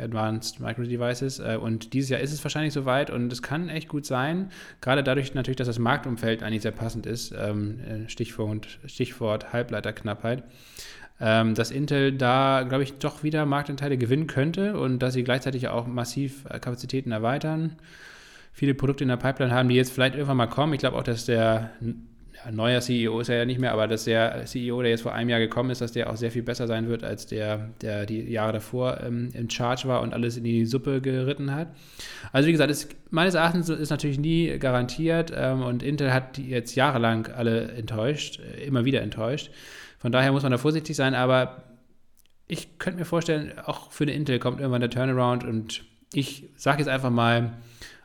Advanced Micro Devices. Äh, und dieses Jahr ist es wahrscheinlich soweit und es kann echt gut sein, gerade dadurch natürlich, dass das Marktumfeld eigentlich sehr passend ist. Ähm, äh, Stichwort, Stichwort Halbleiterknappheit ähm, dass Intel da, glaube ich, doch wieder Marktanteile gewinnen könnte und dass sie gleichzeitig auch massiv äh, Kapazitäten erweitern. Viele Produkte in der Pipeline haben, die jetzt vielleicht irgendwann mal kommen. Ich glaube auch, dass der ja, neuer CEO ist er ja nicht mehr, aber dass der CEO, der jetzt vor einem Jahr gekommen ist, dass der auch sehr viel besser sein wird, als der, der die Jahre davor ähm, in Charge war und alles in die Suppe geritten hat. Also wie gesagt, ist, meines Erachtens ist natürlich nie garantiert ähm, und Intel hat jetzt jahrelang alle enttäuscht, äh, immer wieder enttäuscht. Von daher muss man da vorsichtig sein, aber ich könnte mir vorstellen, auch für eine Intel kommt irgendwann der Turnaround und ich sage jetzt einfach mal,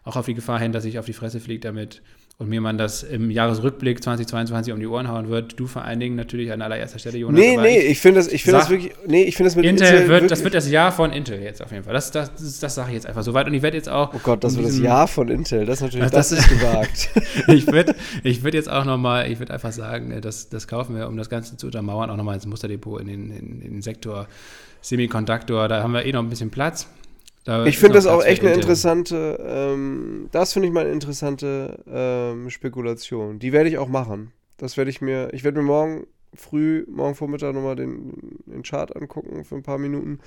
auch auf die Gefahr hin, dass ich auf die Fresse fliege damit und mir man das im Jahresrückblick 2022 um die Ohren hauen wird. Du vor allen Dingen natürlich an allererster Stelle, Jonas. Nee, nee, ich, ich finde das, find das wirklich, nee, ich finde das mit Intel, Intel wird, das wird das Jahr von Intel jetzt auf jeden Fall. Das, das, das, das sage ich jetzt einfach soweit und ich werde jetzt auch. Oh Gott, das wird das Jahr von Intel, das ist natürlich, das, das ist gewagt. ich würde ich würd jetzt auch nochmal, ich würde einfach sagen, das, das kaufen wir, um das Ganze zu untermauern, auch nochmal ins Musterdepot in den, in, in den Sektor Semiconductor. Da haben wir eh noch ein bisschen Platz. Da ich finde das auch echt eine interessante, ähm, das finde ich mal eine interessante ähm, Spekulation. Die werde ich auch machen. Das werde ich mir, ich werde mir morgen früh, morgen Vormittag nochmal den, den Chart angucken für ein paar Minuten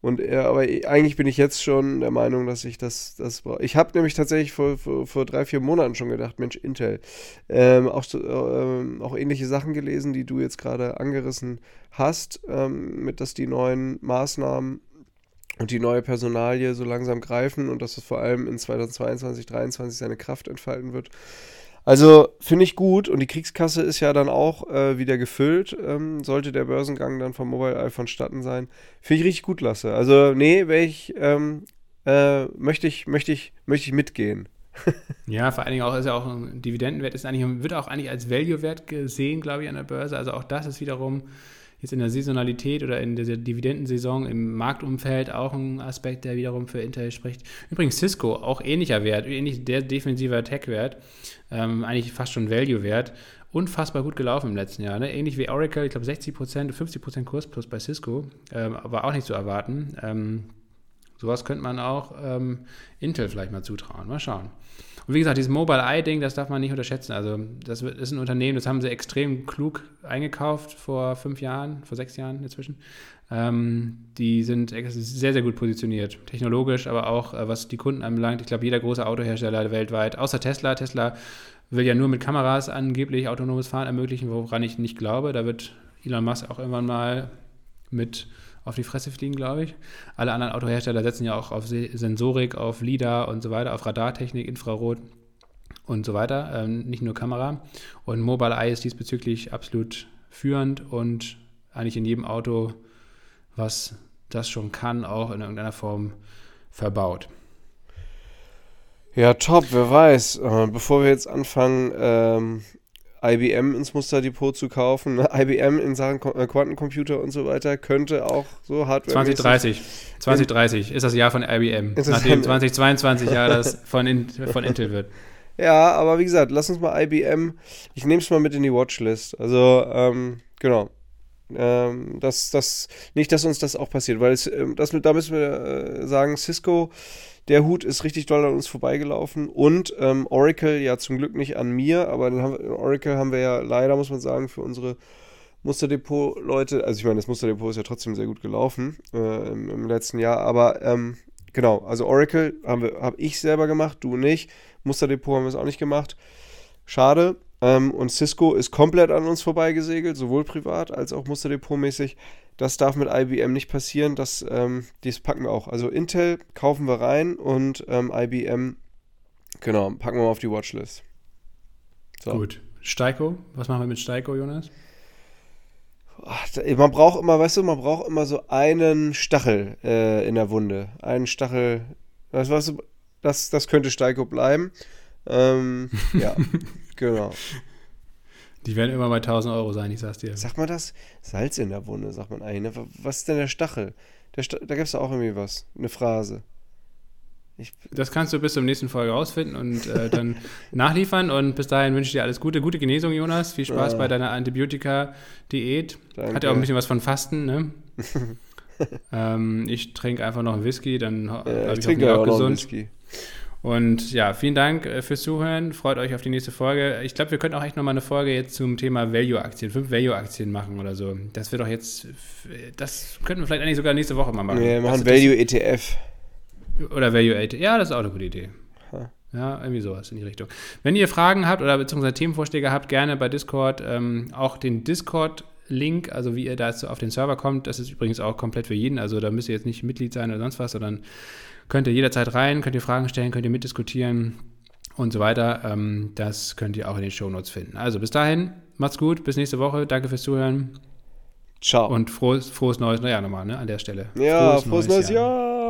Und äh, aber eigentlich bin ich jetzt schon der Meinung, dass ich das, das brauche. Ich habe nämlich tatsächlich vor, vor, vor, drei, vier Monaten schon gedacht, Mensch, Intel. Ähm, auch, ähm, auch ähnliche Sachen gelesen, die du jetzt gerade angerissen hast, ähm, mit dass die neuen Maßnahmen und die neue Personalie so langsam greifen und dass es vor allem in 2022, 2023 seine Kraft entfalten wird. Also finde ich gut und die Kriegskasse ist ja dann auch äh, wieder gefüllt, ähm, sollte der Börsengang dann vom Mobile Eye vonstatten sein. Finde ich richtig gut, Lasse. Also nee, ich, ähm, äh, möchte ich, möchte ich, möchte ich mitgehen. ja, vor allen Dingen auch ist ja auch ein Dividendenwert, ist eigentlich, wird auch eigentlich als Value-Wert gesehen, glaube ich, an der Börse. Also auch das ist wiederum jetzt in der Saisonalität oder in der Dividendensaison im Marktumfeld auch ein Aspekt, der wiederum für Intel spricht. Übrigens Cisco, auch ähnlicher Wert, ähnlich der defensiver Tech-Wert, ähm, eigentlich fast schon Value-Wert. Unfassbar gut gelaufen im letzten Jahr. Ne? Ähnlich wie Oracle, ich glaube 60% 50% Kurs plus bei Cisco, ähm, aber auch nicht zu erwarten. Ähm, sowas könnte man auch ähm, Intel vielleicht mal zutrauen. Mal schauen. Und wie gesagt, dieses Mobile Eye-Ding, das darf man nicht unterschätzen. Also, das ist ein Unternehmen, das haben sie extrem klug eingekauft vor fünf Jahren, vor sechs Jahren inzwischen. Ähm, die sind sehr, sehr gut positioniert, technologisch, aber auch äh, was die Kunden anbelangt. Ich glaube, jeder große Autohersteller weltweit, außer Tesla, Tesla will ja nur mit Kameras angeblich autonomes Fahren ermöglichen, woran ich nicht glaube. Da wird Elon Musk auch irgendwann mal mit auf die Fresse fliegen, glaube ich. Alle anderen Autohersteller setzen ja auch auf Sensorik, auf LIDAR und so weiter, auf Radartechnik, Infrarot und so weiter, ähm, nicht nur Kamera. Und Mobile Eye ist diesbezüglich absolut führend und eigentlich in jedem Auto, was das schon kann, auch in irgendeiner Form verbaut. Ja, top, wer weiß. Äh, bevor wir jetzt anfangen, ähm, IBM ins Musterdepot zu kaufen. IBM in Sachen äh, Quantencomputer und so weiter könnte auch so Hardware. 2030. 2030 ist das Jahr von IBM. Nachdem 2022 Jahr das von, in, von Intel wird. Ja, aber wie gesagt, lass uns mal IBM. Ich nehme es mal mit in die Watchlist. Also, ähm, genau. Ähm, das, das, nicht, dass uns das auch passiert, weil es, ähm, das, da müssen wir äh, sagen, Cisco der Hut ist richtig doll an uns vorbeigelaufen. Und ähm, Oracle ja zum Glück nicht an mir, aber haben Oracle haben wir ja leider, muss man sagen, für unsere Musterdepot-Leute, also ich meine, das Musterdepot ist ja trotzdem sehr gut gelaufen äh, im, im, letzten Jahr, aber ähm, genau, also Oracle habe hab ich selber gemacht, du nicht. Musterdepot haben wir es auch nicht gemacht. Schade. Ähm, und Cisco ist komplett an uns vorbeigesegelt, sowohl privat als auch Musterdepot-mäßig. Das darf mit IBM nicht passieren. Das, ähm, das packen wir auch. Also Intel kaufen wir rein und ähm, IBM, genau, packen wir mal auf die Watchlist. So. Gut. Steiko, was machen wir mit Steiko, Jonas? Ach, man braucht immer, weißt du, man braucht immer so einen Stachel äh, in der Wunde. Einen Stachel, das, weißt du, das, das könnte Steiko bleiben. Ähm, ja, genau. Die werden immer bei 1000 Euro sein, ich sag's dir. Sagt man das? Salz in der Wunde, sagt man eigentlich. Ne? Was ist denn der Stachel? Der Sta da gibt's auch irgendwie was. Eine Phrase. Ich das kannst du bis zur nächsten Folge rausfinden und äh, dann nachliefern. Und bis dahin wünsche ich dir alles Gute. Gute Genesung, Jonas. Viel Spaß ja. bei deiner Antibiotika-Diät. Hat ja auch ein bisschen was von Fasten, ne? ähm, ich trinke einfach noch einen Whisky, dann ja, ich, ich trinke auch, auch gesund. Whisky. Und ja, vielen Dank äh, fürs Zuhören. Freut euch auf die nächste Folge. Ich glaube, wir könnten auch echt nochmal eine Folge jetzt zum Thema Value-Aktien, fünf Value-Aktien machen oder so. Das wird doch jetzt, das könnten wir vielleicht eigentlich sogar nächste Woche mal machen. Wir machen Value-ETF. Oder Value-ETF. Ja, das ist auch eine gute Idee. Ja, irgendwie sowas in die Richtung. Wenn ihr Fragen habt oder beziehungsweise Themenvorschläge habt, gerne bei Discord ähm, auch den Discord Link, also wie ihr da auf den Server kommt, das ist übrigens auch komplett für jeden, also da müsst ihr jetzt nicht Mitglied sein oder sonst was, sondern Könnt ihr jederzeit rein, könnt ihr Fragen stellen, könnt ihr mitdiskutieren und so weiter. Ähm, das könnt ihr auch in den Shownotes finden. Also bis dahin, macht's gut, bis nächste Woche. Danke fürs Zuhören. Ciao. Und frohes, frohes neues Jahr nochmal ne, an der Stelle. Ja, frohes, frohes neues, neues Jahr. Jahr.